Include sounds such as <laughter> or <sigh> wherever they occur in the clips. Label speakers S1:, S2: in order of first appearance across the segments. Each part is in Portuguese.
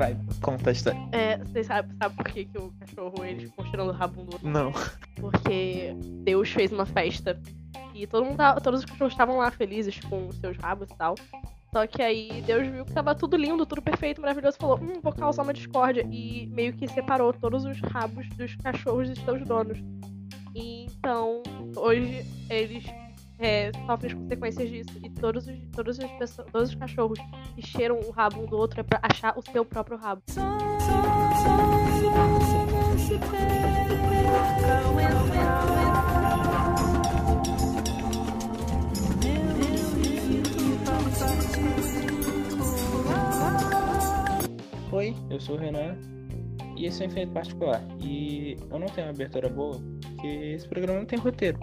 S1: Vai, conta a história.
S2: É, vocês sabem sabe por que, que o cachorro eles ficam tirando o rabo um do outro?
S1: Não.
S2: Porque Deus fez uma festa e todo mundo todos os cachorros estavam lá felizes com os seus rabos e tal. Só que aí Deus viu que tava tudo lindo, tudo perfeito, maravilhoso, e falou: Hum, vou causar uma discórdia. E meio que separou todos os rabos dos cachorros de seus donos. E então, hoje, eles é, sofrem as consequências disso. E todos os, todos, as pessoas, todos os cachorros que cheiram o rabo um do outro é pra achar o seu próprio rabo.
S1: Oi, eu sou o Renan e esse é o Infinito Particular. E eu não tenho uma abertura boa, porque esse programa não tem roteiro.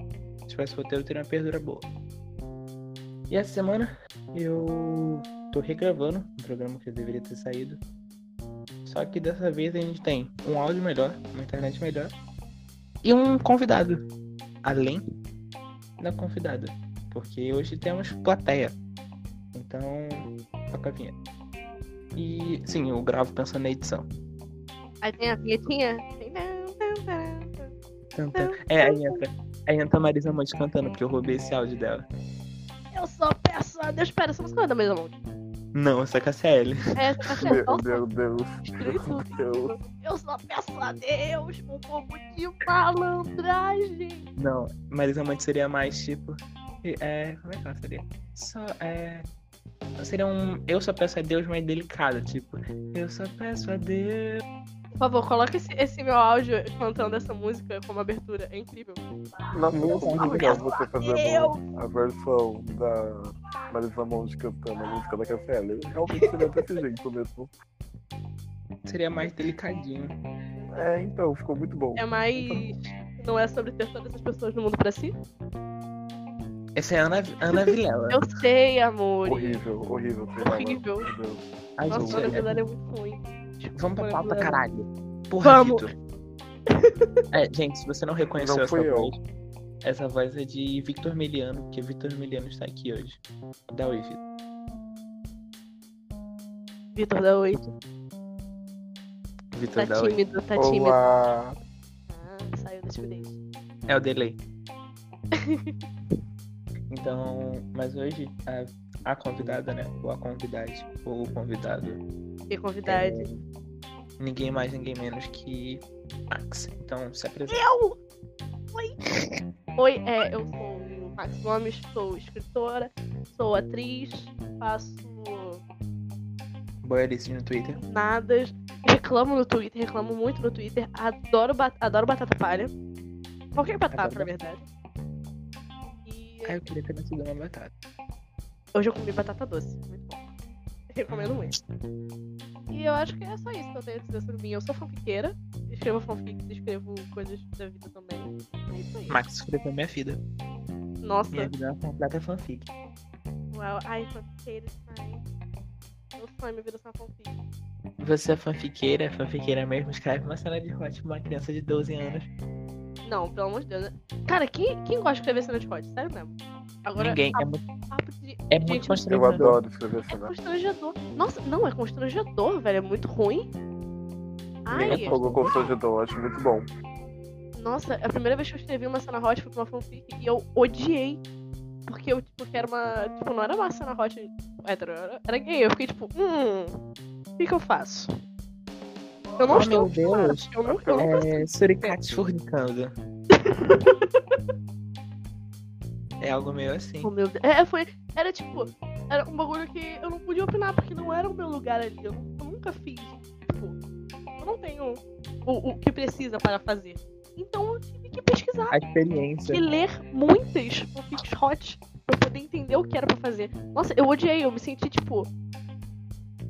S1: Se tivesse roteiro, teria uma abertura boa. E essa semana eu tô regravando um programa que deveria ter saído. Só que dessa vez a gente tem um áudio melhor, uma internet melhor e um convidado. Além da convidada. Porque hoje temos plateia. Então, toca a vinheta. E sim, eu gravo pensando na edição.
S2: Aí tem a vinhetinha. Tem-
S1: Canta. É, aí entra. Aí entra a Marisa Monte cantando, porque eu roubei esse áudio dela.
S2: Eu só peço a Deus. Pera, essa música não é da mesma mão.
S1: Não, essa é a CL.
S2: É, essa caixa é
S3: Meu, meu Deus. Meu Deus.
S2: Eu só peço a Deus um pouco de malandragem.
S1: Não, Marisa Monte seria mais tipo. É. Como é que ela seria? Só. É. Seria um. Eu só peço a Deus mais delicado, tipo. Eu só peço a Deus.
S2: Por favor, coloca esse, esse meu áudio cantando essa música como abertura. É incrível.
S3: Na minha música, você fazendo
S2: Eu-
S3: a versão da Marisa Monte cantando a música da KFL, realmente seria desse <laughs> jeito mesmo.
S1: Seria mais delicadinho.
S3: É, então, ficou muito bom.
S2: É mais. Não é sobre ter todas essas pessoas no mundo pra si?
S1: Essa é a Ana, Ana Vilela. <laughs>
S2: Eu sei, amor.
S3: Horrível, horrível.
S2: Horrível.
S3: Meu Deus.
S1: Ai,
S2: Nossa, Ana
S1: é-
S2: Vilela é muito ruim.
S1: Vamos pra pauta, caralho. Porra,
S2: Vamos.
S1: Vitor. <laughs> É, gente, se você não reconheceu
S3: Não
S1: essa
S3: eu.
S1: voz, essa voz é de Victor Meliano, porque Victor Meliano está aqui hoje. Dá oi, Vitor.
S2: Vitor da Oito.
S1: Vitor
S2: Tá
S1: dá oi.
S2: tímido, tá tímido.
S3: Olá.
S2: Ah, saiu da timidez.
S1: É o delay. <laughs> então, mas hoje a, a convidada, né? Ou a convidade, ou o convidado.
S2: Que convidade.
S1: é ninguém mais, ninguém menos que Max. Então, se apresenta.
S2: Eu! Oi! Oi, é, eu sou o Max Gomes, sou escritora, sou atriz, faço
S1: Boiarice no Twitter.
S2: nada, reclamo no Twitter, reclamo muito no Twitter, adoro, ba- adoro batata palha. Qualquer batata,
S1: Adoro
S2: na verdade. E
S1: Ah, eu queria ter nascido uma batata.
S2: Hoje eu comi batata doce, muito bom. Recomendo muito. E eu acho que é só isso que eu tenho a dizer sobre mim. Eu sou fanfiqueira, escrevo fanfics, escrevo coisas da vida também. É isso aí.
S1: Max escreveu minha vida.
S2: Nossa,
S1: Minha vida é uma completa fanfic.
S2: Uau, ai, fanfiqueira demais. Meu sonho, minha vida é só fanfic.
S1: Você é fanfiqueira, é fanfiqueira mesmo, escreve uma cena de hot pra uma criança de 12 anos.
S2: Não, pelo amor de Deus. Cara, quem, quem gosta de escrever cena de hot? Sério mesmo. Agora,
S1: Ninguém. É
S2: papo,
S1: muito,
S2: papo de...
S1: é muito
S2: Gente,
S3: Eu
S1: constrangedor.
S3: adoro escrever
S2: É
S3: cena.
S2: constrangedor. Nossa, não, é constrangedor, velho. É muito ruim. Ai,
S3: É fogo constrangedor, acho muito bom.
S2: nossa, a primeira vez que eu escrevi uma cena hot foi pra uma fanfic e eu odiei. Porque eu, tipo, que era uma. Tipo, não era uma cena hot hétero, era, era gay. Eu fiquei tipo, hum. O que, que eu faço? Eu não
S1: Oh,
S2: estou
S1: meu Deus.
S2: Eu não, eu não
S1: É fornicando. <laughs> É algo meio assim.
S2: Oh, meu Deus. É, foi. Era tipo. Era um bagulho que eu não podia opinar, porque não era o meu lugar ali. Eu, eu nunca fiz. Tipo, eu não tenho o, o que precisa para fazer. Então eu tive que pesquisar
S1: A experiência.
S2: e ler muitas fanfics hot pra poder entender o que era pra fazer. Nossa, eu odiei, eu me senti tipo.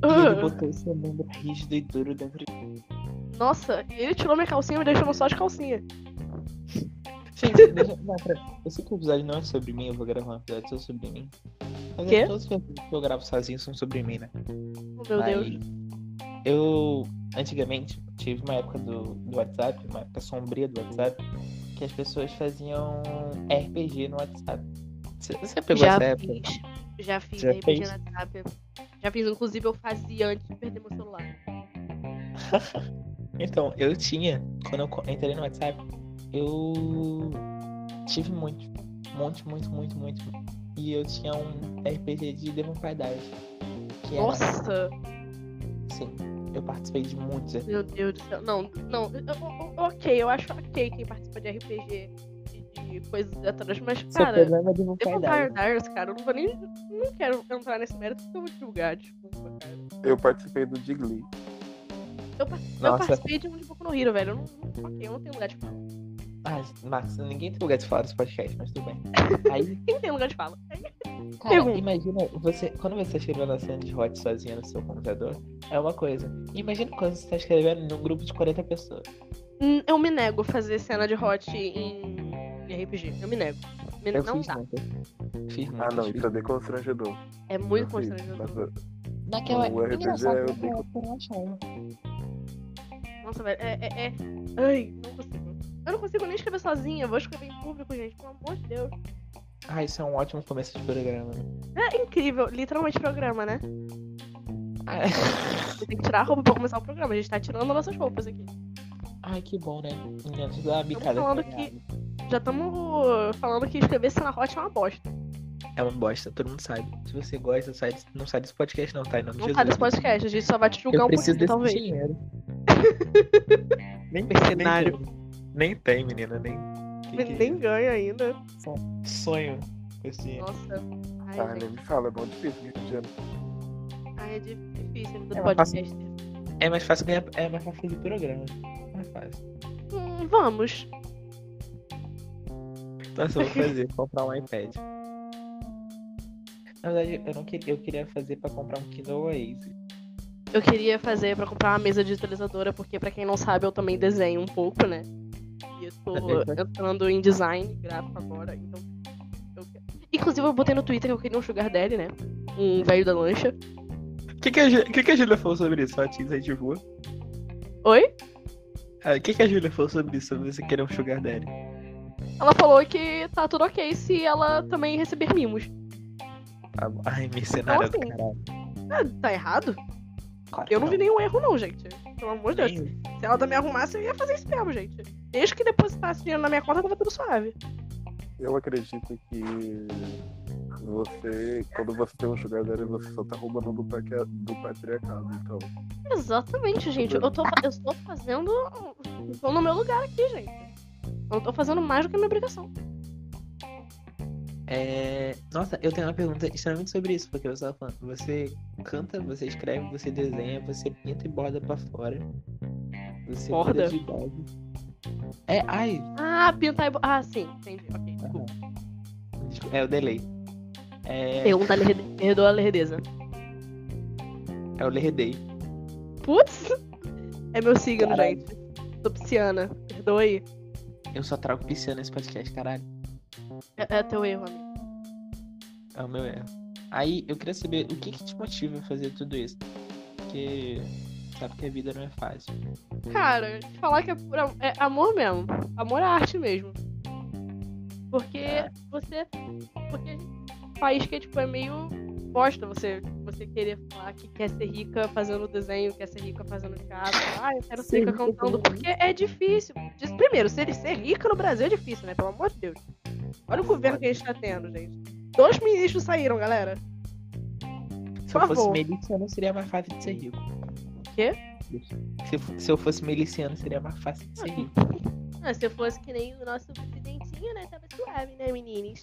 S1: Ele botou seu membro rígido e duro dentro de.
S2: Nossa, e ele tirou minha calcinha e me deixou só de calcinha.
S1: Gente, <laughs> deixa. Não, pera. Eu sei que o episódio não é sobre mim, eu vou gravar um episódio só sobre mim. Mas
S2: Quê?
S1: todos os episódios que eu gravo sozinho são sobre mim, né?
S2: Oh, meu Deus.
S1: Aí, eu, antigamente, tive uma época do, do WhatsApp, uma época sombria do WhatsApp, que as pessoas faziam RPG no WhatsApp. Você, você pegou
S2: Já
S1: essa época?
S2: fiz. Já fiz
S1: Já
S2: RPG na WhatsApp. Já fiz, inclusive eu fazia antes de perder meu celular. <laughs>
S1: Então, eu tinha, quando eu entrei no WhatsApp, eu tive muito, muito, muito, muito, muito. E eu tinha um RPG de Devil May Cry, que era,
S2: Nossa,
S1: sim, eu participei de muitos.
S2: meu Deus do céu. Não, não, ok, eu acho ok quem participa de RPG de, de coisas atrás, mas,
S1: Seu
S2: cara,
S1: problema é Devil May
S2: Devil
S1: Cry.
S2: May Diaries, cara, eu não vou nem. Não quero entrar nesse mérito porque eu vou te julgar, desculpa, cara.
S3: Eu participei do Digli.
S2: Eu, eu participei de um de Boku no Hero, velho. Eu não, não- ok, eu não tenho lugar de fala.
S1: Ah, Max, ninguém tem lugar de falar desse podcast, mas tudo bem. <laughs> Aí,
S2: Quem tem lugar de fala?
S1: cara,
S2: Pergunta.
S1: imagina, você, quando você escreveu na cena de hot sozinha no seu computador, é uma coisa. Imagina quando você tá escrevendo num grupo de 40 pessoas.
S2: Hum, Eu me nego a fazer cena de hot em, em RPG. Eu me nego. Me-
S1: Eu
S2: não
S1: fiz
S2: dá.
S1: Fiz.
S3: Ah, não,
S1: fiz
S3: isso é bem constrangedor.
S2: É muito
S3: Eu fiz,
S2: constrangedor.
S3: mas,
S1: Naquela.
S3: O RPG
S1: engraçado,
S3: eu.
S2: Nossa, velho, é, é, é. Ai, não consigo. Eu não consigo nem escrever sozinha. Eu vou escrever em público, gente. Pelo amor de Deus.
S1: Ah, isso é um ótimo começo de programa.
S2: É incrível. Literalmente programa, né?
S1: Ah,
S2: Você tem que tirar a roupa pra começar o programa. A gente tá tirando nossas roupas aqui.
S1: Ai, que bom, né? Dar uma bicada.
S2: falando que- Já estamos falando que escrever cena hot é uma bosta.
S1: É uma bosta, todo mundo sabe. Se você gosta, sai, não sai desse podcast, não, tá? Em nome
S2: Não sai desse podcast. A gente só vai te julgar
S1: Eu
S2: um
S1: preciso
S2: pouquinho,
S1: desse
S2: talvez.
S1: dinheiro. <laughs> nem,
S2: Mercenário.
S1: Nem, tem. menina, nem. que que é
S2: Nem ganha ainda.
S1: Sonho com esse dinheiro.
S2: Nossa. Ai,
S3: Ah, nem me fala, é bom difícil ganhar dinheiro.
S2: Ai, é difícil
S1: É,
S2: do
S1: mas
S2: podcast.
S1: É mais fácil ganhar. É mais fácil de programa. Mais fácil.
S2: Hum, vamos.
S1: Nossa, eu vou fazer, comprar um iPad. Na verdade, eu não queria, eu queria fazer pra comprar um Kindle Oasis.
S2: Eu queria fazer pra comprar uma mesa digitalizadora, porque pra quem não sabe, eu também desenho um pouco, né? E eu tô entrando em design gráfico agora, então. eu Inclusive, eu botei no Twitter que eu queria um Sugar Daddy, né? Um velho da lancha.
S1: O que, que, a, Ju- que, que a Júlia falou sobre isso? Ela te incentivou?
S2: Oi?
S1: Ah, O que, que a Júlia falou sobre isso? Sobre você querer um Sugar Daddy?
S2: Ela falou que tá tudo ok se ela também receber mimos.
S1: Tá bom. Ai, mercenária do
S2: Então, assim,
S1: caralho.
S2: Ah, tá errado?
S1: Claro
S2: Eu
S1: que
S2: não vi nenhum erro, não, gente. Pelo amor de Deus. Se ela também arrumasse, eu ia fazer isso mesmo, gente. Desde que depositasse dinheiro na minha conta, tava tudo suave.
S3: Eu acredito que você, quando você tem um sugar daddy, você só tá roubando do, do patriarcado, então.
S2: Exatamente, gente. Eu tô, eu estou fazendo. Estou no meu lugar aqui, gente. Eu não tô fazendo mais do que a minha obrigação.
S1: É... Nossa, eu tenho uma pergunta extremamente sobre isso, porque você tava falando, você canta, você escreve, você desenha, você pinta e borda pra fora. Você
S2: Borda?
S1: É, ai,
S2: Ah, pintar e. bo- Ah, sim, entendi. Ok, desculpa.
S1: desculpa, é o delay. É,
S2: Pergunta perdoa a lerdeza.
S1: é o Lerdei.
S2: Putz! É meu signo,
S1: Caralho.
S2: gente. Sou pisciana. Perdoa aí.
S1: Eu só trago pisciano nesse podcast, caralho.
S2: É, é teu erro, amigo.
S1: É o meu erro. Aí, eu queria saber o que que te motiva a fazer tudo isso? Porque sabe que a vida não é fácil.
S2: Cara, falar que é, é amor mesmo. Amor à arte mesmo. Porque
S1: É.
S2: você. Porque um país que tipo, é meio bosta você, você querer falar que quer ser rica fazendo desenho, quer ser rica fazendo teatro. Ah, eu quero ser rica cantando. Porque é difícil. Primeiro, ser, ser rica no Brasil é difícil, né? Pelo amor de Deus. Olha o governo que a gente tá tendo, gente. Dois ministros saíram, galera.
S1: Se eu fosse miliciano, seria mais fácil de ser rico.
S2: Quê?
S1: Se, eu se eu fosse miliciano, seria mais fácil de ser rico.
S2: Ah, se eu fosse que nem o nosso presidentinho, né? Tava suave, né, meninas?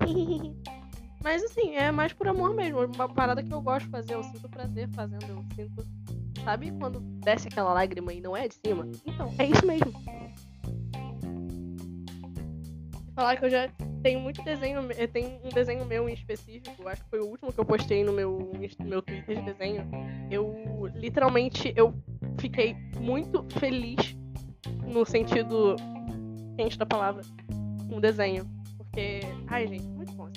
S2: <laughs> Mas assim, é mais por amor mesmo. Uma parada que eu gosto de fazer, eu sinto prazer fazendo, eu sinto. Sabe quando desce aquela lágrima e não é de cima? Então, é isso mesmo. Falar que eu já tenho muito desenho, eh, tem um desenho meu em específico, acho que foi o último que eu postei no meu, no meu Twitter de desenho. Eu literalmente eu fiquei muito feliz no sentido quente da palavra, um desenho. Porque, ai gente, muito bom.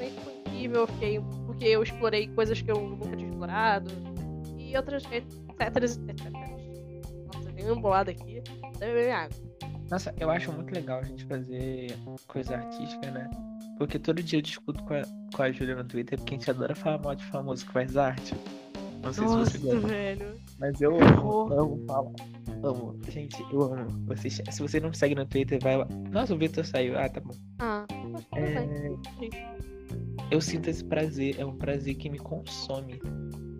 S2: Desenho foi incrível, eu fiquei, porque eu explorei coisas que eu nunca tinha explorado e outras etc, etc. Nossa, eu tenho embolado aqui, deve beber água.
S1: Nossa, eu acho muito legal a gente fazer coisa artística, né? Porque todo dia eu discuto com a, com a Júlia no Twitter, porque a gente adora falar mal de famoso que faz arte. Não sei se você
S2: Nossa,
S1: gosta.
S2: velho.
S1: Mas eu amo, amo falar. Amo. Gente, eu amo. Você, se você não me segue no Twitter, vai lá. Nossa, o Vitor saiu. Ah, tá bom.
S2: Ah,
S1: É. eu sinto esse prazer. É um prazer que me consome.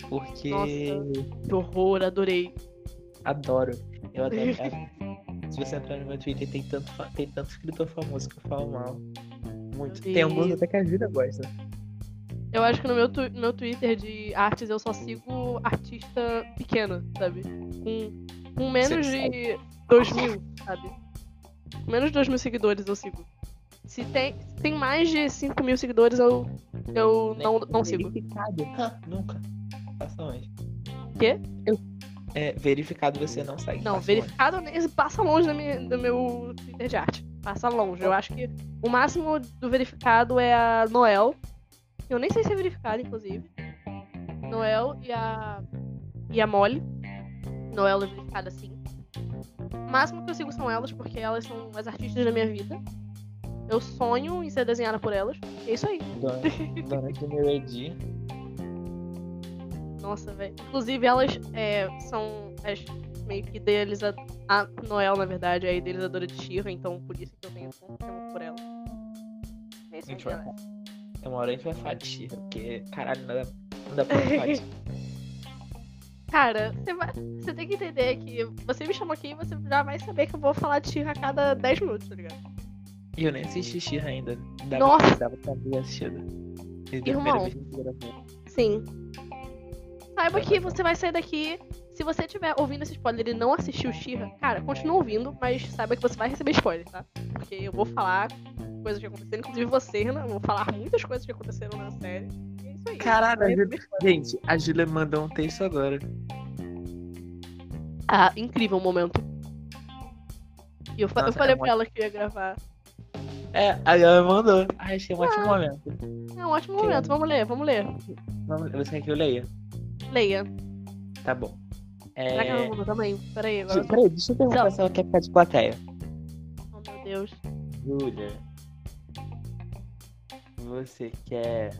S1: Porque
S2: Que horror, adorei.
S1: adoro. Eu adoro. <laughs> é- se você entrar no meu Twitter, tem tanto, tem tanto escritor famoso que eu falo mal. Muito. Tem alguns até que a vida gosta.
S2: Eu acho que no meu, tu- meu Twitter de artes eu só sigo artista pequeno, sabe? Com, com menos de 2 mil, sabe? Com menos de 2 mil seguidores eu sigo. Se tem, tem mais de 5 mil seguidores, eu, eu não, não sigo.
S1: Verificado. Ah, nunca. Passa longe.
S2: Quê?
S1: Eu... É, verificado você não segue.
S2: Não,
S1: passa
S2: verificado nem passa longe da minha, do meu Twitter de arte. Passa longe. Eu acho que o máximo do verificado é a Noel. Eu nem sei se é verificado, inclusive. Noel e a. E a Molly. Noel é verificada sim. O máximo que eu sigo são elas, porque elas são as artistas da minha vida. Eu sonho em ser desenhada por elas. É isso aí.
S1: Dona, Dona.
S2: Nossa, velho. Inclusive, elas é, são as meio que idealizadoras. A Noel, na verdade, é a idealizadora de Shira, então por isso que eu tenho tanto tempo por ela. É isso
S1: A
S2: aí,
S1: gente vai
S2: galera.
S1: É uma hora a gente vai falar de Shira, porque, caralho, não dá, não dá pra falar de <laughs>
S2: Cara, você, vai, você tem que entender que você me chamou aqui e você já vai saber que eu vou falar de Shira a cada 10 minutos, tá ligado?
S1: E eu nem assisti Shira ainda. Dava,
S2: Nossa!
S1: Dava pra ver
S2: Irmão. Sim. Saiba que você vai sair daqui. Se você estiver ouvindo esse spoiler e não assistiu Shira, cara, continua ouvindo, mas saiba que você vai receber spoiler, tá? Porque eu vou falar coisas que aconteceram, inclusive você, Renan, eu vou falar muitas coisas que aconteceram na série. E é isso aí.
S1: Caralho, a. Gente, a Júlia mandou um texto agora.
S2: Ah, incrível momento. E eu, fa- eu
S1: Nossa,
S2: falei
S1: é
S2: pra ela que eu ia gravar.
S1: É, aí ela mandou. Ai, achei um ótimo momento.
S2: É um ótimo
S1: Que
S2: momento,
S1: legal.
S2: vamos ler, vamos ler.
S1: Você quer que eu leia?
S2: Leia.
S1: Tá bom. É...
S2: Será que ela mandou também? Peraí, agora.
S1: Peraí, deixa eu perguntar
S2: Não.
S1: se ela quer ficar de plateia.
S2: Oh, meu Deus.
S1: Júlia. Você quer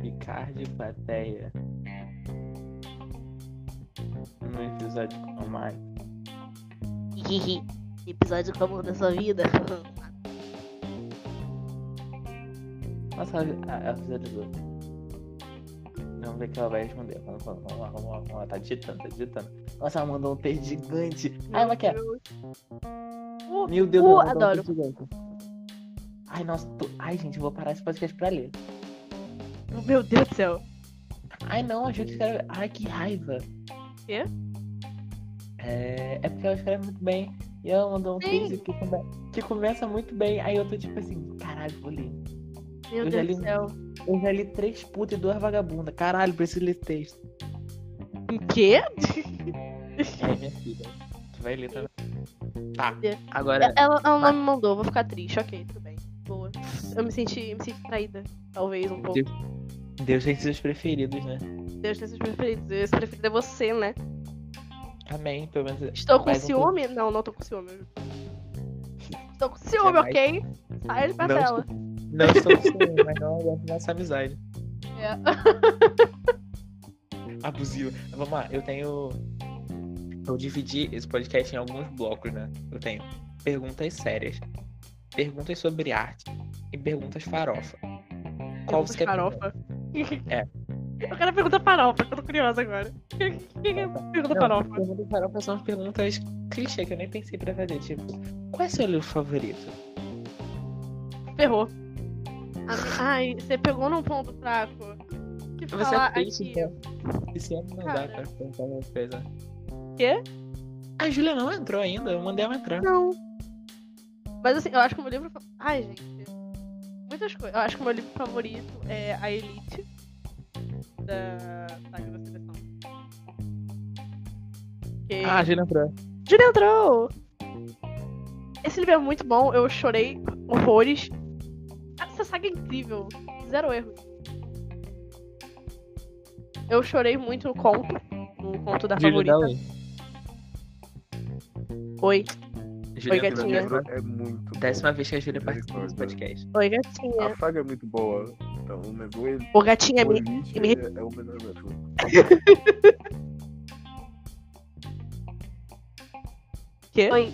S1: ficar de plateia no episódio com a Mike? <laughs>
S2: Episódio comum da sua vida.
S1: Nossa, ela, ela visualizou. Vamos ver o que ela vai responder. Vamos, vamos, vamos lá, vamos lá, vamos lá. Tá digitando, tá digitando. Nossa, ela mandou um texto gigante. Ai, ela quer.
S2: Uh,
S1: Meu Deus,
S2: uh,
S1: ela um
S2: adoro.
S1: gigante. Ai, nossa, tô... ai, gente, vou parar esse podcast pra ler.
S2: Meu Deus do céu.
S1: Ai, não, a Júlia escreve. Ai, que raiva.
S2: Quê?
S1: É, é porque ela escreve muito bem. E ela mandou um
S2: Sim.
S1: texto que, come- que começa muito bem. Aí eu tô tipo assim, caralho, vou ler.
S2: Meu
S1: Eu
S2: Deus
S1: li
S2: do céu.
S1: Eu já li três putas e duas vagabundas. Caralho, preciso ler esse texto.
S2: O quê?
S1: Ai, <laughs> minha filha. Tu vai ler também. Tá.
S2: É.
S1: Agora.
S2: Ela, ela não me mandou, vou ficar triste. Ok, tudo bem. Boa. Eu me senti, me senti traída. Talvez um pouco.
S1: Deus, Deus tem seus preferidos, né?
S2: Deus tem seus preferidos. Esse preferido é você, né?
S1: Amém, pelo menos.
S2: Estou com
S1: mais um
S2: ciúme? Não, não tô com ciúme. Estou com ciúme,
S1: Jamais.
S2: ok? Sai de
S1: Não
S2: tela.
S1: Não estou com ciúme, mas não aguento nossa amizade.
S2: É. <laughs>
S1: Abusivo. Vamos lá, eu tenho. Eu dividi esse podcast em alguns blocos, né? Eu tenho perguntas sérias, perguntas sobre arte e perguntas farofa. Qual
S2: Perguntas
S1: você quer
S2: farofa.
S1: É.
S2: Eu quero a pergunta farofa, que eu tô curiosa agora. <laughs> O que que é pergunta
S1: Não,
S2: farofa?
S1: perguntas farofa são as perguntas clichê que eu nem pensei pra fazer. Tipo, qual é seu livro favorito?
S2: Ferrou. A mi- Ai, você pegou num ponto fraco. Que
S1: Você é triste,
S2: aqui.
S1: então. Esse ano não dá
S2: Cara.
S1: pra perguntar uma coisa.
S2: Quê?
S1: A Júlia não entrou ainda, eu mandei ela entrar.
S2: Não. Mas assim, eu acho que o meu livro. Ai, gente. Muitas coisas. Eu acho que o meu livro favorito é A Elite. Da Saga da Seleção. Que...
S1: Ah, a Júlia entrou.
S2: Júlia entrou! Esse livro é muito bom, eu chorei horrores. Essa saga é incrível, zero erro. Eu chorei muito no conto, no conto da favorita.
S1: oi.
S2: Oi,
S1: Júlia
S2: Oi, gatinha.
S3: é muito bom.
S1: Décima vez que a Júlia participa desse podcast.
S2: oi gatinha.
S3: A saga é muito boa. Então, mas o,
S2: Ô, gatinha,
S3: o
S2: me...
S3: Elite
S2: me-
S3: é, é o melhor método. <laughs>
S2: quê?
S4: Oi.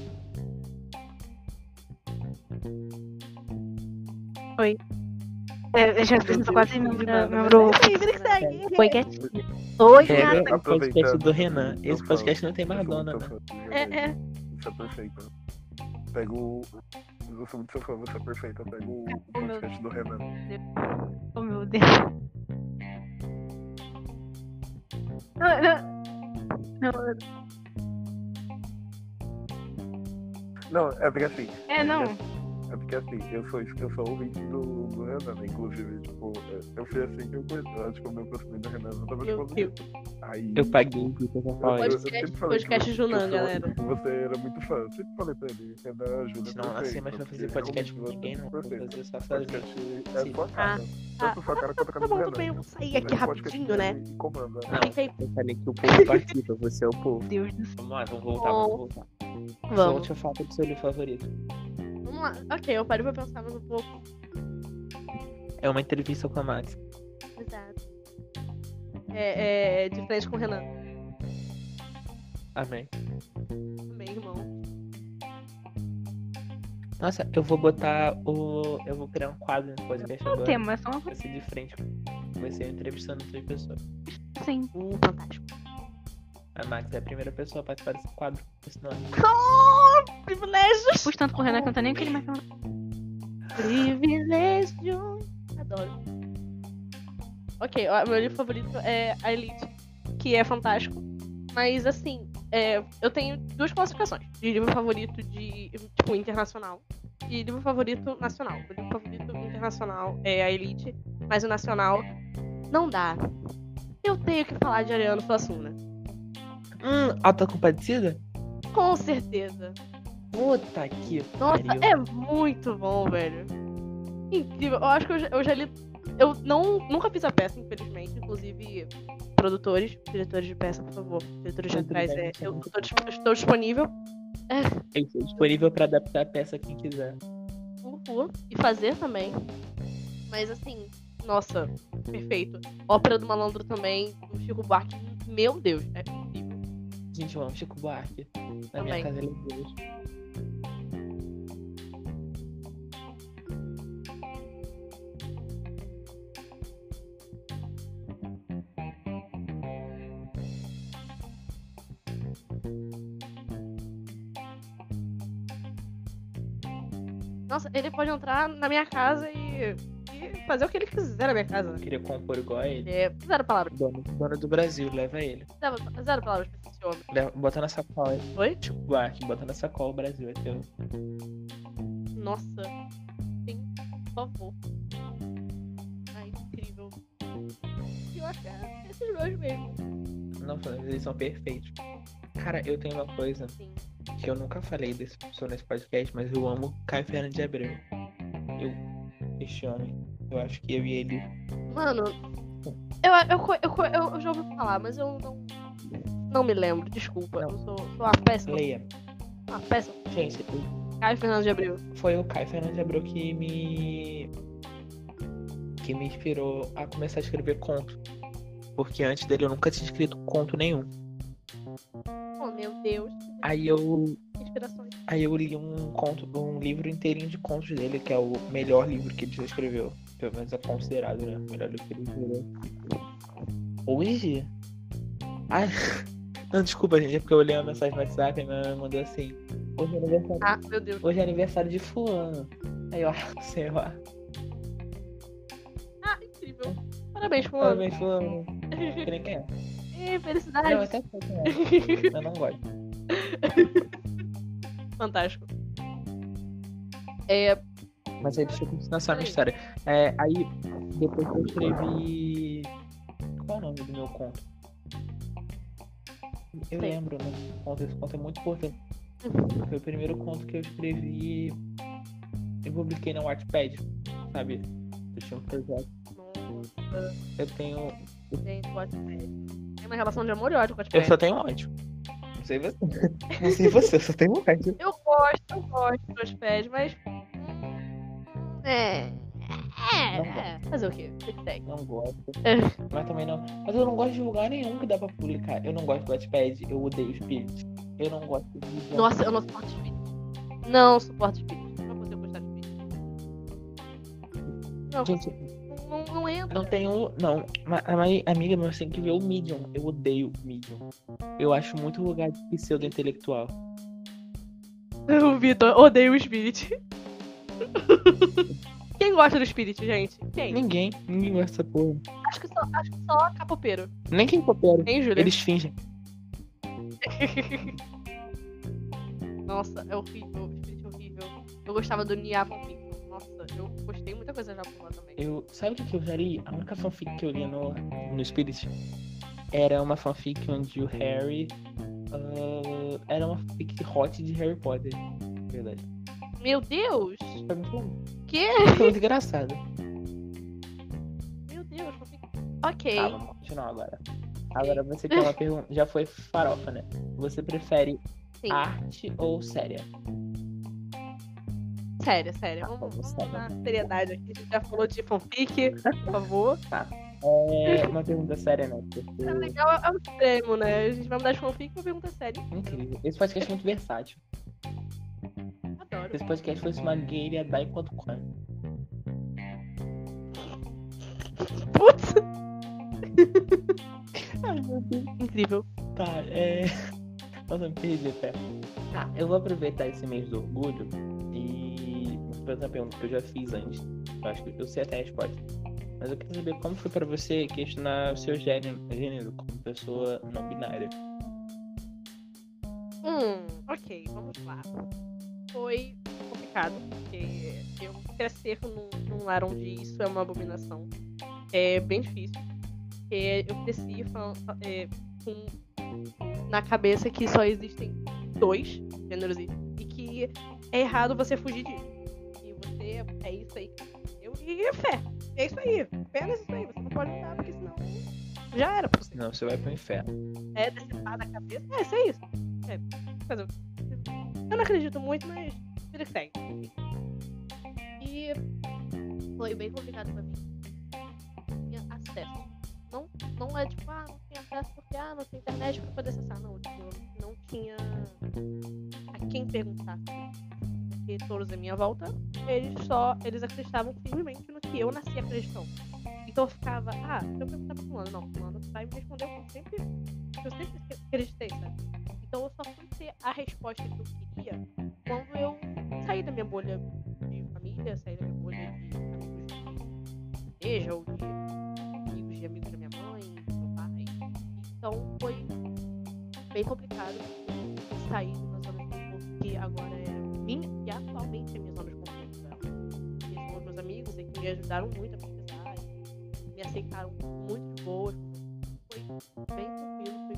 S4: Oi. É, eu já tô quase membro, membro.
S2: Vida que segue.
S4: Oi, gatinha. Oi,
S1: Pega
S4: gata.
S1: o podcast do Renan. Esse podcast não tem Madonna, né?
S2: É, é.
S3: Isso é perfeito. Pega o. Eu sou muito seu fã, você é perfeita. Pega o, o podcast do Renan.
S4: Oh, meu Deus. Não, não. Não,
S3: Não, é porque assim.
S4: É, não.
S3: É porque assim, eu sou, eu sou ouvinte do, do Renan, né? Inclusive, tipo, é, eu fui assim que eu conheci. Eu acho que eu me aproximei do Renan
S2: Meu
S3: por causa
S2: Deus.
S3: disso. Aí.
S1: Eu paguei o que eu
S3: eu-
S1: falei.
S3: eu- eu
S2: Podcast-
S3: sempre falei que
S2: podcast
S3: você-
S2: Junan,
S3: que eu sou-
S2: galera.
S3: Você era muito fã. Eu sempre falei pra ele, Renan, ajuda.
S1: não nasceu mais pra fazer podcast com ninguém, não. Vou fazer só sozinho.
S3: Podcast é sua cara.
S2: Ah,
S3: Tanto sua cara quanto a
S2: Tá
S3: cara do
S2: bom,
S3: Renan.
S2: tudo bem, eu vou sair
S3: Mas
S2: aqui
S3: o podcast
S2: rapidinho, né?
S3: Comanda.
S1: Não.
S2: Fica aí.
S1: Eu falei que o povo participa, você é o povo.
S4: Deus do céu.
S1: Vamos lá, vamos voltar, vamos voltar.
S2: Vamos.
S1: Volte a falar do seu livro favorito.
S2: Lá. Ok, eu parei pra pensar mais um pouco.
S1: É uma entrevista com a Max.
S2: Exato. É, é de frente com o Renan.
S1: Amém.
S2: Também, irmão.
S1: Nossa, eu vou botar o. Eu vou criar um quadro no podcast agora.
S4: tema é só uma
S1: Vai ser de frente. Vai ser entrevistando três pessoas.
S4: Sim.
S2: Uh, fantástico.
S1: A Max é a primeira pessoa a participar desse quadro.
S2: Oh, privilégios!
S4: Com o Renan que eu não tô nem o que ele mais.
S2: Privilégio. Adoro. Ok, ó, meu livro favorito é A Elite, que é fantástico. Mas assim, é, eu tenho duas classificações. De livro favorito de, tipo, internacional. E livro favorito nacional. O livro favorito internacional é A Elite, mas o nacional não dá. Eu tenho que falar de Ariano Suassuna.
S1: Hum, Alta Compadecida?
S2: Com certeza.
S1: Puta que
S2: Nossa,
S1: pariu.
S2: é muito bom, velho. Incrível. Eu acho que eu já, eu já li. Eu não, nunca fiz a peça, infelizmente. Inclusive, produtores, diretores de peça, por favor. Diretores de atrás, é, eu
S1: bom.
S2: estou, disp- estou disponível.
S1: Eu estou disponível pra adaptar a peça quem quiser.
S2: Uhul, e fazer também. Mas assim, nossa, perfeito. Ópera do Malandro também, do Chico Buarque. Meu Deus, é incrível.
S1: Gente, eu amo Chico Buarque. Na
S2: Também.
S1: minha casa ele é Deus.
S2: Nossa, ele pode entrar na minha casa e, e fazer o que ele quiser na minha casa.
S1: Eu queria compor igual a ele.
S2: É zero palavras.
S1: Dono, dono do Brasil, leva ele.
S2: Zero, zero palavras pra esse homem.
S1: Leva, bota na sacola.
S2: Oi?
S1: Chico Buarque, bota na sacola o Brasil, é teu.
S2: Nossa. Sim, por favor. Ai, incrível. E eu acho que é esses dois mesmo.
S1: Não, eles são perfeitos. Cara, eu tenho uma coisa
S2: Sim.
S1: que eu nunca falei desse, sobre esse podcast, mas eu amo Caio Fernando de Abreu. Eu, este homem, eu acho que eu e ele.
S2: Mano, eu, eu, eu, eu, já ouvi falar, mas eu não. Não me lembro, desculpa.
S1: Não.
S2: Eu sou, sou uma péssima.
S1: Leia.
S2: Uma péssima.
S1: Gente,
S2: Caio Fernando de Abreu.
S1: foi o Caio Fernando de Abreu que me. que me inspirou a começar a escrever conto. Porque antes dele eu nunca tinha escrito conto nenhum.
S2: Oh, meu Deus.
S1: Aí eu
S2: inspirações.
S1: Aí eu li um conto, um livro inteirinho de contos dele, que é o melhor livro que ele já escreveu. Pelo menos é considerado, né? Melhor livro que ele. Hoje? Ai, não, desculpa, gente, é porque eu olhei uma mensagem no WhatsApp e minha mãe mandou assim. Hoje é aniversário,
S2: Ah, meu Deus.
S1: hoje é aniversário de fulano. Aí eu, ah, sei lá.
S2: Ah, incrível. Parabéns, fulano.
S1: Parabéns, fulano. Que nem quem é.
S2: Ê,
S1: Não,
S2: felicidades.
S1: eu até sei quem é. Eu não gosto. <laughs>
S2: Fantástico. É,
S1: Mas aí deixa eu continuar só a minha história. É, aí, depois que eu escrevi. Qual é o nome do meu conto? Eu
S2: Sei.
S1: lembro, né? Conto, esse conto é muito importante. Foi o primeiro conto que eu escrevi. Eu publiquei na Wattpad, sabe? Eu tinha um projeto. Eu tenho.
S2: gente, Wattpad. Tem uma relação de amor e ódio com o
S1: Eu
S2: Wattpad.
S1: só tenho ódio. Não sei você. <laughs> Não sei você, eu só tenho ódio.
S2: Eu gosto, eu gosto do Wattpad, mas... É... É. Fazer o quê? Tem.
S1: Não gosto.
S2: É.
S1: Mas também não. Mas eu não gosto de lugar nenhum que dá pra publicar. Eu não gosto do Wattpad, eu odeio Spirit. Eu não gosto de.
S2: Nossa, eu não suporto espírito. Não suporto espírito. Não consigo gostar de espírito. Não,
S1: Gente,
S2: não, não entra.
S1: não tenho. Não. Ma- A minha amiga minha tem que ver o Medium. Eu odeio o Medium. Eu acho muito lugar de pseudo-intelectual. <laughs>
S2: O Vitor odeia o Spirit. <laughs> Quem gosta do Spirit, gente? Quem?
S1: Ninguém. Ninguém gosta dessa porra.
S2: Acho que só, acho que só capopeiro.
S1: Nem quem coopera.
S2: Hein, Júlia?
S1: Eles fingem. <laughs>
S2: Nossa, é horrível. O Spirit é horrível. Eu gostava do Nia Fanfic. Nossa, eu gostei muita coisa já por lá também.
S1: Eu, sabe o que, eu já li? A única fanfic que eu li no, no Spirit era uma fanfic onde o Harry. ah, era uma fanfic hot de Harry Potter. Verdade.
S2: Meu Deus! Que?
S1: foi muito engraçado.
S2: Meu Deus, fanfic. Ok.
S1: Tá, vamos continuar agora. Agora você tem uma <laughs> pergunta. Já foi farofa, né? Você prefere
S2: Sim.
S1: arte ou séria?
S2: Sério, sério.
S1: Tá,
S2: Vamos,
S1: vamos
S2: na seriedade aqui. A gente já falou de fanfic, por favor. <laughs>
S1: É uma pergunta séria, né? Porque...
S2: É legal, é o extremo, né? A gente vai mudar de fanfic pra pergunta séria.
S1: Incrível. Esse podcast é muito versátil. Esse podcast fosse uma ia dar enquanto come.
S2: Putz, <laughs>
S1: Ai, meu Deus.
S2: incrível.
S1: Tá, é. <laughs> Nossa, me perdi até. Tá, eu vou aproveitar esse mês do orgulho e. Vou fazer uma pergunta que eu já fiz antes. Eu acho que eu sei até a resposta. Mas eu quero saber como foi pra você questionar o seu gênero, gênero como pessoa não binária.
S2: Hum, ok, vamos lá. Foi complicado, porque eu crescer num, num lar onde isso é uma abominação é bem difícil. Porque eu cresci falando, é, com na cabeça que só existem dois gêneros e, que é errado você fugir disso. E você é isso aí. Eu, e fé. É isso aí. Apenas isso aí. Você não pode mudar, porque senão já era pra você.
S1: Não, você vai pro inferno.
S2: É decepar da cabeça. É, isso é isso. É, fazer? Eu não acredito muito, mas segue. E foi bem complicado pra mim. Tinha acesso. Não, não é tipo, ah, não tinha acesso porque ah, não tinha internet pra poder acessar. Não, tipo, não tinha a quem perguntar. Porque todos à minha volta, eles só, eles acreditavam firmemente no que eu nasci acreditando. Então eu ficava, ah, se eu perguntar pra fulano, não, fulano vai me responder o que eu sempre, eu sempre acreditei, sabe? Então eu só fui ter a resposta que eu queria quando eu saí da minha bolha de família, saí da minha bolha de amigos de igreja ou de amigos de amigos da minha mãe, do meu pai. Então foi bem complicado sair de uma zona de conforto que agora é minha e atualmente é minha zona de conforto. Né? São os meus amigos que me ajudaram muito a pesquisar me aceitaram muito de boa. Foi bem tranquilo, foi...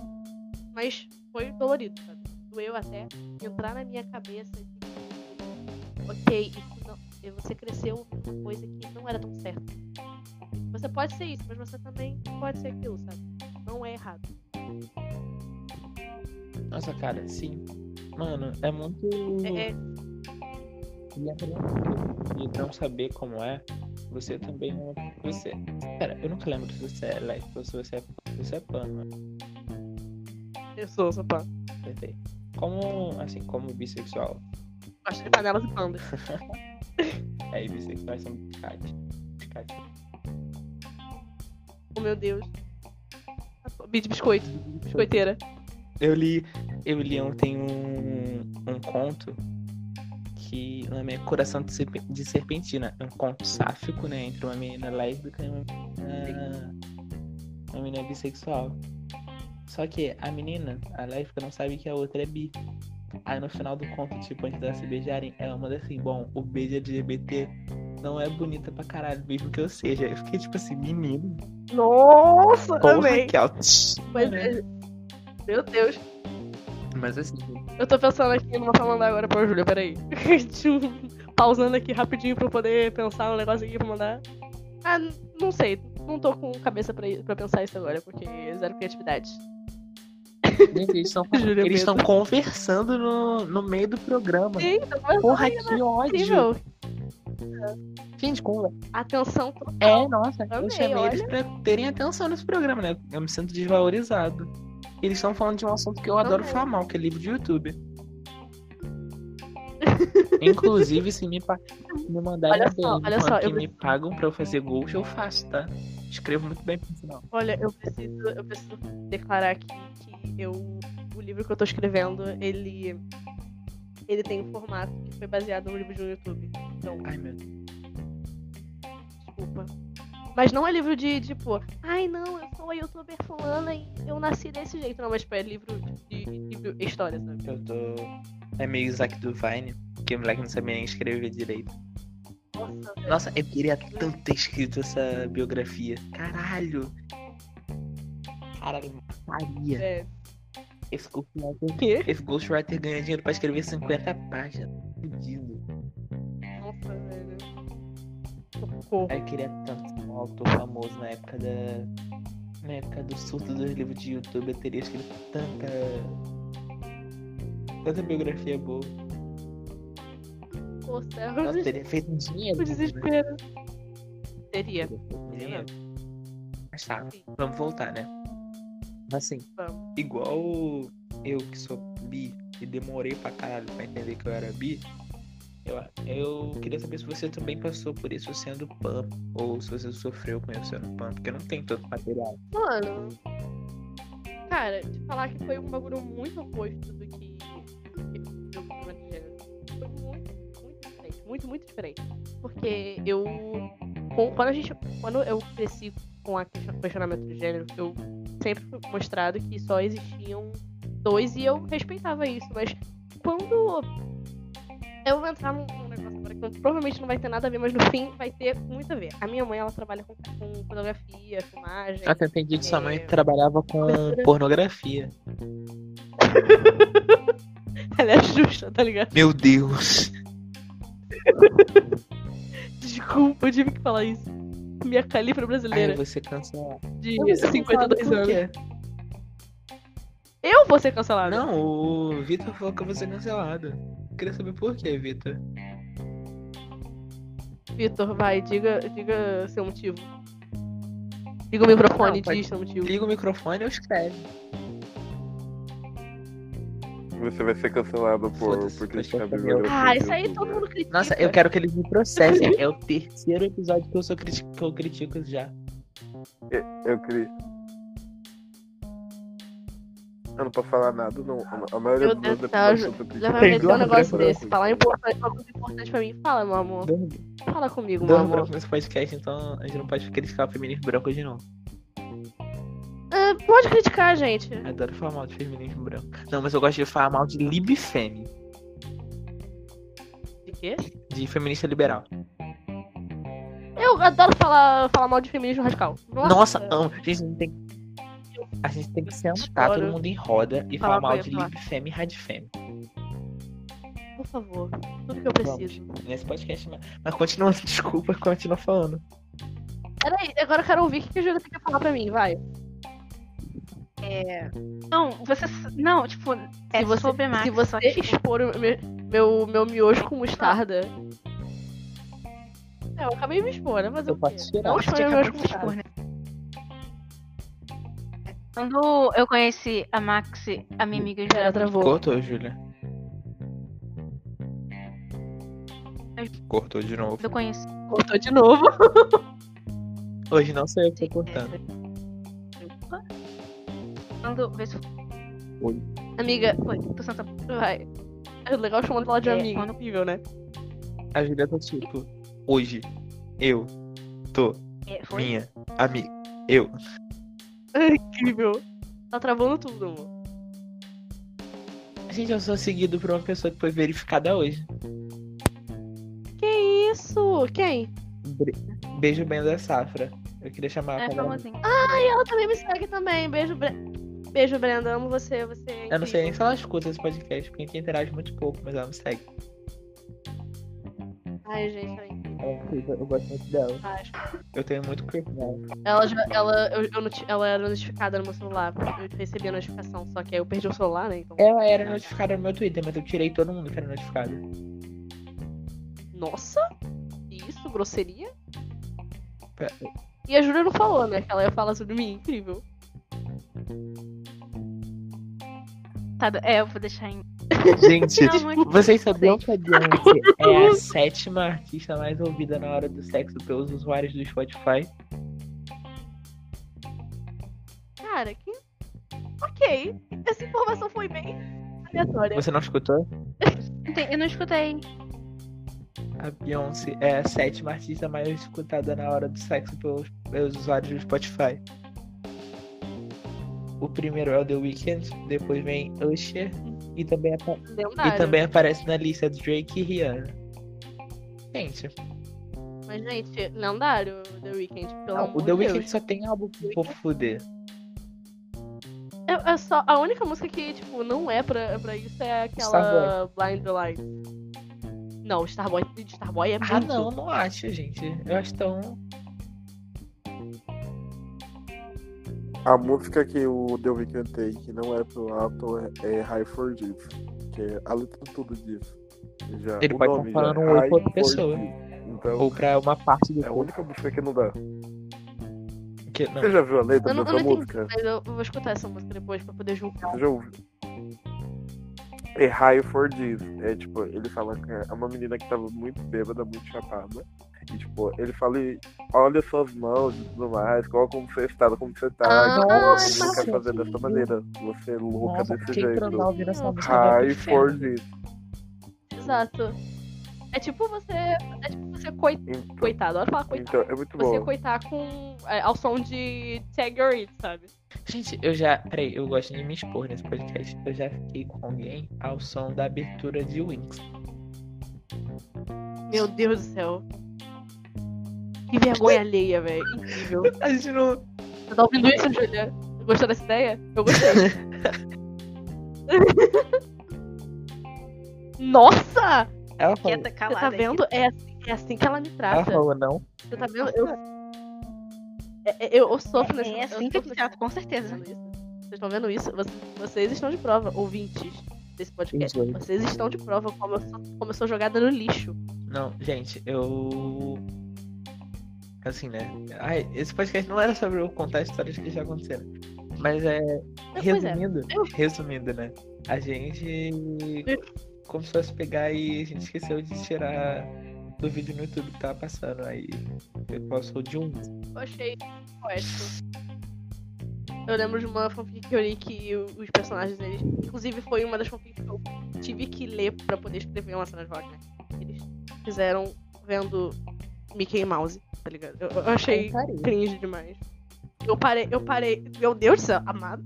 S2: mas foi dolorido, sabe? Doeu até entrar na minha cabeça ok, isso não, e você cresceu uma coisa que não era tão certa. Você pode ser isso, mas você também pode ser aquilo, sabe? Não é errado.
S1: Nossa, cara, sim. Mano, é muito.
S2: É, é,
S1: E não saber como é, você também não. Você. Cara, eu nunca lembro se você é lésbica ou se você é, se você é pan, mano.
S2: eu sou, sou.
S1: Perfeito. Como, assim, como bissexual.
S2: Gosto de panelas e pandas. <laughs>
S1: É, e bissexuais são biscate. Biscate.
S2: Oh meu Deus. Beat biscoito. Biscoiteira.
S1: Eu li. Eu li ontem um, um conto que o nome é Coração de Serpentina. É um conto sáfico, né? Entre uma menina lésbica e uma menina, uma menina bissexual. Só que a menina, a lésbica, não sabe que a outra é bi. Aí no final do conto, tipo, antes delas se beijarem, ela manda assim, bom, o beijo LGBT não é bonita pra caralho, mesmo que eu seja. Eu fiquei tipo assim, menino.
S2: Nossa,
S1: Porra,
S2: amei.
S1: que
S2: Mas, é- meu Deus.
S1: Mas assim,
S2: Eu tô pensando aqui numa mandar agora pra Júlia, peraí. <laughs> Tipo, Pausando aqui rapidinho pra eu poder pensar um negócio aqui pra mandar. Ah, não sei. Não tô com cabeça pra, pra pensar isso agora, porque zero criatividade.
S1: Gente, eles estão <laughs> eles conversando no, no meio do programa.
S2: Sim,
S1: Porra, que ódio.
S2: incrível.
S1: Fim de conversa.
S2: Atenção total.
S1: É, nossa, eu
S2: Amei,
S1: chamei eles
S2: olha.
S1: pra terem atenção nesse programa, né? Eu me sinto desvalorizado. Eles estão falando de um assunto que eu adoro falar mal, que é livro de YouTube. <laughs> Inclusive, se me, pa... me mandarem
S2: Olha só, olha só,
S1: que
S2: eu
S1: me pagam pra eu fazer gols, eu faço, tá? Escrevo muito bem pro sinal.
S2: Olha, eu preciso, eu preciso declarar aqui que eu, o livro que eu tô escrevendo, ele, ele tem um formato que foi baseado no livro de um YouTube. Então,
S1: Ai, meu Deus.
S2: desculpa. Mas não é livro de, tipo, ai não, eu sou a youtuber fulana e eu nasci desse jeito. Não, mas tipo, é livro de, livro história, sabe?
S1: Eu tô. É meio Isaac do Vine, que o moleque não sabia nem escrever direito.
S2: Nossa.
S1: Nossa, eu queria tanto ter escrito essa biografia. Caralho. Caralho, Maria.
S2: É.
S1: Esse ghostwriter,
S2: Quê?
S1: esse ghostwriter ganha dinheiro pra escrever 50 páginas. Fudido.
S2: Nossa, velho. Socorro.
S1: Eu queria tanto ser um autor famoso na época da. Na época do surto dos livros de YouTube, eu teria escrito tanta. Tanta biografia boa.
S2: Céu.
S1: Nossa, teria feito um dinheiro.
S2: O desespero. Teria.
S1: Dinheiro. Mas tá, vamos voltar, né? Assim,
S2: Vamos.
S1: igual eu que sou bi e demorei pra caralho pra entender que eu era bi, eu, eu queria saber se você também passou por isso sendo pan, ou se você sofreu com isso sendo pan, porque não tem tanto material.
S2: Mano. Cara, de falar que foi um bagulho muito oposto do que eu. Foi muito, muito diferente. Muito, muito diferente. Porque eu. Quando a gente. Quando eu cresci com a question- questionamento de gênero, eu sempre mostrado que só existiam dois e eu respeitava isso. Mas quando. Eu vou entrar num, num negócio agora que provavelmente não vai ter nada a ver, mas no fim vai ter muito a ver. A minha mãe, ela trabalha com, com fotografia, filmagem.
S1: Até entendi que sua mãe
S2: É.
S1: trabalhava com <laughs> pornografia. <laughs>
S2: Ela é justa, tá ligado?
S1: Meu Deus! <laughs>
S2: Desculpa, eu tive que falar isso. Minha califra brasileira
S1: você cancela.
S2: de
S1: Você
S2: 52
S1: cancelado por
S2: anos. Eu vou ser cancelada.
S1: Não, o Vitor falou que eu vou ser cancelado. Queria saber por quê, Vitor.
S2: Vitor, vai, diga, diga seu motivo. Liga o microfone
S1: Não, pode-
S2: diz seu motivo.
S1: Liga o microfone e eu escrevo.
S3: Você vai ser cancelado por, por criticar bibliografia.
S2: Ah, isso aí
S3: do
S2: todo mundo critica.
S1: Nossa, eu quero que eles me processem. É o terceiro episódio que eu, sou criti- que eu critico já.
S3: Eu queria. Eu não posso falar nada, não. A maioria dos
S2: Deus do
S3: episódios eu tô
S2: Já vai meter um negócio
S1: Branco.
S2: desse. Falar importante, uma coisa importante pra mim. Fala, meu amor.
S1: Dando,
S2: Fala comigo, meu amor.
S1: nesse podcast, então a gente não pode criticar o feminismo branco de novo.
S2: Ah, pode criticar, gente.
S1: Eu adoro falar mal de feminismo branco. Não, mas eu gosto de falar mal de libfemi,
S2: De quê?
S1: de feminista liberal.
S2: Eu adoro falar, falar mal de feminismo radical.
S1: Nossa, amo. A gente tem a gente tem que sentar
S2: Adoro.
S1: todo mundo em roda e
S2: Falar
S1: falar mal de libfemi e radfemi.
S2: Por favor. Tudo que eu preciso.
S1: Nesse podcast, mas, mas continua, <laughs> desculpa, continua falando.
S2: Peraí, agora eu quero ouvir o que a Júlia tem que falar pra mim, vai.
S4: Não, você. Não, tipo, é
S2: se você,
S4: sobre Max,
S2: se você
S4: que, tipo,
S2: expor o meu, meu, meu miojo com mostarda. É, eu acabei de me expor, né? Mas
S1: Eu
S2: eu
S1: posso tirar.
S2: Não expor
S4: acabou
S2: miojo com
S4: expor,
S2: mostarda.
S4: né? Quando eu conheci a Max, a minha amiga já
S2: Ela travou.
S1: Cortou, Júlia. Cortou de novo.
S4: Eu conheci.
S2: Cortou de novo.
S1: Hoje não sei eu que tô cortando.
S4: Quando. Vê se
S2: Amiga,
S4: foi. Tô sentando.
S2: vai. É legal chamando ela de
S4: É,
S2: amiga.
S4: quando-
S2: Incrível, né?
S1: A Júlia tá tipo, hoje, eu tô
S4: É, foi.
S1: minha amiga. Eu. <laughs>
S2: Incrível. Tá travando tudo, amor.
S1: Gente, eu sou seguido por uma pessoa que foi verificada hoje.
S2: Que isso? Quem?
S1: Beijo bem da Safra. Eu queria chamar
S4: É famosinho.
S2: Ai, ela também me segue também. Beijo, Bre... Beijo, Brenda. Amo você. Você é
S1: Eu não sei nem se ela escuta esse podcast, porque a gente interage muito pouco, mas ela me segue.
S2: Ai, gente, ela é incrível.
S1: É eu gosto muito dela.
S2: Acho.
S1: Eu tenho muito crush nela.
S2: Ela, já, ela, eu, eu noti- ela era notificada no meu celular. Eu recebi a notificação, só que aí eu perdi o celular, né? Então.
S1: Ela era notificada no meu Twitter, mas eu tirei todo mundo que era notificado.
S2: Nossa! Isso, grosseria.
S1: Pera-
S2: E a Júlia não falou, né? Que ela ia falar sobre mim, incrível.
S4: Tá, é, eu vou deixar em.
S1: Gente,
S4: Não,
S1: vocês sabiam que a Beyoncé <laughs> é a sétima artista mais ouvida na hora do sexo pelos usuários do Spotify?
S2: Cara, que. Ok. Essa informação foi bem aleatória.
S1: Você não escutou?
S4: Eu não escutei.
S1: A Beyoncé é a sétima artista mais escutada na hora do sexo pelos, pelos usuários do Spotify. O primeiro é o The Weeknd, depois vem Usher e também, e também aparece na lista Drake e Rihanna. Gente,
S2: Mas, gente, lendário The Weeknd, pelo
S1: não,
S2: amor
S1: o The Weeknd
S2: Deus.
S1: só tem álbum povo fuder.
S2: É, é só, a única música que, tipo, não é pra, pra isso é aquela Blind the Lights. Não, Starboy, Starboy é
S1: Ah,
S2: muito.
S1: não, não acho, gente. Eu acho tão.
S3: A música que o Weeknd tem, que não é pro Apple, é, é High for This. Que é a letra tudo disso. Já,
S1: Ele
S3: o
S1: pode estar falando
S3: é
S1: um oi
S3: High
S1: pra outra
S3: for
S1: pessoa.
S3: Então,
S1: Ou pra uma parte do
S3: é a
S1: corpo.
S3: única música que não dá.
S1: Que, não.
S3: Você já viu a letra
S2: Eu eu
S3: dessa
S2: não entendi,
S3: música?
S2: mas eu, eu vou escutar essa música depois pra poder julgar.
S3: Você já ouviu? É High for This. É tipo, ele fala que é uma menina que tava muito bêbada, muito chapada. E tipo, ele fala, e olha suas mãos e tudo mais, qual como você está, como você tá.
S2: Ah,
S3: tipo,
S1: nossa,
S3: ele não quer fazer dessa
S1: sim.
S3: maneira. Você é louca
S1: Nossa,
S3: desse jeito. High for. This.
S2: Exato. É tipo você. É tipo você coi...
S3: Então,
S2: coitado. Olha falar coitado.
S3: então, é muito
S2: Você
S3: bom.
S2: coitar com. é, ao som de Tag Your It, sabe?
S1: Gente, eu já. Peraí, eu gosto de me expor nesse podcast. Eu já fiquei com alguém ao som da abertura de Wings.
S2: Meu Deus do céu. Que vergonha alheia, velho. Incrível.
S1: A gente não.
S2: Você tá ouvindo isso, Julia? Gostou dessa ideia? Eu gostei. <laughs> Nossa!
S1: Ela falou,
S4: Quieta,
S2: Você
S4: calada.
S2: tá
S4: aí.
S2: vendo? É assim, é assim que ela me
S1: ela
S2: trata.
S1: falou não.
S2: Você tá vendo? Eu, É- é- eu, eu sofro nesse
S4: É assim
S2: eu
S4: que eu te trato, com certeza.
S2: Vocês estão vendo isso? Vocês, estão de prova, ouvintes desse podcast. Vocês estão de prova como eu sou, como eu sou jogada no lixo.
S1: Não, gente, eu. Assim, né? Ai, esse podcast não era sobre eu contar histórias que já aconteceram. Mas é.
S2: Pois é.
S1: Resumindo, resumindo, né? A gente começou a se pegar e a gente esqueceu de tirar do vídeo no YouTube que tava passando. Aí eu passou de um.
S2: Eu achei poético. Eu lembro de uma fanfic que eu li que os personagens, eles. Inclusive foi uma das fanfics que eu tive que ler pra poder escrever uma cena de rock, né? Eles fizeram vendo Mickey Mouse, tá ligado? Eu, eu achei cringe demais. Eu parei, eu parei. Meu Deus do céu, amado.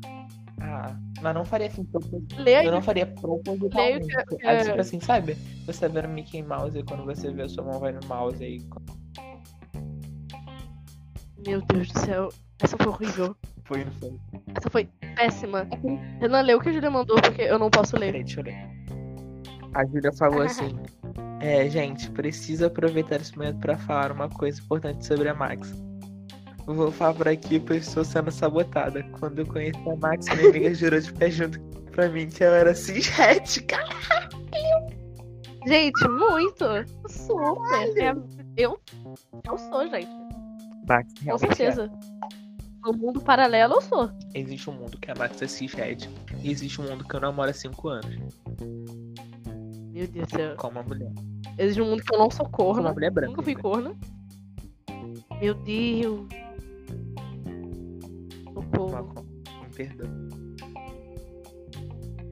S1: Ah, mas não faria assim
S2: Leia
S1: Eu não faria propositalmente.
S2: Leio que- que-
S1: Tipo assim, sabe? Você vê no Mickey Mouse e quando você vê a sua mão vai no mouse aí.
S2: Meu Deus do céu. Essa foi horrível.
S1: Foi, não foi?
S2: Essa foi péssima. Renan, lê o que a Julia mandou, porque eu não posso ler.
S1: Peraí, deixa eu ler. A Júlia falou <laughs> assim: É, gente, preciso aproveitar esse momento pra falar uma coisa importante sobre a Max. Vou falar por aqui, pois estou sendo sabotada. Quando eu conheci a Max, minha amiga <laughs> jurou de pé junto pra mim que ela era cishet, cara.
S2: Gente, muito. Super. É, eu, eu sou, gente.
S1: Max,
S2: Com
S1: realmente
S2: certeza. No mundo paralelo eu sou.
S1: é. Existe um mundo que a Max é cishet e existe um mundo que eu namoro há 5 anos
S2: Meu Deus do céu.
S1: com uma mulher.
S2: Existe um mundo que eu não sou
S1: Com uma
S2: corna.
S1: mulher branca.
S2: Nunca fui
S1: né?
S2: corna. Meu Deus. Socorro.
S1: com- Me perdoa.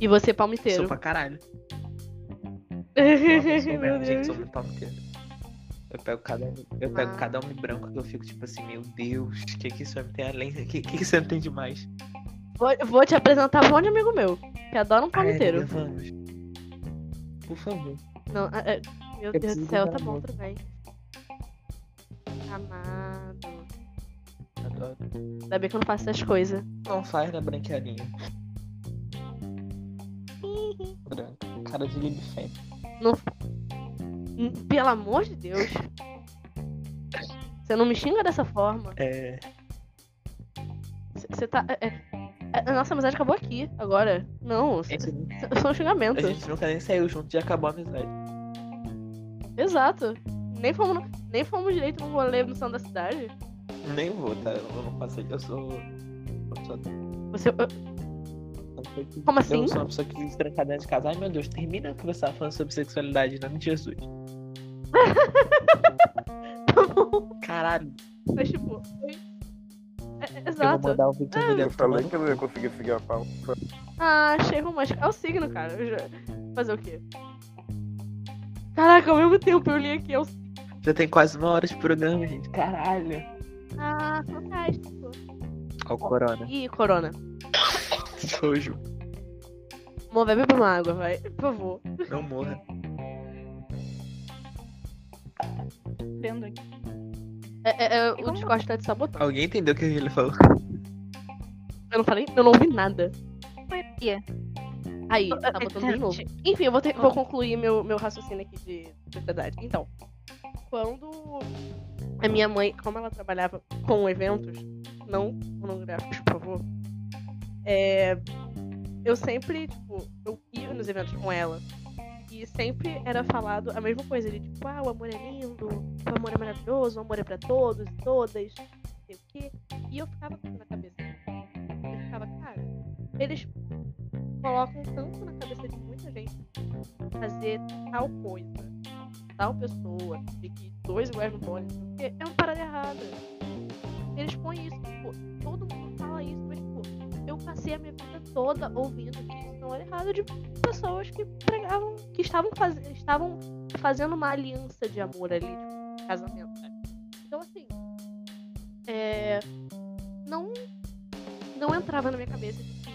S2: E você,
S1: Sou
S2: palmiteiro.
S1: pra caralho. Eu sou mesmo, gente, sou muito palmiteiro. Eu pego cada eu pego
S2: Ah.
S1: cada homem branco que eu fico tipo assim, meu Deus, o que que homem tem além, o que que homem tem demais?
S2: Vou, vou te apresentar um monte de amigo meu. Que adora um
S1: Ai,
S2: palmiteiro.
S1: vamos. Por favor.
S2: Não, é- é- meu
S1: Eu
S2: Deus do céu, tá bom, bem. Amado.
S1: Adoro.
S2: Ainda bem que eu não faço essas coisas.
S1: Não faz na branqueadinha. <laughs> Branca. Cara de Lily Femme.
S2: Hum, Pelo amor de Deus. Você não me xinga dessa forma.
S1: É.
S2: Você tá. é- é- a nossa amizade acabou aqui, agora. Não, é um xingamento.
S1: a gente nunca nem saiu junto, já acabou a amizade.
S2: Exato. Nem fomos, no- nem fomos direito no rolê no centro da cidade.
S1: Nem vou, tá? Eu não passei. Eu sou. Eu sou.
S2: Você.
S1: eu
S2: Como assim?
S1: Eu sou uma pessoa que vive trancada dentro de casa. Ai meu Deus, termina que você tava falando sobre sexualidade em nome de Jesus. <laughs>
S2: Tá bom.
S1: Caralho.
S2: Mas, tipo. foi- <laughs> É,
S1: Eu vou
S2: exato.
S1: mandar o Victor
S3: Eu
S1: William
S3: falei
S1: tomando.
S3: que eu não ia conseguir seguir a pauta.
S2: Ah, achei romântico. É o signo, cara. Eu já- Fazer o quê? Caraca, ao mesmo tempo eu li aqui. É o...
S1: Já tem quase uma hora de programa, gente. Caralho.
S2: Ah, fantástico.
S1: Ó o Corona.
S2: Ih, Corona.
S1: Sojo.
S2: Amor, vai beber uma água, vai. Por favor.
S1: Não morra.
S4: Vendo aqui.
S2: É, é, é, o Discord tá te sabotando.
S1: Alguém entendeu o que ele falou?
S2: Eu não falei? Eu não ouvi nada.
S4: Foi aqui.
S2: Aí, tá botando de novo. Enfim, eu vou, ter- vou concluir meu, meu raciocínio aqui de sociedade. Então, quando a minha mãe, como ela trabalhava com eventos, não pornográficos, por favor, é, eu sempre, tipo, eu ia nos eventos com ela. E sempre era falado a mesma coisa, de tipo, ah, o amor é lindo, o amor é maravilhoso, o amor é pra todos e todas, não sei o quê. E eu ficava com isso na cabeça. Eu ficava, cara, eles colocam tanto na cabeça de muita gente fazer tal coisa, tal pessoa, de que dois iguais não porque é uma parada errada. Eles põem isso, tipo, todo mundo passei a minha vida toda ouvindo que isso não era errado de pessoas que pregavam, que estavam, faz... estavam fazendo uma aliança de amor ali, tipo, casamento, sabe? Então assim, é... não não entrava na minha cabeça de que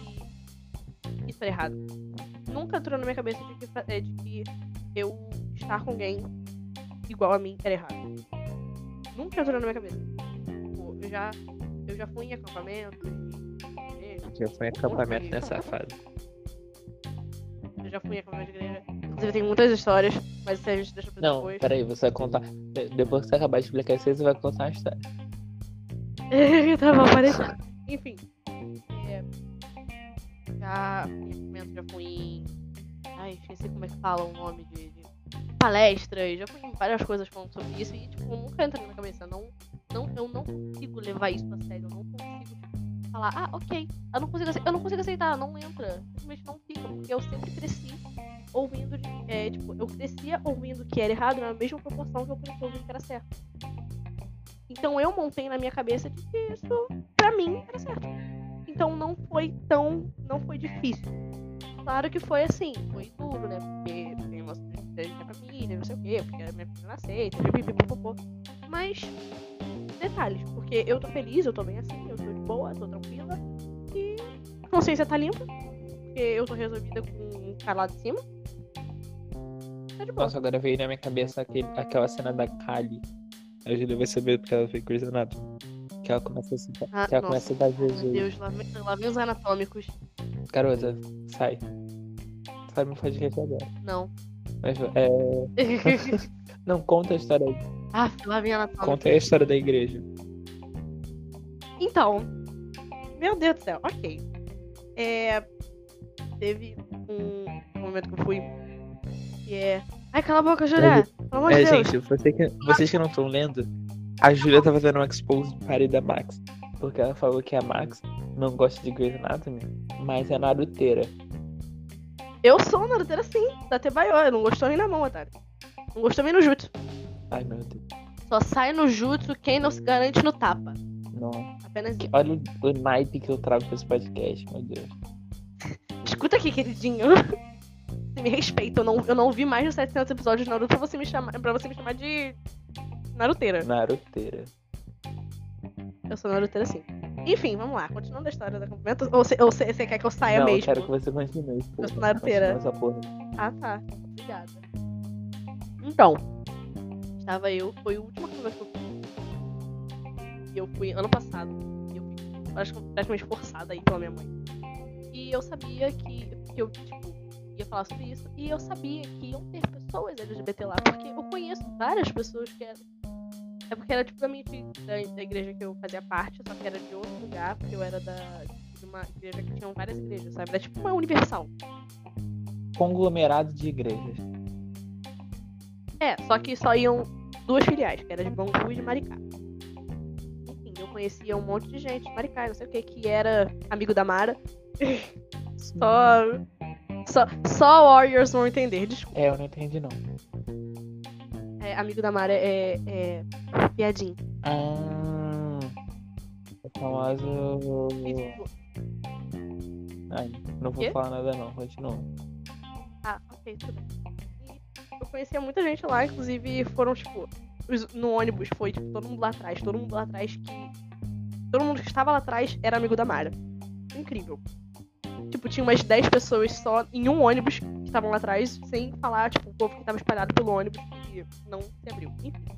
S2: isso era errado. Nunca entrou na minha cabeça de que, é, de que eu estar com alguém igual a mim era errado. Nunca entrou na minha cabeça. Tipo, eu já, eu já fui em acampamento. De igreja,
S1: Já foi acampamento nessa fase.
S2: Eu já fui em acampamento de igreja. Inclusive, tem muitas histórias, mas isso a gente deixa pra
S1: Não,
S2: depois.
S1: peraí, você vai contar. de- Depois que você acabar de explicar isso, você vai contar uma história. <laughs>
S2: tá bom, deixar. <laughs> Enfim. é, já fui em já fui em. Ai, esqueci como é que fala o nome de, de palestras, já fui em várias coisas falando sobre isso e, tipo, nunca entra na minha cabeça. Não, não, eu não consigo levar isso a sério. Eu não consigo, tipo, falar, ah, ok. Eu não consigo, eu não consigo aceitar, não entra. Simplesmente não fica, porque eu sempre cresci ouvindo, é, tipo, eu crescia ouvindo que era errado na mesma proporção que eu cresci ouvindo que era certo. Então eu montei na minha cabeça de que isso, pra mim, era certo. Então não foi tão. não foi difícil. Claro que foi assim, foi duro, né? Porque tem da família, não sei o quê, porque era minha filha pipipipopopô. Mas, detalhes, porque eu tô feliz, eu tô bem assim, eu tô de boa, tô tranquila. E a consciência tá limpa, porque eu tô resolvida com o cara lá de cima. Tá de boa.
S1: Nossa, agora veio na minha cabeça aquele, aquela cena da Kali. A Julia vai saber porque ela foi Anatomy. Que ela começa a citar,
S2: Ah,
S1: que ela
S2: nossa.
S1: começa a dar
S2: Meu
S1: Jesus.
S2: Deus, lá vem, lá vem os anatômicos.
S1: Garota, sai. Sai no podcast agora.
S2: Não.
S1: Mas, é... <laughs> <laughs> Não, conta a história aí.
S2: Ah, lá vem anatômicos.
S1: Conta aí a história da igreja.
S2: Então, meu Deus do céu, ok. É, teve um momento que eu fui que é. Ai, cala a boca, Julia! Pelo amor de
S1: É,
S2: Deus!
S1: gente, você que- vocês que não estão lendo, a Julia tá fazendo um expose party da Max. Porque ela falou que a Max não gosta de Grey's Anatomy, mas é naruteira.
S2: Eu sou naruteira sim, da Tebaio, não gostou nem na mão, otário. Não gostou nem no jutsu.
S1: Ai, meu Deus.
S2: Só sai no jutsu quem não se garante no tapa.
S1: Não.
S2: Apenas isso.
S1: Olha o, o naipe que eu trago pra esse podcast, meu Deus. <laughs>
S2: Escuta aqui, queridinho. Você me respeita, eu não, eu não vi mais de 700 episódios de Naruto pra você me chamar, pra você me chamar de naruteira.
S1: Naruteira.
S2: Eu sou naruteira sim. Enfim, vamos lá. Continuando a história do acampamento. Ou você, quer que eu saia
S1: não, eu
S2: mesmo?
S1: quero que você continue.
S2: Eu sou naruteira.
S1: Porra.
S2: Ah, tá. Obrigada. Então, estava eu, foi o último acampamento que eu fui. E eu fui ano passado. E eu fui praticamente forçada aí pela minha mãe. E eu sabia que, que eu, tipo, ia falar sobre isso. E eu sabia que iam ter pessoas LGBT lá. Porque eu conheço várias pessoas que eram. É porque era tipo da minha da, da igreja que eu fazia parte, só que era de outro lugar, porque eu era da, de uma igreja que tinham várias igrejas, sabe? Era tipo uma universal.
S1: Conglomerado de igrejas.
S2: É, só que só iam duas filiais, que era de Bangu e de Maricá. Enfim, eu conhecia um monte de gente de Maricá, não sei o que, que era amigo da Mara. Só. Só, só Warriors vão entender, desculpa.
S1: É, eu não entendi não.
S2: É, amigo da Mara é, é piadinho.
S1: Ah. É famoso. Ai, não vou falar nada não, continua.
S2: Ah, ok, tudo bem. Eu conhecia muita gente lá, inclusive foram, tipo, no ônibus foi, tipo, todo mundo lá atrás, todo mundo lá atrás que. Todo mundo que estava lá atrás era amigo da Mara. Incrível. Tipo, tinha umas 10 pessoas só em um ônibus que estavam lá atrás, sem falar, tipo, o povo que tava espalhado pelo ônibus e não se abriu. Enfim.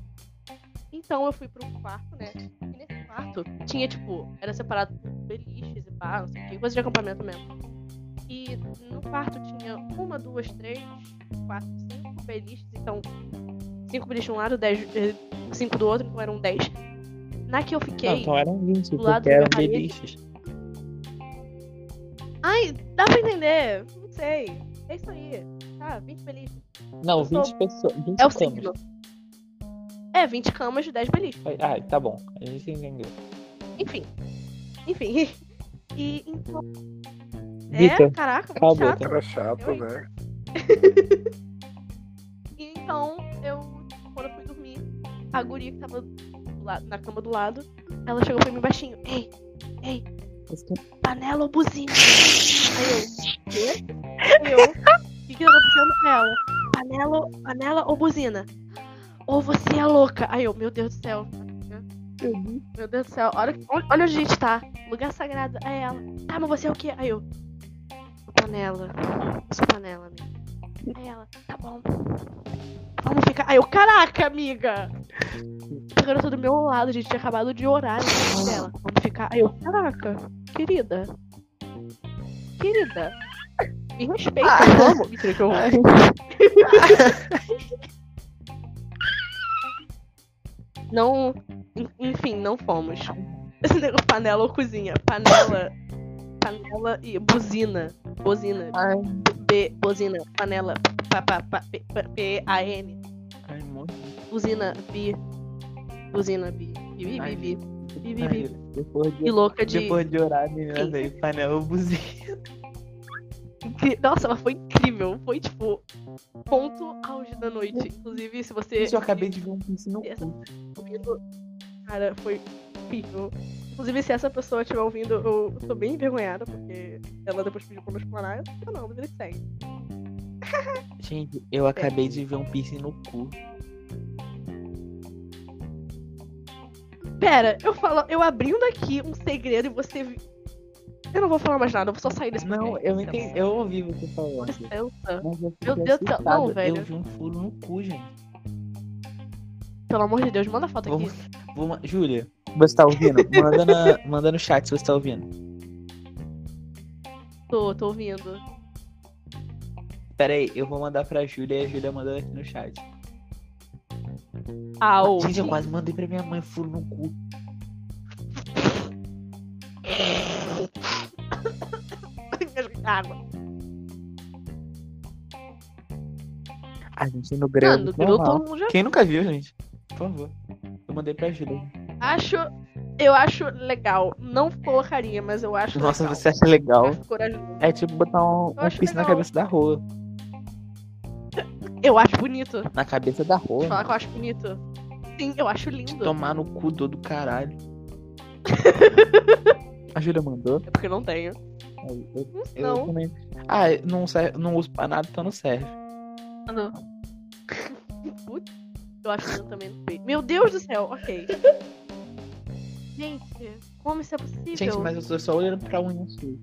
S2: Então eu fui pro quarto, né? E nesse quarto tinha, tipo, era separado por beliches e pá, não sei o que, coisa de acampamento mesmo. E no quarto tinha uma, duas, três, quatro, cinco beliches. Então, cinco beliches de um lado, dez, eh, cinco do outro, então eram dez. Na que eu
S1: Não,
S2: fiquei.
S1: então eram 20,
S2: do lado
S1: eram
S2: parede.
S1: beliches.
S2: Ai, dá pra entender. Não sei. É isso aí. Tá, 20 beliches.
S1: Não,
S2: Eu sou-
S1: 20 pessoas. 20
S2: É o
S1: camas.
S2: signo. É, 20 camas de 10 beliches.
S1: Ah, tá bom. A gente entendeu.
S2: Enfim. Enfim. <laughs> E então. É, caraca,
S1: cala
S2: chato.
S3: Era chato,
S2: Eu-
S3: né? <laughs>
S2: E então, eu, quando eu fui dormir, a guria que tava do la- na cama do lado, ela chegou pra mim baixinho. Ei, ei, panela ou buzina? Aí eu, quê? Aí eu, o que que tá acontecendo com ela? Panela, panela ou buzina? Ou você é louca? Aí eu, meu Deus do céu. Meu Deus do céu, olha, olha onde a gente tá. Lugar sagrado. Aí ela, tá, mas você é o quê? Aí eu, panela. Sou panela, amiga. Aí ela, tá bom. Vamos ficar. Aí eu, caraca, amiga! A garota do meu lado, a gente tinha acabado de orar na frente dela. Vamos ficar. Aí eu, caraca, querida. Querida. Me respeita, vamos. Mentira que eu Não. en- Enfim, não fomos. Esse negócio panela ou cozinha. Panela. Panela e buzina. Buzina.
S1: Ai,
S2: B, buzina, panela, pa, pa, pa, P, P, P, A, N,
S1: ai,
S2: buzina, bi, buzina, bi, bi, bi, bi, bi, bi, bi, e louca de...
S1: depois de orar, menina veio panela buzina.
S2: incri- Nossa, ela foi incrível, foi tipo, ponto auge da noite, inclusive se você...
S1: Isso eu acabei de ver um piercing no
S2: Essa-
S1: cu.
S2: Cara, foi incrível. Inclusive, se essa pessoa estiver ouvindo, eu tô bem envergonhada, porque ela depois pediu pra não explanar, eu não, vida que segue.
S1: Gente, eu acabei de ver um piercing no cu.
S2: Pera, eu falo, eu abrindo aqui um segredo e você... Eu não vou falar mais nada, eu vou só sair desse
S1: Não, eu entendi, eu ouvi você falando.
S2: Licença.
S1: Mas eu
S2: Meu Deus do céu, não, velho.
S1: Eu vi um furo no cu, gente.
S2: Pelo amor de Deus, manda foto aqui.
S1: Vamos- Vou Júlia, você tá ouvindo? Manda, na... Manda no chat se você tá ouvindo.
S2: Tô, tô ouvindo.
S1: Pera aí, eu vou mandar pra Júlia e a Júlia mandando aqui no chat.
S2: Au.
S1: Gente, eu quase mandei pra minha mãe furo no cu.
S2: Água.
S1: A gente no grego.
S2: Mano, todo mundo já.
S1: Quem nunca viu, gente? Por favor. Eu mandei pra Júlia.
S2: Acho. Eu acho legal. Não colocaria, mas eu acho
S1: Nossa,
S2: legal.
S1: você acha legal? É tipo botar um,
S2: Eu
S1: um piercing na cabeça da rola.
S2: Eu acho bonito.
S1: Na cabeça da rola.
S2: falar que eu acho bonito. Sim, eu acho lindo.
S1: Tomar no cu do caralho. <laughs> A Júlia mandou.
S2: É porque eu não tenho.
S1: Eu- eu
S2: Não.
S1: também- Ah, não, serve, não uso pra nada, então não serve.
S2: Não. Eu acho lindo também no peito. Meu Deus do céu, ok. Gente, como isso é possível?
S1: Gente, mas eu tô só olhando pra unha sua.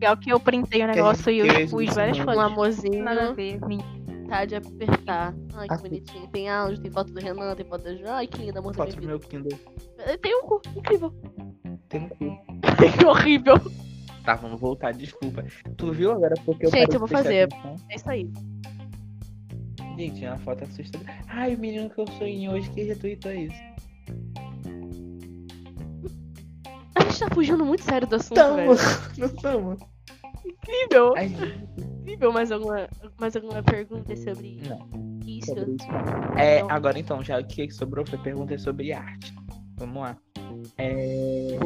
S4: É o que eu printei o negócio e
S1: eu
S4: eu
S1: dizer
S4: várias
S2: Um
S4: fotos.
S2: amorzinho.
S4: Nada a ver.
S2: Tá de apertar. Ai, que
S1: Ah,
S2: bonitinho. Tem áudio, tem foto do Renan, tem foto da Jo. Ai, que linda, amor da
S1: Foto
S2: minha
S1: do
S2: vida.
S1: meu Kindle.
S2: Tem um cu, incrível.
S1: Tem um cu.
S2: que <laughs> horrível.
S1: Tá, vamos voltar, desculpa. Tu viu agora porque eu
S2: Gente,
S1: parei
S2: eu vou
S1: de prestar
S2: fazer.
S1: atenção?
S2: É isso aí.
S1: Gente, é uma foto assustadora. Ai, o menino que eu sonhei hoje que retweetou isso.
S2: A gente tá fugindo muito sério do assunto,
S1: Tamo,
S2: velho.
S1: não <laughs> tamo.
S2: Incrível.
S1: Ai,
S2: Incrível. Mais alguma, mais alguma pergunta sobre
S1: não.
S2: Isso.
S1: sobre isso. É,
S2: Então-
S1: agora então, já o que sobrou foi pergunta sobre arte. Vamos lá. É,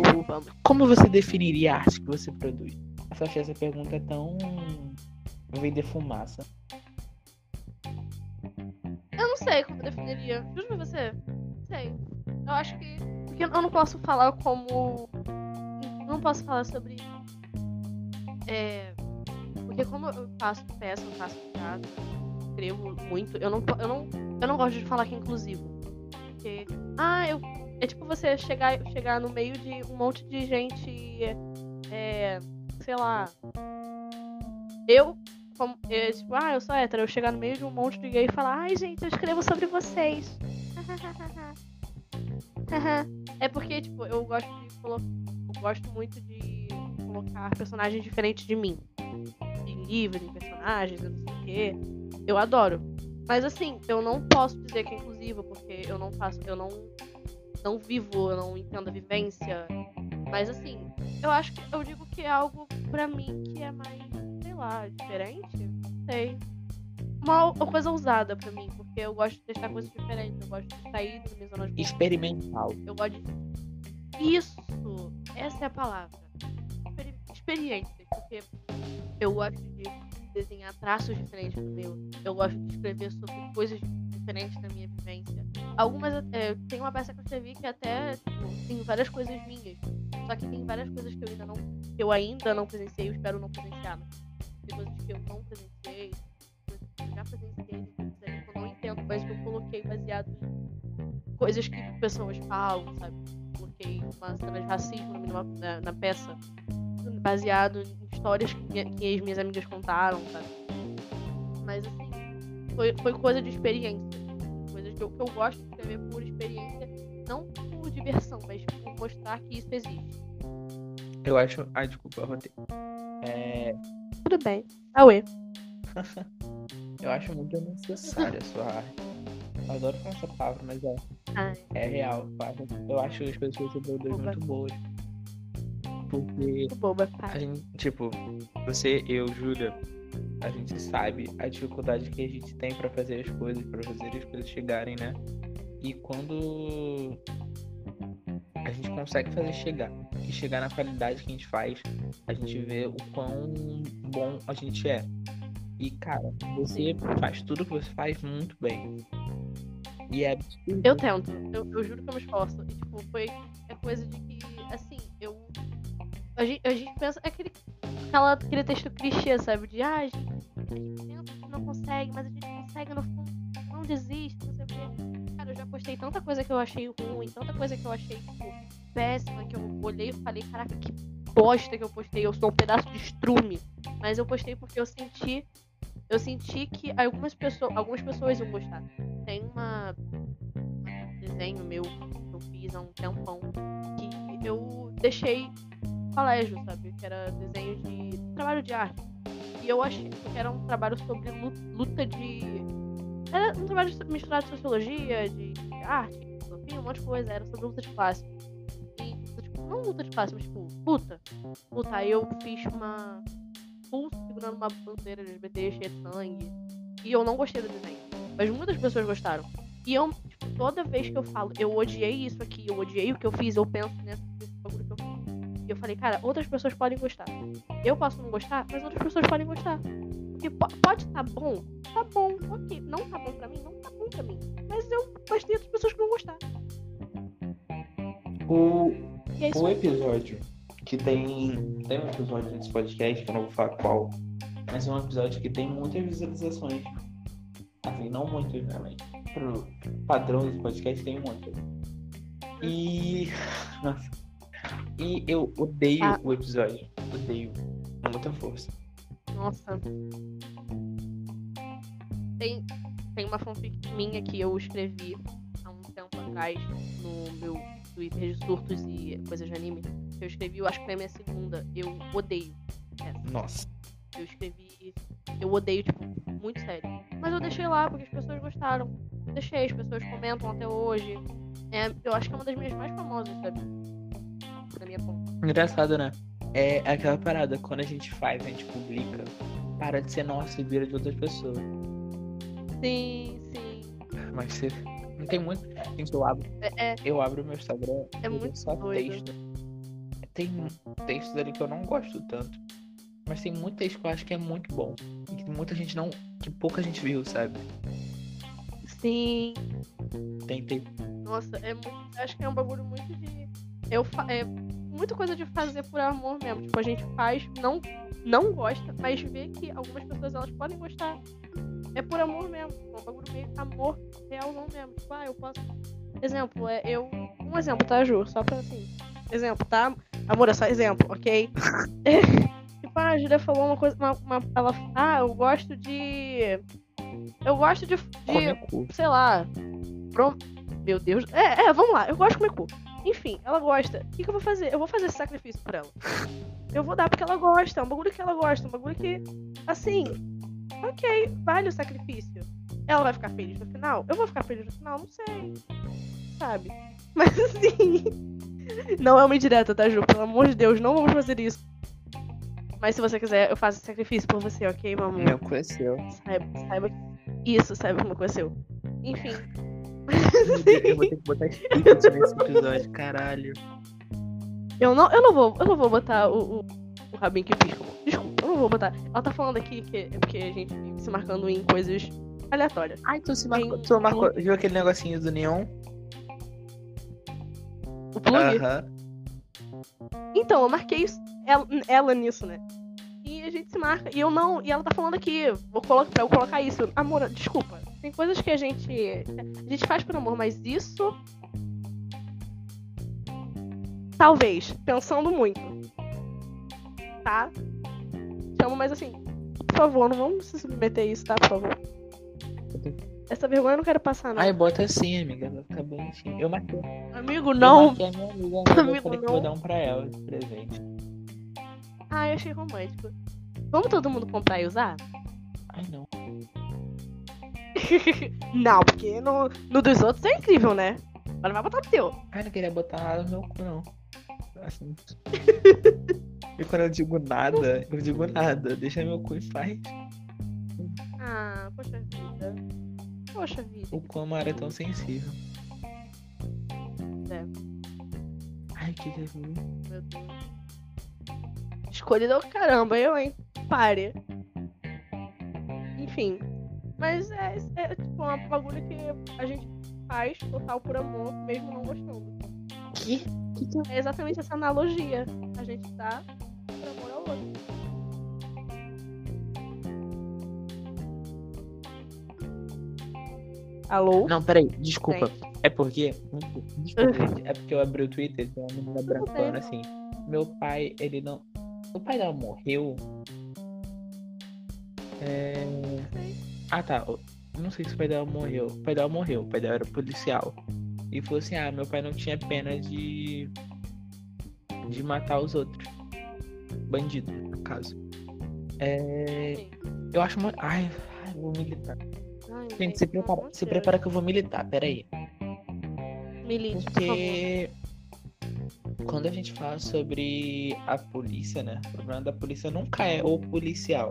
S1: como você definiria a arte que você produz? Eu achei essa pergunta tão. vender fumaça.
S2: Eu não sei como eu definiria. Juro pra você. Não sei. Eu acho que. Porque eu não posso falar como. eu Não posso falar sobre. É. Porque como eu faço peça, eu faço teatro, escrevo muito, eu não, eu não, eu não gosto de falar que é inclusivo. Porque. Ah, eu. É tipo você chegar, chegar no meio de um monte de gente. É. Sei lá. Eu como, é, tipo, ah, eu sou hétero, eu chegar no meio de um monte de gay e falar, ai gente, eu escrevo sobre vocês. <laughs> é porque, tipo, eu gosto de. Eu gosto muito de colocar personagens diferentes de mim. Em livros, em personagens, eu não sei o quê. Eu adoro. Mas assim, eu não posso dizer que é inclusivo, porque eu não faço, eu não, não vivo, eu não entendo a vivência. Mas assim, eu acho que eu digo que é algo pra mim que é mais, lá, diferente. Não sei. Uma, uma coisa ousada pra mim, porque eu gosto de testar coisas diferentes, eu gosto de sair da minha zona de.
S1: Experimental.
S2: Eu gosto de. Isso! Essa é a palavra. Experi- Experiências. Porque eu gosto de desenhar traços diferentes do meu. Eu gosto de escrever sobre coisas diferentes da minha vivência. Algumas. É, tem uma peça que eu escrevi que até tipo, tem várias coisas minhas. Só que tem várias coisas que eu ainda não. Que eu ainda não presenciei, eu espero não presenciar. Mas tem coisas que eu não presenciei, eu já presenciei, que eu não entendo, mas eu coloquei baseado em coisas que pessoas falam, sabe? Coloquei uma cena de racismo na, na peça, baseado em histórias que, minha- que as minhas amigas contaram, sabe? Mas assim, foi, foi coisa de experiência. Coisas que eu, que eu gosto de escrever por experiência, não por diversão, mas por mostrar que isso existe.
S1: Eu acho. Ai, desculpa, eu rotei. É,
S2: Tudo bem. Auê. <laughs>
S1: eu acho muito necessária a sua arte. Eu adoro falar essa palavra, mas é,
S2: Ai.
S1: é real. Eu acho, as produz
S2: Oba.
S1: muito boas. Porque
S2: Muito boba,
S1: a gente, tipo, você, eu, Júlia, a gente sabe a dificuldade que a gente tem pra fazer as coisas, pra fazer as coisas chegarem, né? E quando a gente consegue fazer chegar e chegar na qualidade que a gente faz, a gente vê o quão bom a gente é. E cara, você faz tudo que você faz muito bem. E é absurdo.
S2: Eu tento. Eu, eu juro que eu me esforço. E, tipo, foi é coisa de que, assim, eu. A gente, a gente pensa. É aquele, aquela, aquele texto clichê, sabe? De, ah, a gente, a gente pensa que não consegue, mas a gente consegue no fundo. Desiste, não sei o quê. Cara, eu já postei tanta coisa que eu achei ruim, tanta coisa que eu achei, tipo, péssima, que eu olhei e falei, caraca, que bosta que eu postei. Eu sou um pedaço de estrume. Mas eu postei porque eu senti. Eu senti que algumas pessoas, algumas pessoas iam gostar. Tem uma um desenho meu que eu fiz há um tempão que eu deixei colégio, sabe? Que era desenho de trabalho de arte. E eu achei que era um trabalho sobre lu- luta de. Era um trabalho misturado de sociologia, de arte, filosofia, um monte de coisa. Era sobre luta de classe. E, tipo, não luta de classe, mas tipo, luta. Luta. Aí eu fiz uma. Pulso segurando uma bandeira LGBT cheia de sangue. E eu não gostei do desenho. Mas muitas pessoas gostaram. E eu, tipo, toda vez que eu falo, eu odiei isso aqui, eu odiei o que eu fiz, eu penso nesse, nesse bagulho que eu fiz. E eu falei, cara, outras pessoas podem gostar. Eu posso não gostar, mas outras pessoas podem gostar. Porque po- pode tá bom, tá bom, ok. Não tá bom pra mim, não tá bom pra mim. Mas eu mas tem outras pessoas que não gostaram.
S1: O,
S2: é
S1: o episódio que tem. Tem um episódio nesse podcast, que eu não vou falar qual. Mas é um episódio que tem muitas visualizações. Assim, não muitas, né? Mas pro padrão desse podcast tem muitas. E. <laughs> Nossa. E eu odeio
S2: Ah.
S1: o episódio. Odeio. Com muita força.
S2: Nossa. Tem, tem uma fanfic minha que eu escrevi há um tempo atrás no meu Twitter de surtos e coisas de anime. que Eu escrevi, eu acho que foi a minha segunda. Eu odeio essa.
S1: Nossa.
S2: Eu escrevi. Eu odeio, tipo, muito sério. Mas eu deixei lá porque as pessoas gostaram. Deixei, as pessoas comentam até hoje. É, eu acho que é uma das minhas mais famosas, sabe? Da minha conta.
S1: Engraçado, né? É aquela parada, quando a gente faz, a gente publica, para de ser nossa e vira de outras pessoas.
S2: Sim,
S1: Mas você. Não tem muito. Gente, eu abro,
S2: É, é,
S1: eu abro meu Instagram
S2: É muito
S1: só
S2: doido.
S1: texto. Tem textos ali que eu não gosto tanto. Mas tem muito texto que eu acho que é muito bom. E que muita gente não. que pouca gente viu, sabe?
S2: sim.
S1: Tem texto.
S2: Nossa, é muito. Acho que é um bagulho muito de. Eu fa... É muita coisa de fazer por amor mesmo. Tipo, a gente faz, não, não gosta, mas vê que algumas pessoas elas podem gostar. É por amor mesmo. É um bagulho meio amor real não mesmo. Tipo, ah, eu posso. Exemplo, é eu. Um exemplo, tá, Ju? Só pra assim. Exemplo, tá? Amor, é só exemplo, ok? <laughs> tipo, ah, a Julia falou uma coisa. Uma, uma- ela. Ah, eu gosto de. Eu gosto de. de sei lá. Prom... Meu Deus. É, é, vamos lá. Eu gosto de comer cu. Enfim, ela gosta. O que, que eu vou fazer? Eu vou fazer esse sacrifício por ela. Eu vou dar porque ela gosta. É um bagulho que ela gosta. Um bagulho que, assim, ok, vale o sacrifício. Ela vai ficar feliz no final? Eu vou ficar feliz no final? Não sei. Sabe? <laughs> Mas assim. Não é uma indireta, tá, Ju? Pelo amor de Deus, não vamos fazer isso. Mas se você quiser, eu faço esse sacrifício por você, ok, meu amor?
S1: Meu cu é seu.
S2: Saiba, saiba. Isso, saiba como aconteceu. Enfim.
S1: Eu vou ter que botar stickers nesse episódio, caralho.
S2: Eu não, eu não vou, eu não vou botar o, o, o rabinho que pisca. Desculpa, eu não vou botar. Ela tá falando aqui que é porque a gente se marcando em coisas aleatórias.
S1: Ai, tu se marcou-. Tu marcou. Viu aquele negocinho do neon?
S2: O plug.
S1: Aham.
S2: Então, eu marquei isso- ela, ela nisso, né? E a gente se marca. E eu não. E ela tá falando aqui, vou colocar, pra eu colocar isso. Amor, desculpa. Tem coisas que a gente. A gente faz por amor, mas isso. Talvez. Pensando muito. Tá? Chamo, mas assim. Por favor, não vamos se submeter a isso, tá? Por favor. Essa vergonha eu não quero passar, não.
S1: Ai, bota assim, amiga. Vai ficar bonitinho. Eu marquei.
S2: Amigo,
S1: Eu
S2: não.
S1: marquei a minha amiga, eu
S2: Amigo,
S1: falei que
S2: não.
S1: vou dar um pra ela de presente.
S2: Ai, achei romântico. Vamos todo mundo comprar e usar?
S1: Ai, não. <laughs>
S2: não, porque no, no dos outros é incrível, né? Mas não vai botar no teu.
S1: Ai, não queria botar nada no meu cu, não. Assim. <laughs> e quando eu digo nada, eu digo nada. Deixa meu cu em paz.
S2: Ah, poxa vida. Poxa vida.
S1: O cu é uma área tão sensível.
S2: É.
S1: Ai, que delícia.
S2: Meu Deus. Escolhido do caramba, eu, hein? Pare. Enfim. Mas é, é tipo um bagulho que a gente faz total por amor, mesmo não gostando.
S1: Que? Que que
S2: É exatamente essa analogia. A gente dá por amor ao outro. Alô?
S1: Não, peraí, desculpa. É porque. Desculpa, gente. É porque eu abri o Twitter e tem uma menina falando assim. Meu pai, ele não. O pai dela morreu. É. Ah tá. Não sei se o pai dela morreu. O pai dela morreu, o pai dela era policial. E falou assim, ah, meu pai não tinha pena de. de matar os outros. Bandido, no caso. É. Eu acho muito. Ai, ai, vou militar.
S2: Ai,
S1: Gente, se prepara, se prepara que eu vou militar, peraí.
S2: Milite, favor.
S1: Porque quando a gente fala sobre a polícia, né? O problema da polícia nunca é o policial.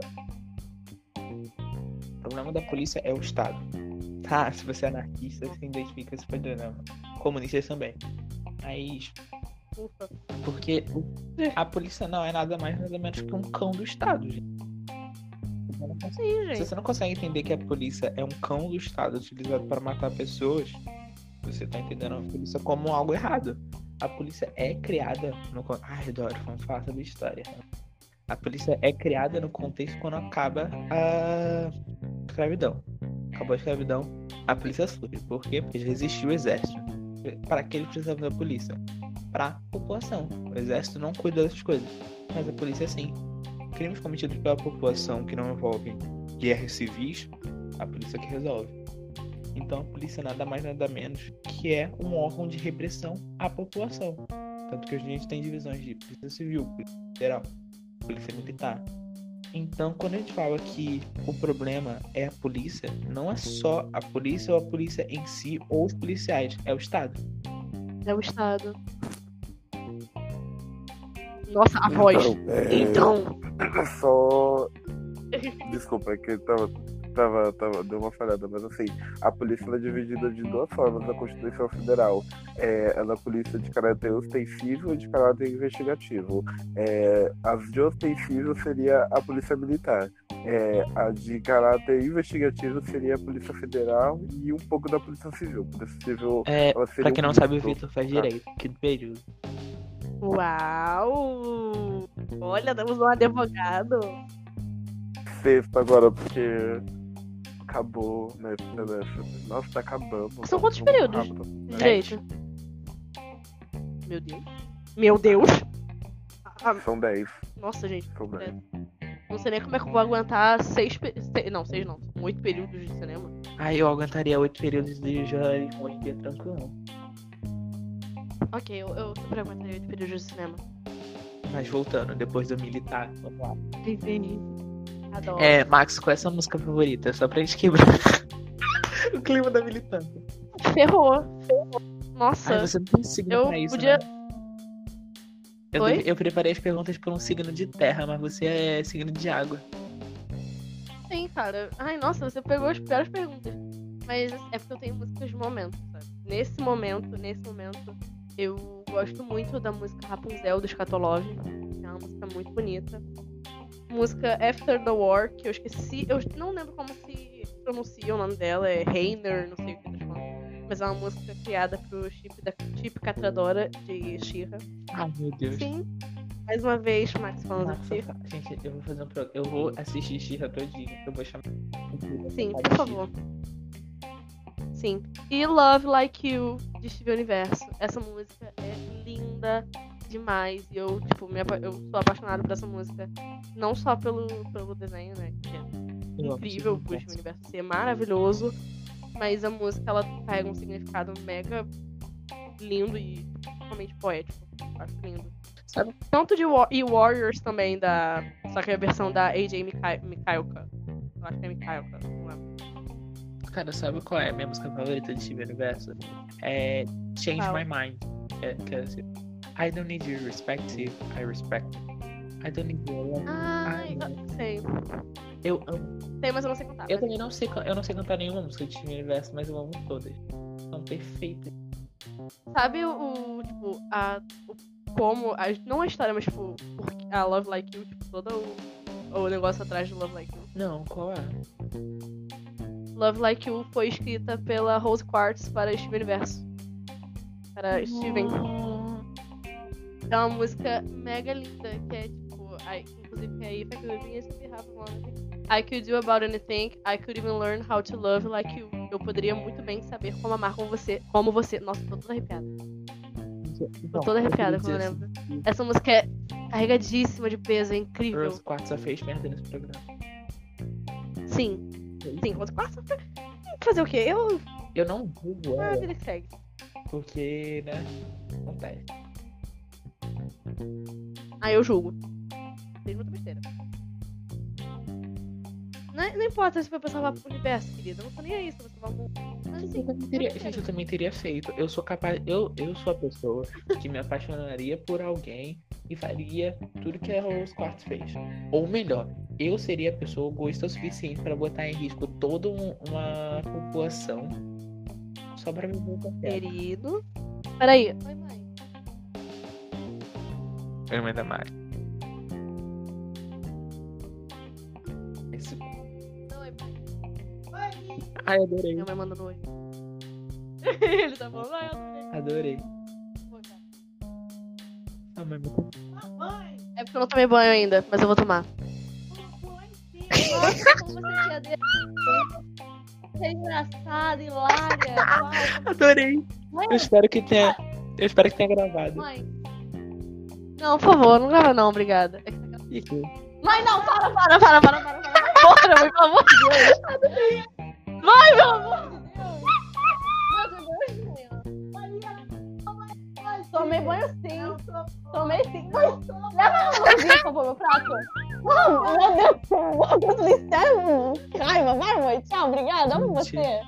S1: O problema da polícia é o Estado. <laughs> Tá, se você é anarquista, você identifica esse problema. Comunistas também. Mas.
S2: Ufa.
S1: Porque a polícia não é nada mais nada menos que um cão do Estado, gente.
S2: Sim,
S1: Se você não consegue entender que a polícia é um cão do Estado utilizado para matar pessoas, você tá entendendo a polícia como algo errado. A polícia é criada no. Ai, adoro, vamos falar sobre história. A polícia é criada no contexto quando acaba a escravidão. Acabou a escravidão, a polícia surge. Por quê? Porque já existiu o exército. Para que ele precisava da polícia? Para a população. O exército não cuida dessas coisas, mas a polícia sim. Crimes cometidos pela população que não envolvem guerras civis, a polícia que resolve. Então a polícia nada mais nada menos que é um órgão de repressão à população. Tanto que hoje a gente tem divisões de polícia civil, polícia federal, polícia militar. Então quando a gente fala que o problema é a polícia, não é só a polícia ou a polícia em si ou os policiais, é o Estado.
S2: É o Estado. Nossa, a voz.
S3: Então, é,
S2: Então.
S3: só. <laughs> Desculpa, é que eu tava tava, tava, deu uma falhada, mas assim, a polícia ela é dividida de duas formas na Constituição Federal. É, ela é a polícia de caráter ostensivo e de caráter investigativo. É, as de ostensivo seria a polícia militar. É, a de caráter investigativo seria a Polícia Federal e um pouco da Polícia Civil. Polícia Civil,
S1: É,
S3: ela seria
S1: pra quem
S3: um
S1: não sabe, o. Vitor faz direito. Que período.
S2: Uau! Olha, temos um advogado.
S3: Sexto agora, porque acabou, né? Nossa, tá acabando.
S2: São quantos
S3: Vamos
S2: períodos?
S3: rápido.
S2: Direito. Meu Deus. Meu Deus! Ah,
S3: São 10.
S2: nossa, gente.
S3: São 10.
S2: Não sei nem como é que eu vou aguentar seis. pe- se- Não, seis não. Oito períodos de cinema.
S1: Aí eu aguentaria oito períodos de jornalismo hoje em dia tranquilo.
S2: Ok, eu, eu super aguentaria oito períodos de cinema.
S1: Mas voltando, depois do militar, vamos lá.
S2: Enfim. Adoro.
S1: É, Max, qual é a sua música favorita? Só pra gente quebrar <laughs> o clima da militância.
S2: Ferrou. Ferrou. Nossa.
S1: Ai, você não tem signo
S2: eu
S1: pra isso,
S2: podia-
S1: né? Eu,
S2: Oi?
S1: eu preparei as perguntas por um signo de terra, mas você é signo de água.
S2: Sim, cara. Ai, nossa, você pegou as piores perguntas. Mas é porque eu tenho músicas de momento, sabe? Nesse momento, nesse momento, eu gosto muito da música Rapunzel do Scatolov, que é uma música muito bonita. Música After the War, que eu esqueci, eu não lembro como se pronuncia o nome dela, é Reiner, não sei o que eles falam. Mas é uma música criada pro chip da chip Catradora de Shira.
S1: Ai, meu Deus.
S2: Sim. Mais uma vez, Max falando
S1: Nossa,
S2: de Shira.
S1: gente, eu vou fazer um programa. Eu vou assistir Xirra todinho. Eu vou chamar.
S2: Sim, por favor. Sim. E Love Like You, de Steve Universo. Essa música é linda demais. E eu, tipo, me eu sou apaixonada por essa música. Não só pelo, pelo desenho, né? Que é incrível, por Steve Universo ser maravilhoso. Mas a música, ela pega um significado mega lindo e totalmente poético. Eu Acho lindo.
S1: Sabe?
S2: Tanto de Wa- e Warriors também, da. Só que é a versão da AJ Mikha- Mikhailka. Eu acho que é Mikhailka, não lembro.
S1: Cara, sabe qual é a minha música favorita de Steve Universo? É Change? My Mind. É, que é assim. I don't need your respect I respect. I don't need your love.
S2: Ai, eu sei.
S1: Eu amo.
S2: Sei, mas eu não sei cantar.
S1: Eu também não sei, eu não sei cantar nenhuma música de Universo, mas eu amo todas. São perfeitas.
S2: Sabe o, tipo, a, o, como, a, não a história, mas tipo, a Love Like You, tipo, todo o, o negócio atrás do Love Like You.
S1: Não, qual é?
S2: Love Like You foi escrita pela Rose Quartz para Steven Universo. Para Steven. É uma música mega linda, que é tipo, I, inclusive que aí If I could be as happy, happy, wanna I could do about anything, I could even learn how to love like you. Eu poderia muito bem saber como amar como você, como você. Nossa, tô toda arrepiada. Tô toda arrepiada quando eu lembro. Essa música é carregadíssima de peso, é incrível.
S1: Rose Quartz só fez merda nesse programa.
S2: Sim, sim, quanto quarto? Fazer o quê? Eu.
S1: Eu não julgo
S2: Ah, vida que segue.
S1: porque, né? Acontece.
S2: Ah, eu julgo. Fez muita besteira. Não, não importa se foi pra salvar o universo, querida. Eu não tô nem aí se você salvar o mundo. Mas assim,
S1: Eu também teria, gente, eu também teria feito. Eu sou capaz. Eu, eu sou a pessoa que me apaixonaria por alguém e faria tudo que a Rose Quartz fez. Ou melhor, eu seria a pessoa egoísta o suficiente para botar em risco toda um- uma população só com ela.
S2: querido. Peraí. Oi, mãe.
S1: Eu mãe da Mari. Esse...
S2: Oi, mãe.
S1: Ai, adorei.
S2: Minha mãe mandando oi. <laughs> Ele tá falando, ai, eu adorei.
S1: Adorei.
S2: Vou.
S1: Ah, mãe, muito...
S2: É porque eu não tomei banho ainda, mas eu vou tomar. <laughs> Nossa, como você tinha dele. É engraçada, hilária.
S1: Adorei.
S2: Mãe,
S1: Eu espero que tenha. Eu espero que tenha gravado.
S2: mãe. Não, por favor, não grava não, obrigada. É que- Mãe, não, para, para, para, para, para, para. Bora, mãe, pelo amor de Deus. Vai, pelo amor de Deus. Meu Deus, menina. Tomei banho sim. Tomei sim. Leva a mãozinha, por favor, meu prato. Não, meu Deus. Meu Deus do céu. Raiva. Vai, mãe. Tchau, obrigada. Amo você.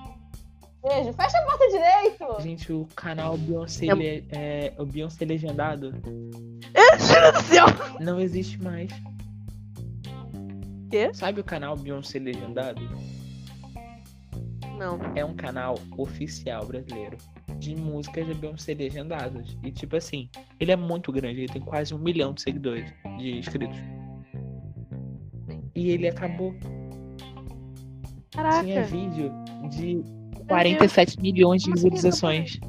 S2: Beijo. Fecha a porta direito.
S1: Gente, o canal Beyoncé,
S2: É-
S1: le- é, o Beyoncé Legendado
S2: Deus do céu.
S1: não existe mais.
S2: Quê?
S1: Sabe o canal Beyoncé Legendado?
S2: Não.
S1: é um canal oficial brasileiro de músicas da Beyoncé legendadas. E tipo assim, ele é muito grande, ele tem quase um milhão de seguidores, de inscritos. E ele acabou.
S2: Caraca.
S1: Tinha vídeo de 47 milhões de
S2: assim,
S1: visualizações.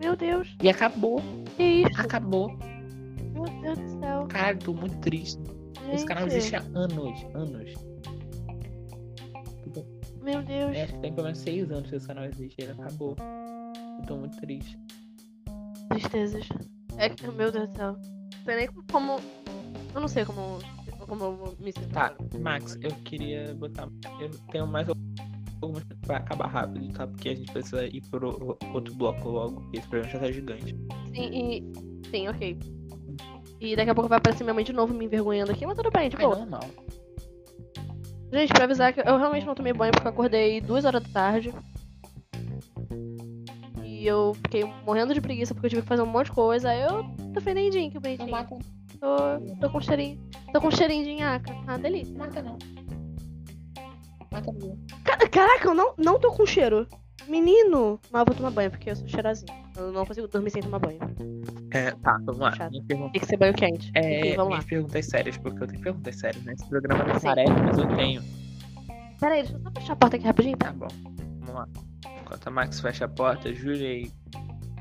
S2: Meu Deus.
S1: E acabou,
S2: Que isso?
S1: acabou.
S2: Meu Deus do céu.
S1: Cara, tô muito triste. Esse canal
S2: Gente,
S1: existe há anos, anos.
S2: Meu Deus.
S1: É, acho que tem pelo menos seis anos que esse canal existe, ele acabou. Eu tô muito triste.
S2: Tristezas. É que, meu Deus do céu. Não sei nem como. Eu não sei como. Como eu vou me sentir.
S1: Tá. Max, eu queria botar. Eu tenho mais algumas vai acabar rápido, tá? Porque a gente precisa ir pro outro bloco logo, porque esse programa já tá gigante.
S2: Sim, e. Sim, ok. E daqui a pouco vai aparecer minha mãe de novo me envergonhando aqui, mas tudo bem, tipo.
S1: Ai, normal.
S2: Gente, pra avisar que eu realmente não tomei banho porque eu acordei duas horas da tarde. E eu fiquei morrendo de preguiça porque eu tive que fazer um monte de coisa. Aí eu tô fedendinho, que
S1: Não
S2: bonitinho.
S1: mata,
S2: Tô, tô com cheirinho. Tô com cheirinho de nhaca. Ah, delícia.
S1: não mata não.
S2: Caraca, eu não, não tô com cheiro. Menino! Mas eu vou tomar banho porque eu sou cheirazinho. Eu não consigo dormir sem tomar banho.
S1: É, tá, vamos lá.
S2: Chato.
S1: Pergunta
S2: Tem que ser banho quente.
S1: é
S2: Enfim, vamos lá.
S1: perguntas sérias, porque eu tenho perguntas sérias, né? Esse programa não
S2: Sim.
S1: parece, mas eu tenho.
S2: Pera aí, deixa eu só fechar a porta aqui rapidinho.
S1: Tá bom, vamos lá. Enquanto a Max fecha a porta, Júlia e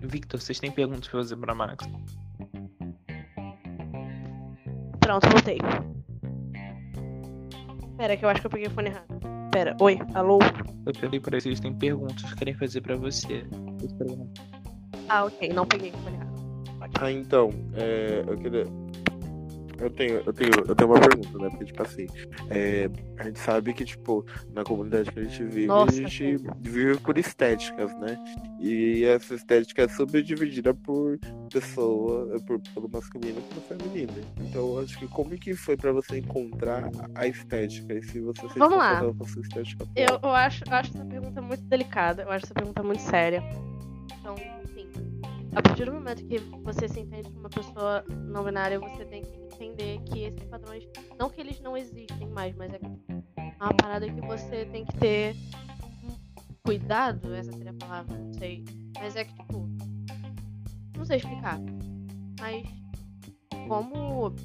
S1: Victor, vocês têm perguntas pra fazer pra Max?
S2: Pronto, voltei. Pera, que eu acho que eu peguei o fone errado. Pera, oi, alô?
S1: Eu perguntei pra vocês, tem perguntas que querem fazer pra você.
S2: Ah, ok, não peguei o fone errado.
S3: Ah, então, é, eu queria. Eu tenho, eu tenho, eu tenho uma pergunta, né? Porque, tipo assim, é, a gente sabe que, tipo, na comunidade que a gente vive,
S2: Nossa,
S3: a gente vive por estéticas, né? E essa estética é subdividida por pessoa, por, pelo masculino e pelo feminino. Então, eu acho que como que foi pra você encontrar a estética? E se você se
S2: Vamos lá.
S3: com a sua estética
S2: Eu, eu, acho, eu acho essa pergunta muito delicada, eu acho essa pergunta muito séria. Então. A partir do momento que você se entende como uma pessoa não binária, você tem que entender que esses padrões, não que eles não existem mais, mas é uma parada que você tem que ter cuidado, essa seria a palavra, não sei. Mas é que, tipo, não sei explicar. Mas como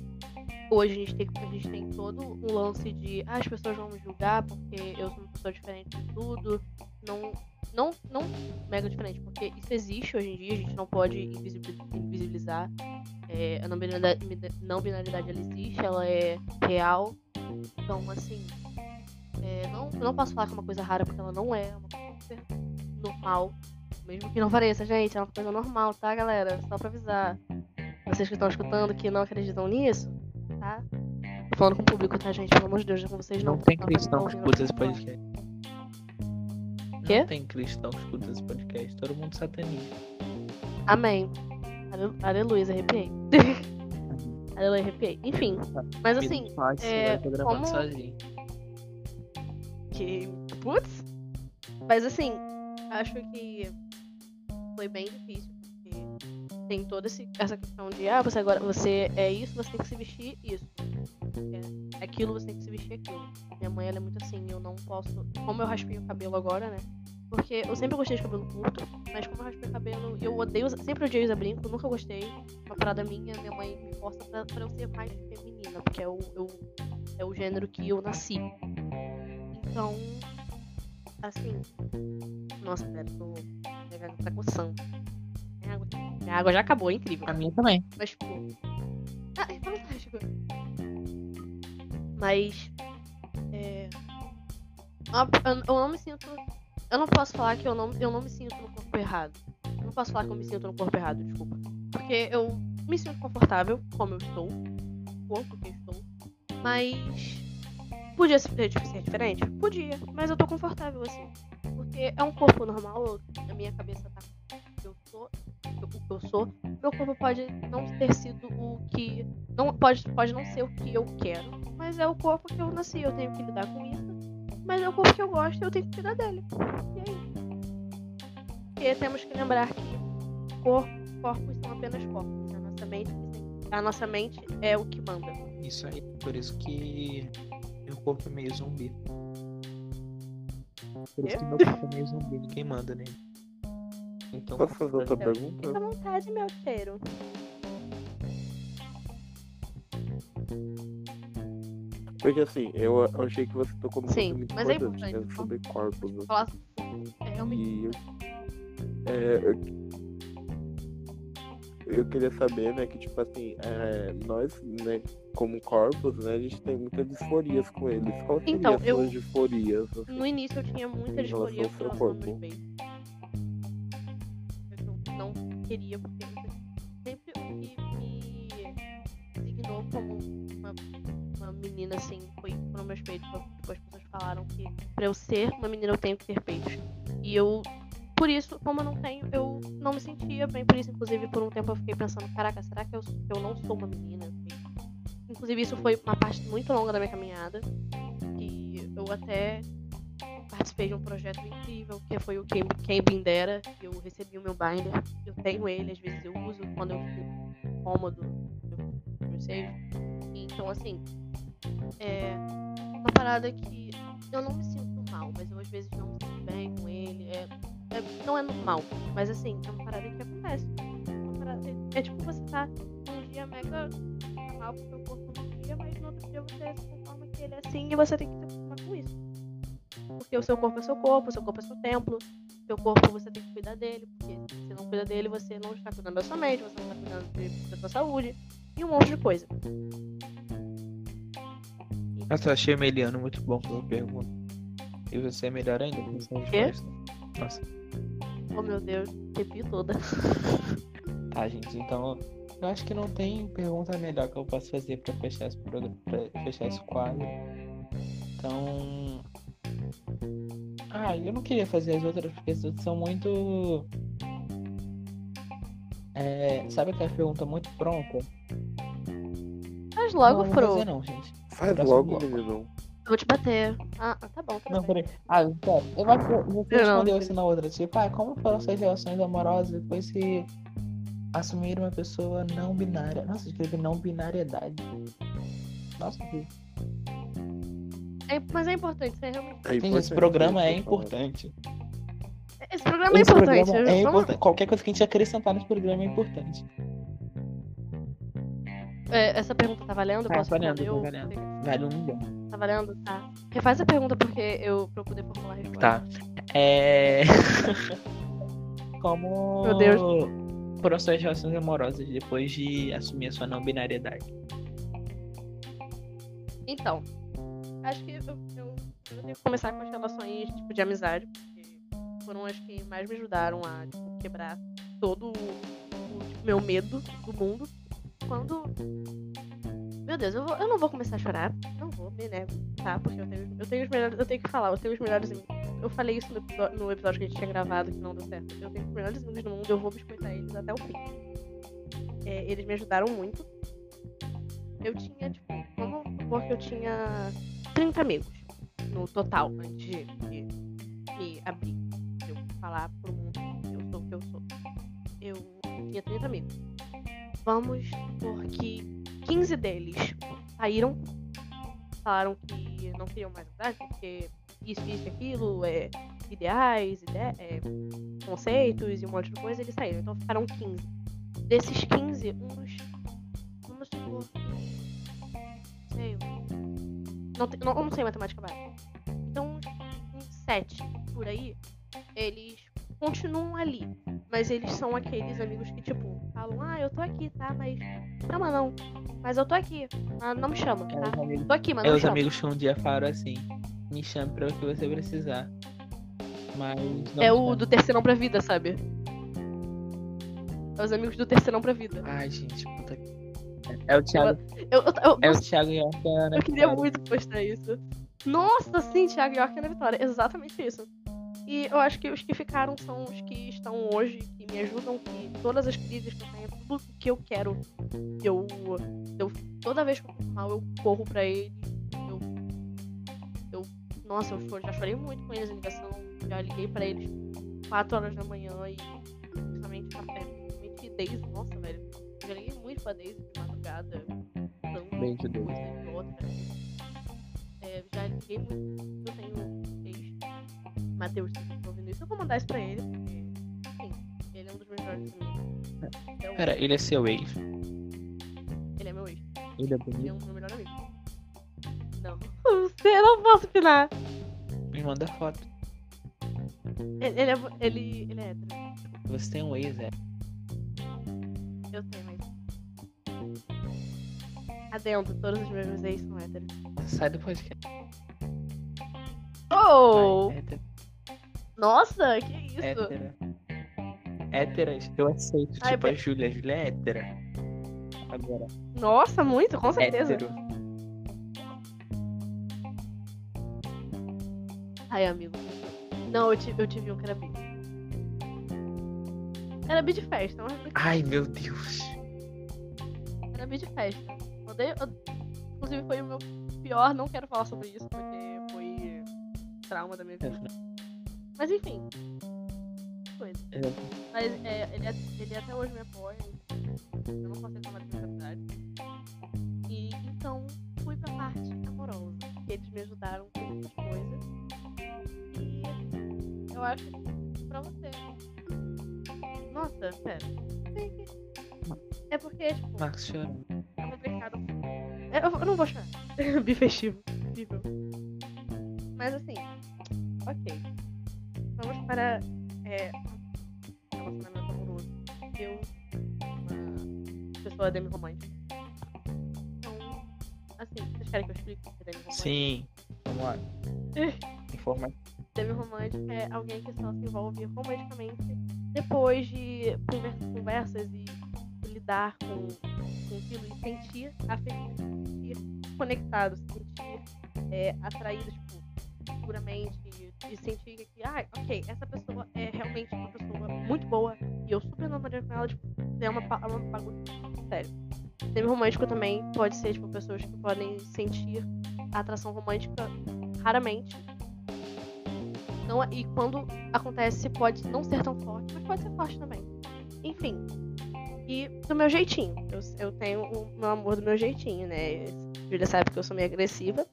S2: hoje a gente tem, a gente tem todo um lance de ah, as pessoas vão me julgar porque eu sou uma pessoa diferente de tudo. Não, não, não mega diferente, porque isso existe hoje em dia, a gente não pode invisibil- invisibilizar. É, a não binaridade, não binaridade ela existe, ela é real. Então, assim, é, não, não posso falar que é uma coisa rara porque ela não é, é uma coisa super normal. Mesmo que não pareça, gente, é uma coisa normal, tá, galera? Só pra avisar. Vocês que estão escutando que não acreditam nisso, tá? Tô falando com o público, tá, gente? Pelo amor de Deus, com vocês não.
S1: Não tem
S2: Não,
S1: cristão
S2: não,
S1: que escuta esse podcast.
S2: Quê?
S1: Não tem cristão que escuta esse podcast. Todo mundo satanista.
S2: Amém. Ale- Aleluia, arrepiei. <laughs> Aleluia, arrepiei. Enfim, mas assim, é, como-
S1: sozinho.
S2: que. Putz! Mas assim, acho que foi bem difícil, porque tem toda essa questão de, ah, você agora você é isso, você tem que se vestir isso. É aquilo, você tem que se vestir aquilo. Minha mãe ela é muito assim, eu não posso. Como eu raspei o cabelo agora, né? Porque eu sempre gostei de cabelo curto, mas como eu raspei o cabelo, eu odeio, sempre odiei usar brinco, nunca gostei. Uma parada minha, minha mãe me força pra, pra eu ser mais feminina, porque é o, eu, é o gênero que eu nasci. Então, assim. Nossa, pera, tô. Minha tá coçando. Minha água, minha água já acabou, é incrível.
S1: A minha também.
S2: Mas, tipo. Ah, é fantástico. Mas. É. Eu, eu não me sinto. Eu não posso falar que eu não, eu não me sinto no corpo errado. Eu não posso falar que eu me sinto no corpo errado, desculpa. Porque eu me sinto confortável como eu estou. O corpo que eu estou. Mas. Podia ser, ser diferente? Podia. Mas eu tô confortável assim. Porque é um corpo normal, eu- a minha cabeça tá o que eu o que eu sou. Meu corpo pode não ter sido o que. Não, pode, pode não ser o que eu quero. Mas é o corpo que eu nasci, eu tenho que lidar com isso. Mas é o corpo que eu gosto e eu tenho que cuidar dele. E é isso. Porque temos que lembrar que cor, corpos são apenas corpos. A nossa mente, a nossa mente é o que manda.
S1: Isso aí. Por isso que meu corpo é meio zumbi. Por isso que meu <laughs> corpo é meio zumbi, ninguém manda nele. Então,
S3: Posso fazer outra pergunta?
S2: Fica à vontade, meu cheiro.
S3: Porque assim, eu achei que você tocou num
S2: Sim,
S3: muito
S2: mas é
S3: importante, né, sobre corpos. né?
S2: Falar é realmente.
S3: E eu, é, eu, eu queria saber, né, que tipo assim, é, nós, né, como corpos, né, a gente tem muitas disforias com eles. Qual seria
S2: Então,
S3: as
S2: eu-
S3: suas disforias? assim?
S2: No início eu tinha muita disforia com aos
S3: corpo.
S2: não queria, porque sempre que me designou como uma, uma menina assim foi foram meus peitos. Tipo, as pessoas falaram que pra eu ser uma menina eu tenho que ter peitos. E eu, por isso, como eu não tenho, eu não me sentia bem por isso. Inclusive, por um tempo eu fiquei pensando, caraca, será que eu, eu não sou uma menina? Inclusive, isso foi uma parte muito longa da minha caminhada. E eu até participei de um projeto incrível, que foi o Quem, Quem Bindera. Eu recebi o meu binder, eu tenho ele, às vezes eu uso quando eu fico incômodo, eu, eu sei. Então, assim, é uma parada que eu não me sinto mal, mas eu às vezes não me sinto bem com ele. É, é- não é normal, mas assim, é uma parada que acontece. Uma parada- é, é tipo você tá num dia mega mal pro seu corpo num dia, mas no outro dia você se conforma que ele é assim e você tem que se acostumar com isso. Porque o seu corpo é seu corpo, o seu corpo é seu templo. O seu corpo você tem que cuidar dele, porque se você não cuida dele, você não está cuidando da sua mente, você não está cuidando de- da sua saúde e um monte de coisa.
S1: Nossa, eu achei Meliano muito bom pela pergunta. E você é melhor ainda essa
S2: Quê?
S1: Nossa,
S2: Oh meu Deus, arrepio toda. <laughs>
S1: tá, gente. Então, eu acho que não tem pergunta melhor que eu possa fazer pra fechar esse pra fechar esse quadro. Então. Ah, eu não queria fazer as outras porque as outras são muito. É, sabe aquela pergunta muito pronta?
S2: Mas logo,
S1: não, não
S2: Fro.
S1: vou fazer não, gente.
S3: Faz logo, menino.
S2: Vou te bater. Ah, ah, tá bom, tá
S1: Não, peraí. Ah, pera. Eu você
S2: Eu não.
S1: respondeu assim na outra. Tipo, ah, como foram suas relações amorosas depois que assumiram uma pessoa não binária? Nossa, escrevi não binariedade. Nossa, que...
S2: É, mas é importante, isso é realmente.
S3: É
S1: Gente, esse
S3: importante
S1: programa é importante.
S2: Esse programa é
S1: Esse
S2: importante.
S1: programa é
S2: Vamos-
S1: importante. Qualquer coisa que a gente acrescentar nesse programa é importante.
S2: É, essa pergunta tá valendo? Eu
S1: Tá
S2: posso
S1: valendo,
S2: responder?
S1: tá valendo. Vale um milhão.
S2: Tá valendo? Tá. Refaz a pergunta porque eu, pra eu poder formular a resposta.
S1: Tá. É. <laughs> Como.
S2: Meu Deus.
S1: Foram suas relações amorosas depois de assumir a sua não binariedade?
S2: Então, acho que eu, eu, eu tenho que começar com as relações tipo, de amizade, porque foram as que mais me ajudaram a tipo, quebrar todo o, o, tipo, meu medo do mundo. Quando. Meu Deus, eu, vou- eu não vou começar a chorar. Não vou, me nego, tá? Porque eu tenho, eu tenho os melhores. Eu tenho que falar, eu tenho os melhores. Eu falei isso no no episódio que a gente tinha gravado, que não deu certo. Eu tenho os melhores amigos do mundo, eu vou biscoitar eles até o fim. É, eles me ajudaram muito. Eu tinha, tipo, vamos supor que eu tinha 30 amigos no total, antes de, de me abrir. De eu falar pro mundo que eu sou o que eu sou. Eu tinha 30 amigos. Vamos supor que 15 deles saíram, falaram que não queriam mais amizade, porque isso, isso aquilo, é, ideais, ide é, conceitos e um monte de coisa, eles saíram. Então ficaram 15. Desses 15, uns. Vamos supor Não, não, eu não sei matemática básica. Então, uns, uns 7 por aí, eles continuam ali. Mas eles são aqueles amigos que, tipo, falam: Ah, eu tô aqui, tá? Mas. Chama não. Mas eu tô aqui. Ah, não me chama,
S1: É
S2: tá?
S1: amigos,
S2: Tô aqui, mas
S1: é
S2: não me
S1: os
S2: chama.
S1: amigos que um dia falaram assim: me chame pra o que você precisar. Mas.
S2: É o do terceirão pra vida, sabe? É os amigos do terceirão pra vida.
S1: Ai, gente, puta que. É o Thiago.
S2: Eu, eu, eu,
S1: É o Thiago a Ana.
S2: Eu queria muito postar isso. Nossa, sim, Thiago York na vitória. Exatamente isso. E eu acho que os que ficaram são os que estão hoje, que me ajudam, que todas as crises que eu tenho, tudo que eu quero, eu, eu toda vez que eu fico mal, eu corro pra eles. Eu, eu, nossa, eu já chorei muito com eles em ligação, já liguei pra eles 4 horas da manhã e justamente café, principalmente Daisy, nossa, velho. Eu Daisy de madrugada,
S1: Beijo, Daisy.
S2: coisa idiota. É, já liguei muito. Eu tenho ex. Matheus, tá ouvindo isso, eu vou mandar isso pra ele, porque, sim, ele é um dos melhores amigos. É o-
S1: Pera, ele é seu ex.
S2: Ele é meu ex.
S1: Ele é
S2: Ele é
S1: bonito.
S2: um dos meus melhores amigos. Não. <laughs> Você não posso opinar.
S1: Me manda foto.
S2: Ele, ele é, ele, ele é hétero.
S1: Você tem um ex, é.
S2: Eu sei, mas. Adentro, todos os meus ex são héteros.
S1: Sai do podcast.
S2: Oh!
S1: Vai.
S2: Nossa, que isso?
S1: Hétera. Héteras, eu aceito.
S2: Ai,
S1: tipo, a Júlia. A Júlia é hétera. Agora,
S2: Nossa, muito, com certeza.
S1: hétero.
S2: Ai, amigo. Não, eu tive, eu tive um que era bi. Era bi de festa, mas
S1: Ai, meu Deus.
S2: era bi de festa. Odeio, od- Inclusive foi o meu pior, não quero falar sobre isso, porque foi trauma da minha vida. <laughs> Mas enfim. Coisa.
S1: É.
S2: Mas é, ele, ele até hoje me apoia. Eu não reclamar da minha faculdade. E então fui pra parte amorosa. Que eles me ajudaram com muitas coisas. E eu acho que pra você. Nossa, pera. É porque, tipo,
S1: Marcos chorando.
S2: É. Eu, eu não vou chorar. <laughs> Bifestivo. Mas assim, ok. Vamos para é, relacionamento amoroso. Eu, uma pessoa demi-romântica. Então, assim, vocês querem que eu explique o que é demi-romântica?
S1: Sim. Vamos lá. <laughs> Informa.
S2: Demi-romântica é alguém que só se envolve romanticamente depois de conver- conversas e lidar com, aquilo e sentir afetivo, se sentir conectado, se sentir é, atraído, tipo, puramente e, sentir que, ah, ok, essa pessoa é realmente uma pessoa muito boa e eu super namoraria com ela, tipo, é uma, é uma bagulho sério. Demi-romântico também pode ser, tipo, pessoas que podem sentir atração romântica raramente não, é- e quando acontece, pode não ser tão forte, mas pode ser forte também. Enfim. E do meu jeitinho. Eu, eu tenho o meu amor do meu jeitinho, né? Julia sabe que eu sou meio agressiva.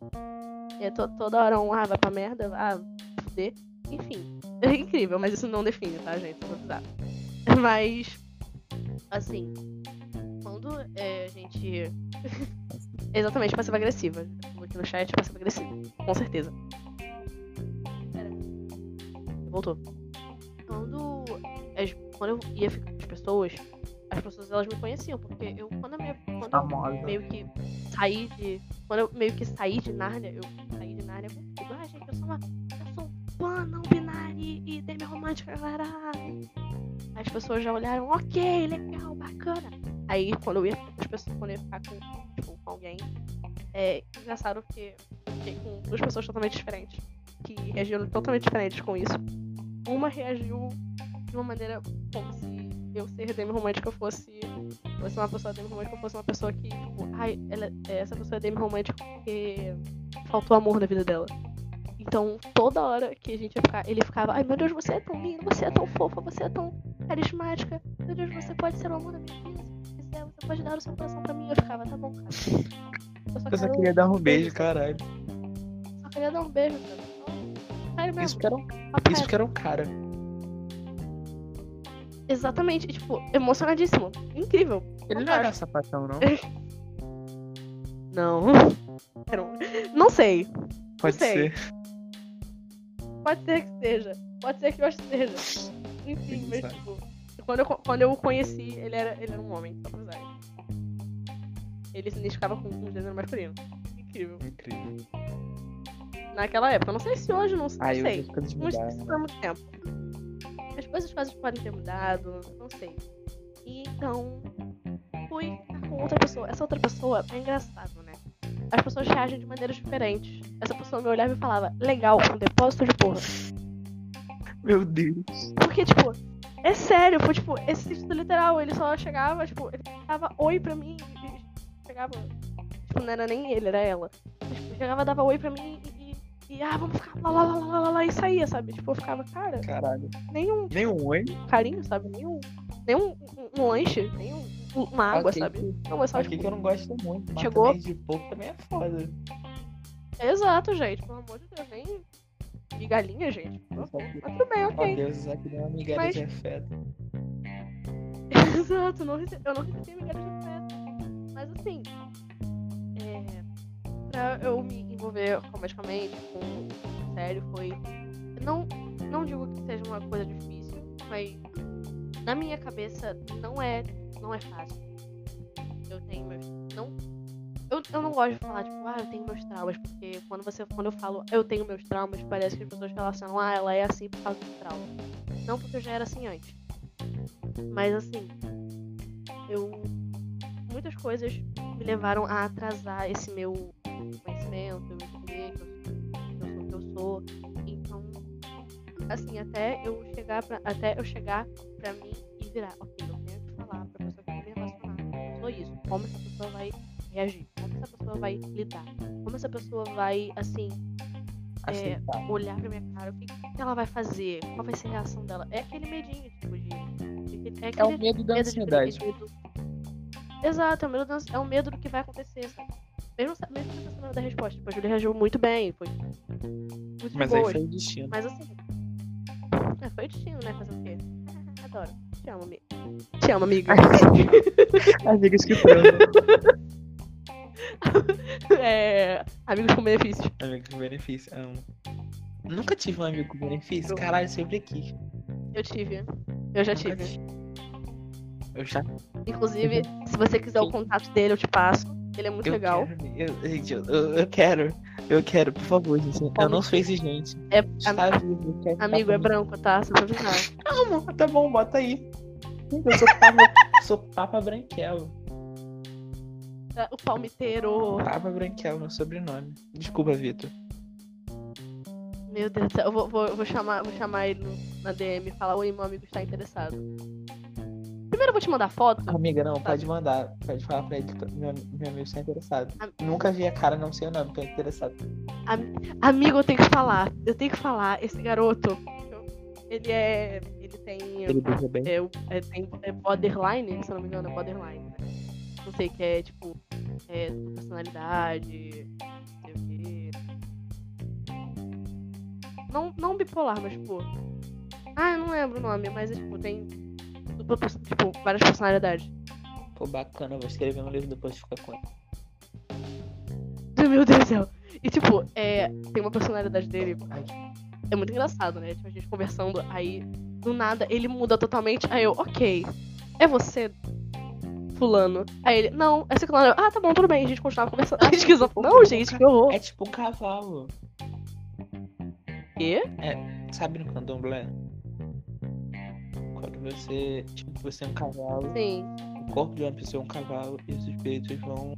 S2: E é to- toda hora um, ah, vai pra merda, ah, fuder. Enfim. É incrível, mas isso não define, tá, gente? <laughs> Mas, assim, quando é, a gente. <laughs> Exatamente, passiva-agressiva. Aqui no chat, passiva-agressiva. Com certeza. Pera. Voltou. Quando, quando eu ia ficar com as pessoas, as pessoas elas me conheciam, porque eu, quando eu, me, quando eu meio que saí de. Quando eu meio que saí de Nárnia, eu saí de Nárnia tudo. Ah, gente, eu sou uma. Eu sou fã não binária e demi romântica, galera. As pessoas já olharam, ok, legal, bacana. Aí quando eu ia as pessoas, quando eu ia ficar com, tipo, com alguém, é engraçado porque eu fiquei com duas pessoas totalmente diferentes. Que reagiram totalmente diferentes com isso. Uma reagiu de uma maneira como se eu ser demi romântica fosse fosse uma pessoa demi romântica fosse uma pessoa que, tipo, ai, ela, essa pessoa é demi romântica porque faltou amor na vida dela. Então, toda hora que a gente ia ficar, ele ficava, ai meu Deus, você é tão linda, você é tão fofa, você é tão carismática, meu Deus, você pode ser o amor da minha vida, se você quiser, você pode dar o seu coração pra mim. Eu ficava, tá bom, cara. Eu só,
S1: Eu só queria dar um beijo, caralho.
S2: só queria dar um beijo, cara. Sério mesmo.
S1: Isso porque era um, isso porque era um cara.
S2: Exatamente, tipo, emocionadíssimo. Incrível.
S1: Ele não era sapatão, não? <laughs>
S2: Não. Não sei.
S1: Pode
S2: sei.
S1: ser.
S2: Pode ser que seja. Pode ser que eu seja. Enfim,
S1: Quem
S2: mas
S1: sabe?
S2: tipo, quando eu, quando eu o conheci, ele era, ele era um homem, só pra usar. Ele se identificava com um gênero masculino. Incrível.
S1: Incrível.
S2: Naquela época. Não sei se hoje, não, não
S1: Aí
S2: sei. Não sei se foi muito tempo. As coisas, as coisas podem ter mudado, não sei. E então, fui com outra pessoa. Essa outra pessoa é engraçado, né? As pessoas reagem de maneiras diferentes. Essa pessoa me olhava e falava, legal, um depósito de porra.
S1: Meu Deus.
S2: Porque, tipo, é sério, foi tipo, esse sentido literal, ele só chegava, tipo, ele dava oi pra mim chegava. Tipo, não era nem ele, era ela. Tipo, chegava, dava oi pra mim e, ah, vamos ficar lá, lá, lá, lá, lá, lá, e saía, sabe? Tipo, eu ficava, cara,
S1: Caralho.
S2: nenhum
S1: Nem um oi.
S2: carinho, sabe? Nenhum, nenhum um, um lanche, nenhum uma água, sabe?
S1: que-
S2: Não, é só,
S1: Aqui
S2: tipo,
S1: que eu não gosto muito. mas
S2: chegou-
S1: de pouco também é foda.
S2: Exato, gente, pelo amor de Deus, nem. migalhinha, gente. Mas tudo bem, ok.
S1: Deus, isso aqui deu uma migalha
S2: Mas-
S1: de afeto. <laughs>
S2: Exato, não rece- eu não recebi migalha de afeto. Mas assim, é, eu me envolver romanticamente com sério foi. Não, não digo que seja uma coisa difícil, mas na minha cabeça não é, não é fácil. Eu tenho meus. Não, eu, eu não gosto de falar, tipo, ah, eu tenho meus traumas, porque quando, você, quando eu falo eu tenho meus traumas, parece que as pessoas relacionam, ah, ela é assim por causa dos traumas. Não porque eu já era assim antes. Mas assim, eu. Muitas coisas me levaram a atrasar esse meu conhecimento, eu entender que eu, que eu sou o que eu sou. Então, assim, até eu chegar pra, até eu chegar pra mim e virar, ok, eu tenho que falar pra pessoa que eu me relacionar. Eu sou isso. Como essa pessoa vai reagir? Como essa pessoa vai lidar? Como essa pessoa vai, assim, é, olhar pra minha cara, o que, que ela vai fazer? Qual vai ser a reação dela? É aquele medinho, tipo, de. de é,
S1: É o
S2: aquele
S1: medo da
S2: medo de
S1: ansiedade.
S2: Exato, é o medo, da ansi- é o medo do que vai acontecer, sabe? Mesmo, mesmo sem saber da resposta. Tipo, a Julia reagiu muito bem, foi muito
S1: Mas aí
S2: boa.
S1: foi o destino.
S2: Mas assim. É, foi o destino, né? Fazer o quê? <laughs> Adoro. Te amo, amiga. Te amo, amiga. <laughs>
S1: Amigas que transam. <laughs>
S2: é. Amigos com benefícios.
S1: Amigo com benefício. Amo. Nunca tive um amigo com benefício. Caralho, sempre quis.
S2: Eu tive. Eu já
S1: Nunca
S2: tive.
S1: Eu já.
S2: Inclusive, se você quiser o contato dele, eu te passo. Ele é muito
S1: eu
S2: legal.
S1: Quero, eu, gente, eu, eu, quero. Eu quero, por favor, gente. Eu não sou exigente.
S2: É,
S1: Está vivo,
S2: amigo, é branco, tá? Só pra avisar.
S1: Calma, tá bom, bota aí. Eu sou papa, sou papa branquelo.
S2: É, O palmiteiro.
S1: Papa branquelo, meu sobrenome. Desculpa, Vitor.
S2: Meu Deus do céu. Eu vou, vou, vou chamar, vou chamar ele na DM e falar: Oi, meu amigo está interessado. Primeiro eu vou te mandar foto.
S1: Amiga, não, pode mandar. Pode falar pra ele que meu, meu amigo está interessado. Nunca vi a cara, não sei o nome, tô interessado.
S2: Amigo, eu tenho que falar. Eu tenho que falar. Esse garoto, ele é. Ele tem.
S1: Ele beija bem.
S2: É, é, tem é borderline, se eu não me engano, é borderline. Né? Não sei, que é tipo. É, personalidade. Não sei o quê. Não, não bipolar, mas tipo. Ah, eu não lembro o nome, mas é, tipo, tem. Perso- Tipo, várias personalidades.
S1: Pô, bacana, eu vou escrever um livro depois de ficar com ele.
S2: Meu Deus do céu. E tipo, é, tem uma personalidade dele. É muito engraçado, né? Tipo, a gente conversando, aí do nada ele muda totalmente. Aí eu, ok. É você, fulano. Aí ele, não, é ciclano. Eu, Ah, tá bom, tudo bem. A gente continuava conversando. <laughs> A gente quis, não, gente, que horror.
S1: É tipo um cavalo.
S2: Quê?
S1: Sabe no candomblé? Você. Tipo, você é um cavalo.
S2: Sim.
S1: O corpo de uma pessoa é um cavalo e os espíritos vão.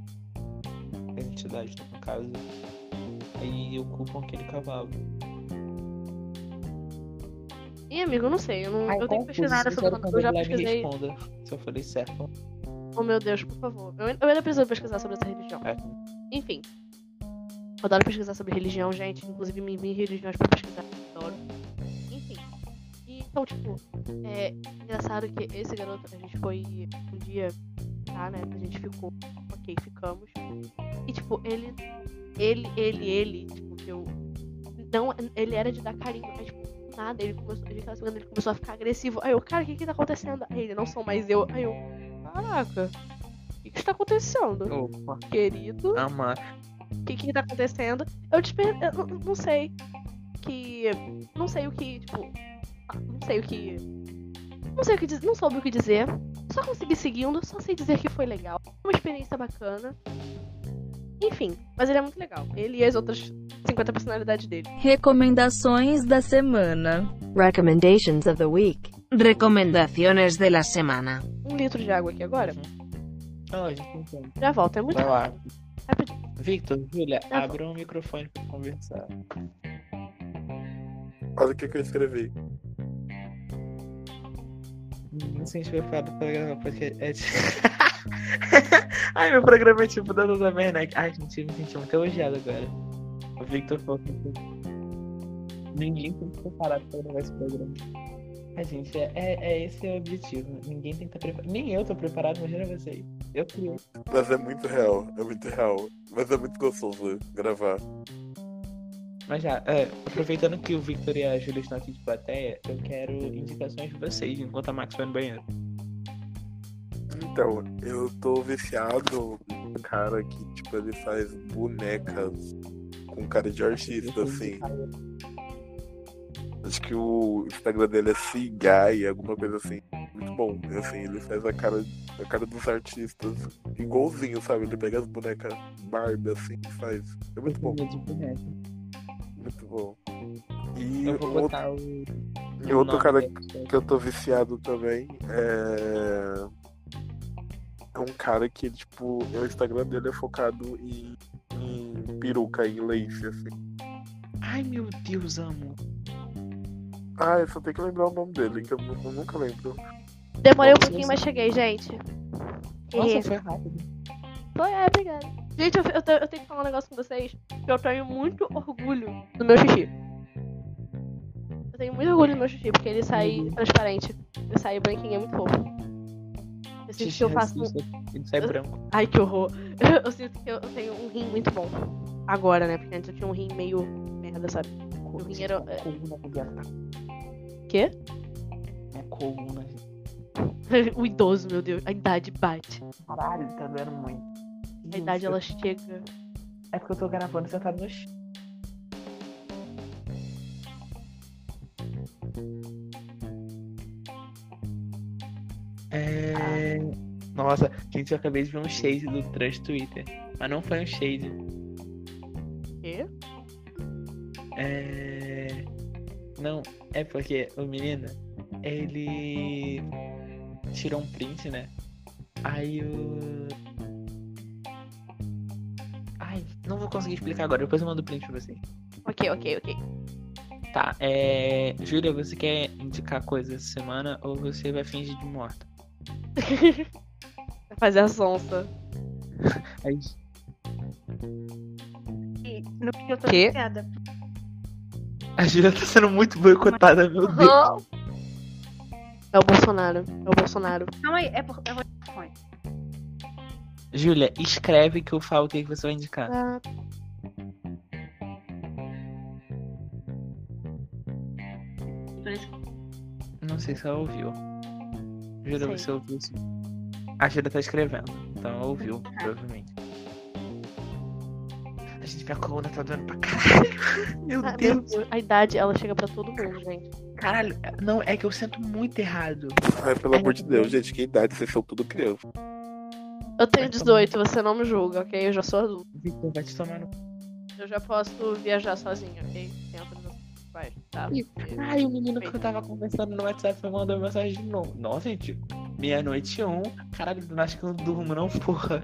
S1: As entidades, né, no caso. Aí ocupam aquele cavalo.
S2: Ih, amigo, eu não sei. Eu, não,
S1: Ai,
S2: eu tenho que pesquisar essa coisa. Eu já pesquisei.
S1: responda se eu falei certo.
S2: Oh, meu Deus, por favor. Eu, eu ainda preciso pesquisar sobre essa religião.
S1: É.
S2: Enfim. Eu adoro pesquisar sobre religião, gente. Inclusive, me enviem religiões pra pesquisar. Adoro. Então, tipo, é engraçado que esse garoto, a gente foi um dia, tá, né? A gente ficou. Ok, ficamos. E, tipo, ele. Ele, ele, ele, tipo, que eu. Não, ele era de dar carinho, mas, tipo, nada, ele começou. A gente tava segurando, ele começou a ficar agressivo. Aí eu, cara, o que que tá acontecendo? Aí ele, não sou mais eu. Aí eu, caraca, o que que está acontecendo?
S1: Opa,
S2: Querido,
S1: ama.
S2: o que que tá acontecendo? Eu te per... eu não sei. Que. Não sei o que, tipo. Não sei o que. Não sei o que dizer. Não soube o que dizer. Só consegui seguindo, só sei dizer que foi legal. Uma experiência bacana. Enfim, mas ele é muito legal. Ele e as outras 50 personalidades dele.
S5: Recomendações da semana.
S6: Recommendations of the week. Recomendaciones de la semana.
S2: Um litro de água aqui agora.
S1: Não, a gente entende.
S2: Já volto, é muito
S1: Vai lá.
S2: rapidinho.
S1: Victor, Julia, abra um microfone pra conversar.
S3: Olha o que, que eu escrevi.
S1: Não se sente preparado pra gravar porque é tipo... <laughs> Ai, meu programa é tipo da Duda Werneck. Ai, gente, eu me senti muito elogiado agora. O Victor falou que ninguém tem que estar preparado pra gravar esse programa. A gente, é, é, é esse o objetivo. Ninguém tem que estar preparado. Nem eu tô preparado, imagina vocês. Eu criei.
S3: Mas é muito real, é muito real. Mas é muito gostoso gravar.
S1: Mas já, é, aproveitando que o Victor e a Júlia estão aqui de plateia, eu quero indicações de vocês enquanto a Max vai no banheiro.
S3: Então, eu tô viciado num cara que, tipo, ele faz bonecas com cara de artista, assim. Acho que o Instagram dele é Cigai, alguma coisa assim. Muito bom. Assim, ele faz a cara, a cara dos artistas igualzinho, sabe? Ele pega as bonecas Barbie assim e faz. É muito bom,
S1: De boneca.
S3: Muito bom. E
S1: Eu vou
S3: outro,
S1: botar o.
S3: e outro
S1: nome
S3: cara
S1: dele.
S3: que eu tô viciado também é. É um cara que, tipo, o Instagram dele é focado em, em peruca, em lace, assim.
S1: Ai meu Deus, amo.
S3: Ah, eu só tenho que lembrar o nome dele, que eu, eu nunca lembro.
S2: Demorei um pouquinho, mas cheguei, gente.
S1: Nossa,
S2: E-
S1: foi rápido.
S2: Foi, é, obrigada. Gente, eu, eu, eu tenho que falar um negócio com vocês. Que eu tenho muito orgulho do meu xixi. Eu tenho muito orgulho do meu xixi, porque ele sai transparente. Ele sai branquinho, é muito fofo. Eu sinto que eu faço
S1: Ele sai branco.
S2: Ai, que horror. <laughs> Eu sinto que eu eu tenho um rim muito bom. Agora, né? Porque antes eu tinha um rim meio merda, sabe? O rim era... é-. Quê?
S1: É coluna. <laughs>
S2: O idoso, meu Deus. A idade bate.
S1: Caralho, tá doendo muito.
S2: A idade, ela chega.
S1: É porque eu tô gravando sentado no chão. É. Nossa, gente, eu acabei de ver um shade do Trust Twitter. Mas não foi um shade.
S2: Quê?
S1: É. Não, é porque o menino, ele tirou um print, né? Aí o. não vou conseguir explicar agora, depois eu mando o print pra vocês.
S2: Ok, ok, ok.
S1: Tá, é. Júlia, você quer indicar coisas essa semana ou você vai fingir de morta? <laughs>
S2: Vai fazer a sonsa. <laughs>
S1: Aí,
S4: E no que eu tô viciada.
S1: a Júlia tá sendo muito boicotada, meu Deus.
S2: É o Bolsonaro. É o Bolsonaro.
S4: Calma aí, é por. É por.
S1: Júlia, escreve que eu falo o que você vai indicar.
S2: Ah,
S1: Não sei se ela ouviu. Júlia,
S2: Sei.
S1: você ouviu sim. A Júlia tá escrevendo, então ela ouviu, provavelmente. A gente, minha coluna tá doendo pra <laughs> caralho. Meu
S2: ah, meu
S1: Deus.
S2: Deus. A idade, ela chega pra todo mundo, gente.
S1: Caralho, não, é que eu sinto muito errado.
S3: Ai, pelo amor de Deus, gente, que idade vocês são tudo criança.
S2: Eu tenho 18, você não me julga, ok? Eu já sou adulto.
S1: Victor, vai te tomar no.
S2: Eu já posso viajar sozinha, ok? Dos pais, tá?
S1: Ai, o menino que eu tava conversando no WhatsApp me mandou mensagem de novo. Nossa, gente, meia-noite e um. Caralho, acho que eu não durmo, não, porra.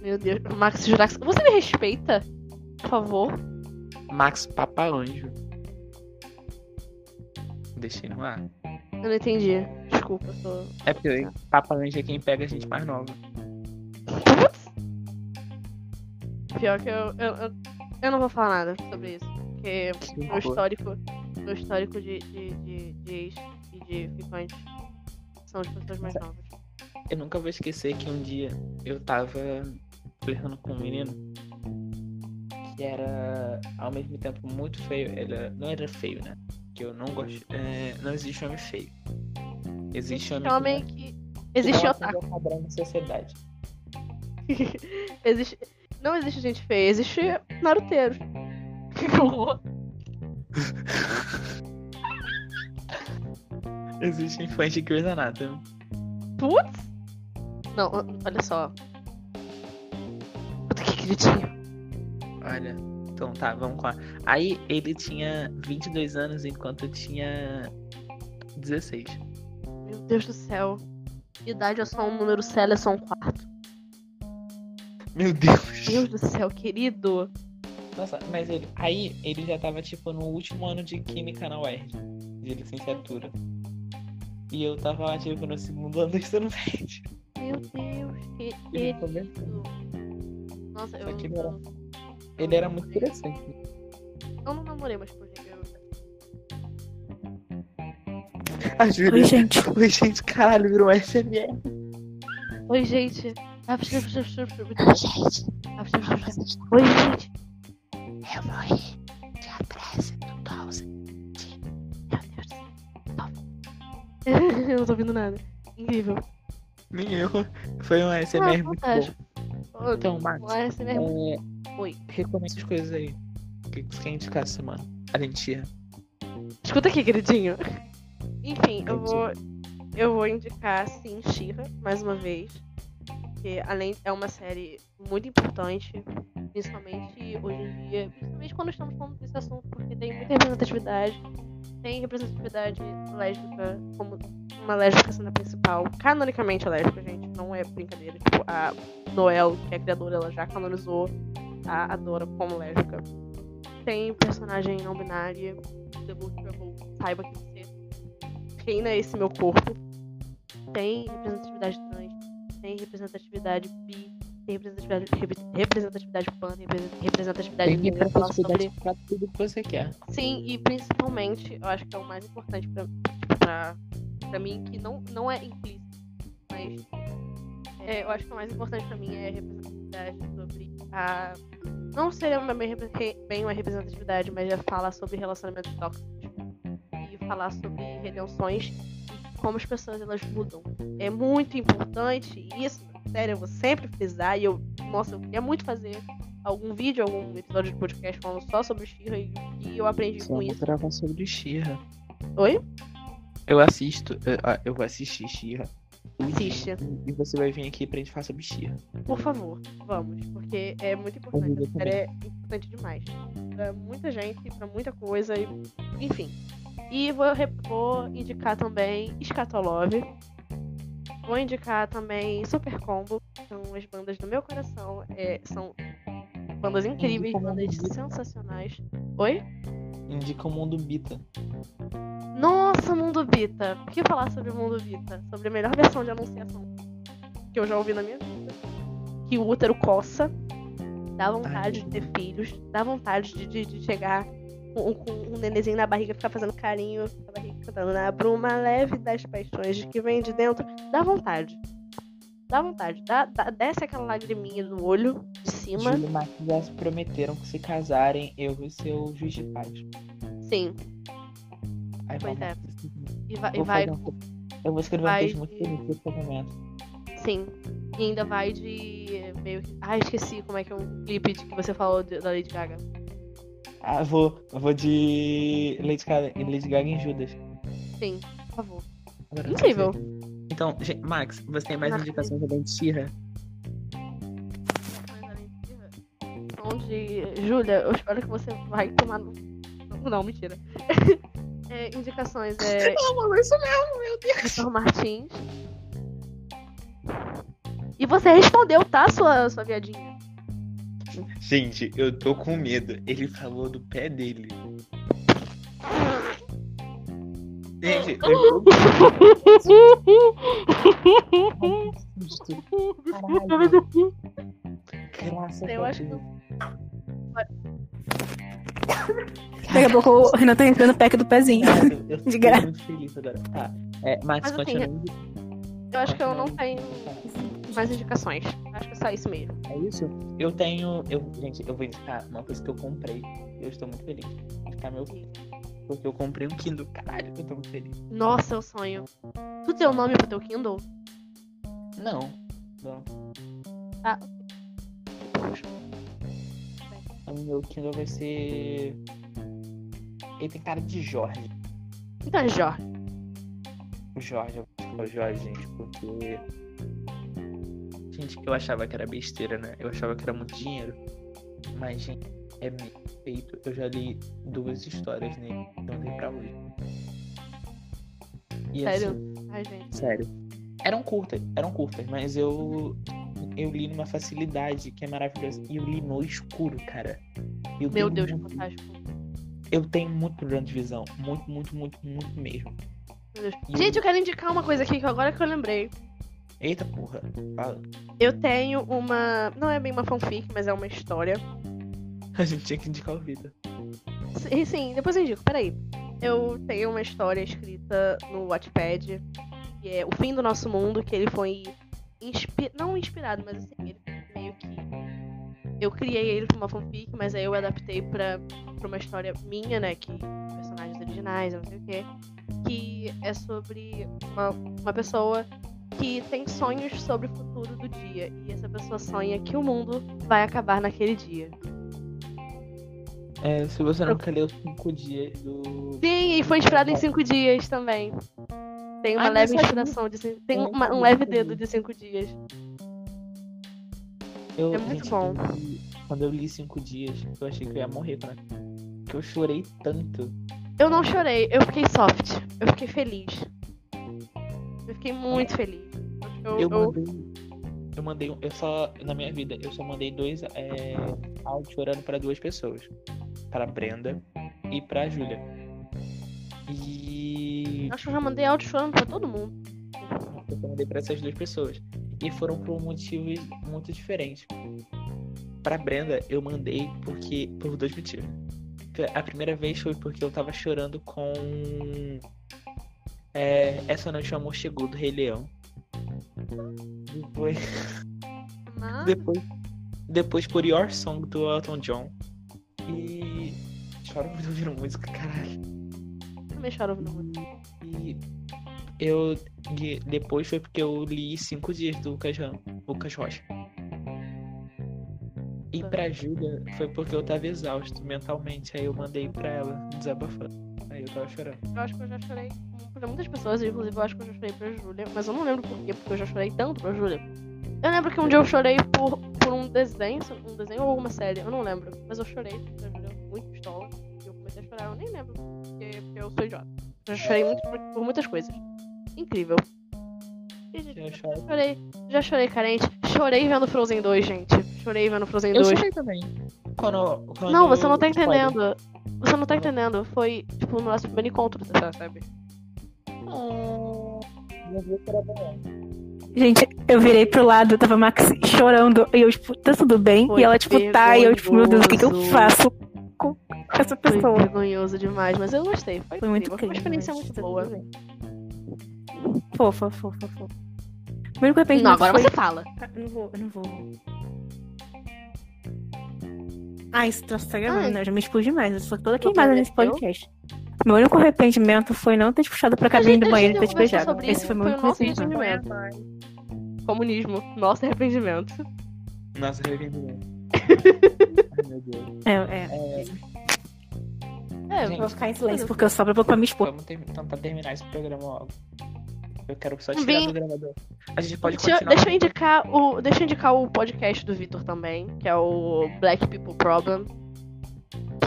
S2: Meu Deus. Max Jurax, você me respeita? Por favor.
S1: Max Papa Anjo. Deixei no ar.
S2: Eu não entendi. Desculpa, eu tô.
S1: É porque Papa Anjo é quem pega a gente mais nova.
S2: Pior que eu, eu, eu, eu não vou falar nada sobre isso. Porque
S1: Que
S2: meu histórico, meu histórico de, de, de, de ex e de ficantes são as pessoas mais novas.
S1: Eu nunca vou esquecer que um dia eu tava flertando com um menino que era ao mesmo tempo muito feio. Ele não era feio, né? Que eu não gosto. é, não existe homem feio. Existe homem,
S2: Homem
S1: que
S2: que. Existe otaku.
S1: ao padrão da sociedade. <laughs>
S2: existe. Não existe gente feia, existe naruteiros. <laughs> Que horror.
S1: Existem fãs de Grey's Anatomy.
S2: Putz! Não, olha só. Puta que gritinho.
S1: Olha, então tá, vamos lá. Aí ele tinha 22 anos enquanto eu tinha 16.
S2: Meu Deus do céu. Idade é só um número, céu é só um quarto.
S1: Meu Deus.
S2: Deus do céu, querido.
S1: Nossa, mas ele. Aí ele já tava tipo no último ano de Química na UERJ, de licenciatura. E eu tava tipo, no segundo ano do ensino médio.
S2: Meu Deus, que querido. Nossa, eu.
S1: Que ele era- Ele era muito interessante.
S2: Eu não namorei, mas por exemplo, eu.
S1: A Júlia.
S5: Oi, gente.
S1: Oi, gente, caralho, virou um SMR.
S2: Oi, gente. Ah, ah, percebo,
S1: percebo, percebo. Não, gente. Ah, percebo, percebo.
S2: Oi, gente.
S1: Eu vou ir de a prece do Dawson.
S2: Meu Deus do eu não tô ouvindo nada. Incrível.
S1: Nem eu. Foi um SMR
S2: ah,
S1: muito bom. Então, Max.
S2: Um SMR
S1: é, muito
S2: Oi.
S1: Recomenda as coisas aí. O que você quer indicar essa semana? A lentia. É.
S2: Escuta aqui, queridinho. Enfim, eu vou... Eu vou indicar, sim, Shira, mais uma vez. Porque além é uma série muito importante, principalmente hoje em dia, principalmente quando estamos falando desse assunto, porque tem muita representatividade. Tem representatividade lésbica, como uma lésbica sendo a principal. Canonicamente lésbica, gente, não é brincadeira. Tipo, a Noel, que é a criadora, ela já canonizou a Adora como lésbica. Tem personagem não binária, The Book Rebel, saiba que você reina esse meu corpo. Tem representatividade trans, tem representatividade bi, tem representatividade, repre- representatividade pan, representatividade
S1: Tem
S2: falar sobre
S1: representatividade pra tudo que você quer.
S2: Sim, e principalmente, eu acho que é o mais importante pra, pra, pra mim, que não, não é implícito, mas é, eu acho que o mais importante pra mim é a representatividade sobre a. Não seria bem, uma representatividade, mas é falar sobre relacionamentos tóxicos. E falar sobre redenções como as pessoas elas mudam. É muito importante, e isso, sério, eu vou sempre frisar, e eu, nossa, eu queria muito fazer algum vídeo, algum episódio de podcast falando só sobre Shira e que eu aprendi com
S1: Vamos
S2: isso.
S1: gravar sobre Xirra.
S2: Oi?
S1: Eu assisto, eu, ah, eu vou assistir Xirra.
S2: Assiste.
S1: E você vai vir aqui pra gente falar sobre Xirra.
S2: Por favor, vamos, porque é muito importante. Série é importante demais. Pra muita gente, pra muita coisa, e... enfim. E vou, vou indicar também Scatolove. Vou indicar também Super Combo. São as bandas do meu coração. É, são bandas incríveis, bandas
S1: Bita.
S2: sensacionais. Oi?
S1: Indica o mundo Bita.
S2: Nossa, Mundo Vita. O que falar sobre o Mundo Vita? Sobre a melhor versão de anunciação que eu já ouvi na minha vida. Que o útero coça, dá vontade
S1: Ai.
S2: de ter filhos, dá vontade de, de, de chegar com, com um nenenzinho na barriga, ficar fazendo carinho, a barriga cantando na bruma leve das paixões de que vem de dentro. Dá vontade. Dá vontade. Dá, dá- desce aquela lagriminha no olho, de cima.
S1: Júlio e se prometeram que se casarem, eu ser o juiz de paz.
S2: Sim.
S1: Ai,
S2: Pois
S1: vamos.
S2: é. E vai, e vai
S1: um- Eu vou escrever
S2: vai
S1: um texto muito
S2: de-
S1: bonito desse casamento.
S2: Sim. E ainda vai de meio. Ah, esqueci como é que é um clipe de que você falou de- da Lady Gaga.
S1: Ah, eu vou, eu vou de Lady Gaga, Lady Gaga em Judas.
S2: Sim, por favor.
S1: Agora
S2: Incrível.
S1: Então, gente, Max, você tem mais
S2: Max.
S1: indicações além de
S2: disso, Onde. Júlia, eu espero que você vai tomar no. Não, não, mentira. <laughs> É, indicações é. <laughs>
S1: Não, isso mesmo, meu Deus.
S2: Vitor Martins. E você respondeu, tá, sua, sua viadinha?
S1: Gente, eu tô com medo. Ele falou do pé dele. Gente, eu tô com susto. Caralho. Graças
S2: Eu acho que.
S4: Daqui a pouco o Renan tá entrando o pack do pezinho.
S1: Eu- eu <laughs>
S4: De graça.
S1: muito feliz agora. Tá. É, Max,
S2: Mas, assim,
S1: continua.
S2: Eu acho que eu não tenho mais indicações. Acho que é só isso mesmo.
S1: É isso? Eu tenho. Eu, gente, eu vou indicar uma coisa que eu comprei. Eu estou muito feliz. Vou indicar meu Kindle. Porque eu comprei um Kindle. Caralho, eu tô muito feliz.
S2: Nossa, eu sonho. Tu tem o nome pro teu Kindle?
S1: Não. Não.
S2: Poxa.
S1: O meu Kindle vai ser. Ele tem cara de Jorge.
S2: Então é Jorge.
S1: O Jorge, eu vou Jorge, gente, porque. Gente, eu achava que era besteira, né? Eu achava que era muito dinheiro. Mas, gente, é bem feito. Eu já li duas histórias nele. Então dei pra hoje. E,
S2: Sério?
S1: assim,
S2: Ai, gente.
S1: Sério. Eram curtas, eram curtas, mas eu eu li numa facilidade que é maravilhosa. E eu li no escuro, cara. Eu
S2: Meu
S1: tenho
S2: Deus,
S1: muito-
S2: fantástico.
S1: Eu tenho muito problema de visão. Muito, muito, muito, muito mesmo.
S2: Meu Deus. Gente, eu quero indicar uma coisa aqui que agora que eu lembrei.
S1: Eita porra. Fala.
S2: Eu tenho uma. Não é bem uma fanfic, mas é uma história.
S1: A gente tinha que indicar o vida.
S2: Sim, sim, depois eu indico, peraí. Eu tenho uma história escrita no Wattpad, que é O Fim do Nosso Mundo, que ele foi inspi... não inspirado, mas assim, ele meio que. Eu criei ele pra uma fanfic, mas aí eu adaptei pra, pra uma história minha, né? Que personagens originais, eu não sei o quê. que é sobre uma, uma pessoa que tem sonhos sobre o futuro do dia. E essa pessoa sonha que o mundo vai acabar naquele dia.
S1: É, se você nunca leu Cinco Dias do.
S2: Sim, e foi inspirado em cinco dias também. Tem uma
S1: Ai,
S2: leve inspiração de Tem uma- um
S1: não
S2: leve dedo de cinco dias.
S1: Eu,
S2: É muito
S1: gente,
S2: bom.
S1: quando eu li Cinco Dias, eu achei que eu ia morrer, né? Porque eu chorei tanto.
S2: Eu não chorei, eu fiquei soft. Eu fiquei feliz. Fiquei muito feliz. Eu,
S1: Eu mandei. Eu mandei. Eu só. Na minha vida, eu só mandei dois é, áudios chorando pra duas pessoas. Pra Brenda e pra Júlia. E.
S2: acho que eu já mandei áudio chorando pra todo mundo.
S1: Eu só mandei pra essas duas pessoas. E foram por motivos muito diferentes. Pra Brenda, eu mandei porque. por dois motivos. A primeira vez foi porque eu tava chorando com. É, Essa Noite o Amor Chegou do Rei Leão. Depois.
S2: Mas...
S1: Depois, depois por Your Song do Elton John. E. Choro muito ouvindo música, caralho.
S2: Também choro ouvindo música.
S1: E eu. depois foi porque eu li Cinco Dias do Lucas, Lucas Rocha. E pra Júlia foi porque eu tava exausto mentalmente. Aí eu mandei pra ela desabafando. Aí eu tava chorando.
S2: Eu acho que eu já chorei pra muitas pessoas, inclusive eu acho que eu já chorei pra Júlia, mas eu não lembro por quê, porque eu já chorei tanto pra Júlia. Eu lembro que um dia eu chorei por, por um desenho, um desenho ou alguma série, eu não lembro, mas eu chorei pra Júlia muito pistola. E eu comecei a chorar, eu nem lembro, porque, eu sou idiota. Eu já chorei muito por, por muitas coisas. Incrível. E, já
S1: choro.
S2: chorei, já chorei carente. Chorei vendo Frozen 2, gente. Chorei vendo Frozen
S1: Eu
S2: 2.
S1: chorei também. Quando, quando
S2: Não, você não tá
S1: Spoiler.
S2: entendendo. Você não tá entendendo. Foi, tipo, no nosso primeiro encontro, tá, sabe?
S1: Ah, eu que.
S4: Gente, eu virei pro lado, tava Max chorando. E eu, tipo, tá tudo bem?
S2: Foi
S4: e ela, tipo, tá. E eu, tipo, meu Deus, o que, que eu faço com essa
S2: Foi
S4: pessoa?
S2: vergonhoso demais, mas eu gostei. Foi,
S4: Foi muito
S2: incrível. Foi uma experiência muito boa.
S4: bem. Fofa, fofa, fofa. O único arrependimento
S2: Não, agora
S4: foi...
S2: você fala.
S4: Eu não vou, eu não vou. Ah, isso tá gravando,
S2: Ah,
S4: né? Eu já me expus demais. Eu sou toda queimada nesse podcast. Meu único arrependimento foi não ter te puxado pra cabine do banheiro e ter te beijado. Esse
S2: isso,
S4: foi meu único
S2: nosso
S4: arrependimento.
S2: Comunismo. Nosso arrependimento.
S1: Nossa, arrependimento. <laughs> Ai, meu Deus.
S4: É, é.
S1: É,
S2: É,
S1: Gente,
S4: Eu vou ficar em silêncio porque eu sobro pra me expor.
S1: vamos ter- tentar terminar esse programa logo. Eu quero só tirar
S2: Vim-
S1: do gravador. A gente pode
S2: Deixa, eu-
S1: continuar.
S2: deixa eu indicar o, deixa eu indicar o podcast do Vitor também, que é o Black People Problem.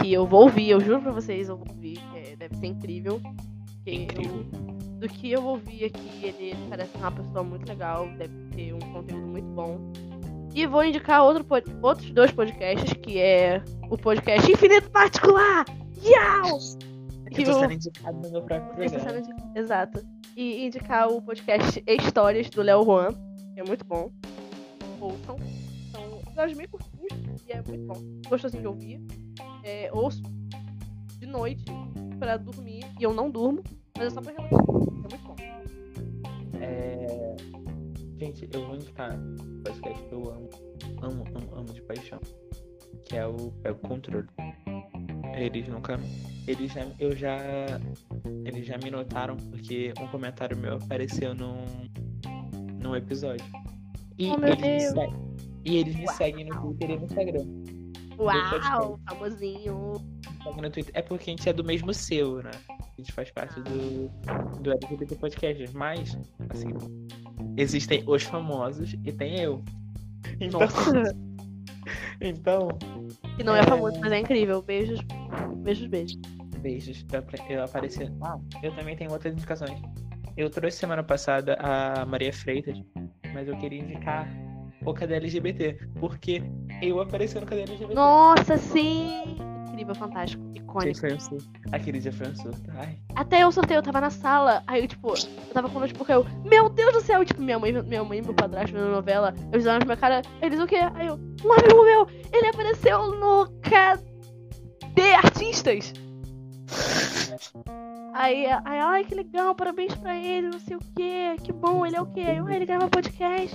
S2: Que eu vou ouvir, eu juro pra vocês, eu vou ouvir, que é- deve ser incrível.
S1: Incrível.
S2: eu- do que eu ouvi aqui, ele parece uma pessoa muito legal, deve ter um conteúdo muito bom. E vou indicar outro, outros dois podcasts, que é o podcast Infinito Particular! Yau!
S1: Eu tô sendo indicado no meu próprio programa.
S2: de- Exato. E indicar o podcast Histórias do Léo Juan, que é muito bom. Ouçam. São episódios meio curtinhos e é muito bom. Gostosinho de ouvir. É, ouço de noite pra dormir. E eu não durmo, mas é só pra relaxar. É muito bom.
S1: É... Gente, eu vou indicar um podcast que eu amo. Amo, amo, amo de paixão. Que é o Pego Controle. Eles nunca. Eles já. Eu já. Eles já me notaram porque um comentário meu apareceu num. num episódio. E,
S2: Oh, meu
S1: eles, me e eles me seguem no Twitter e no Instagram.
S2: Uau! Famosinho.
S1: Segue no Twitter. É porque a gente é do mesmo selo, né? A gente faz parte do, do LGBT Podcast. Mas, assim, existem os famosos e tem eu. Então, <laughs> então
S2: Que não é,
S1: É.
S2: famoso, mas é incrível. Beijos. Beijos, beijos.
S1: beijos. Eu, apareci. Ah, eu também tenho outras indicações. Eu trouxe semana passada a Maria Freitas, mas eu queria indicar o Cadê LGBT, porque eu apareci no Cadê LGBT.
S2: Nossa, sim! Incrível, fantástico, icônico.
S1: Aquele dia foi um surto. Ai.
S2: Até eu sorteio, eu tava na sala, aí eu, tipo, eu tava com o notebook, aí eu, meu Deus do céu, tipo, minha mãe, minha mãe e meu padrasto vendo novela, eles olharam pra minha cara, eles o quê? Aí eu, um amigo meu, ele apareceu no Cadê Artistas? Aí, aí, ai, que legal, parabéns pra ele, não sei o quê, que bom, ele é o quê? Aí eu, "Ah, ele grava podcast,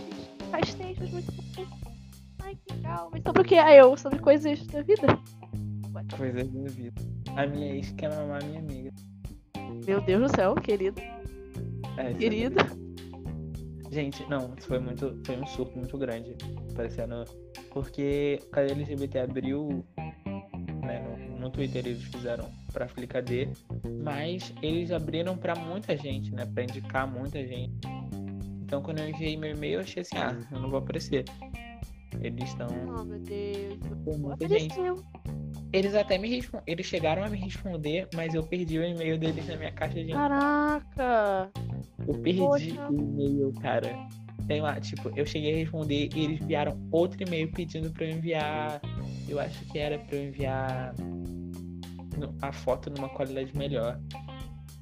S2: faz textos muito bons. Ai, que legal, mas sobre o quê? Aí eu, sobre coisas da vida.
S1: Coisas da vida. A minha ex quer mamar minha amiga.
S2: Meu Deus do céu, querido.
S1: É,
S2: Querido.
S1: Gente, não, isso foi muito. Foi um surto muito grande. Parecendo. Porque o KD LGBT abriu. Né, no, no Twitter eles fizeram pra FliKD. Mas eles abriram pra muita gente, né? Pra indicar muita gente. Então quando eu enviei meu e-mail, eu achei assim, ah, eu não vou aparecer. Eles estão.
S2: Oh, meu Deus.
S1: muita gente.
S2: Apareceu.
S1: Eles até me respondem. Eles chegaram a me responder, mas eu perdi o e-mail deles na minha caixa de
S2: Caraca.
S1: Eu perdi
S2: Poxa.
S1: o e-mail, cara. Sei lá, tipo, eu cheguei a responder e eles enviaram outro e-mail pedindo pra eu enviar. Eu acho que era pra eu enviar a foto numa qualidade melhor.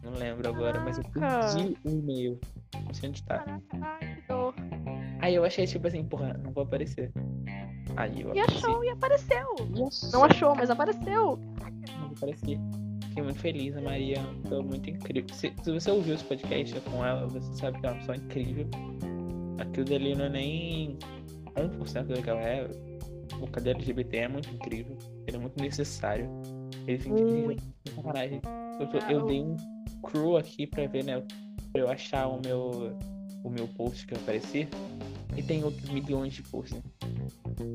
S1: Não lembro agora, mas eu perdi o e-mail. Não sei onde tá.
S2: Caraca, ai, que dor.
S1: Aí eu achei, tipo assim, porra, não vou aparecer. Aí eu
S2: E
S1: apareci.
S2: achou e apareceu.
S1: Achou.
S2: Não achou, mas apareceu.
S1: Apareci. Fiquei muito feliz, a Maria é uma pessoa muito incrível. Se, se você ouviu esse podcast com ela, você sabe que ela é uma pessoa incrível. Aquilo dali não é nem 1% do que ela é. O cadê LGBT é muito incrível. Ele é muito necessário. Ele incrível.
S2: Muito.
S1: Sacanagem. Eu, tô- eu dei um crew aqui pra ver, né? Pra eu achar o meu, o meu post que eu apareci. E tem outros milhões de posts.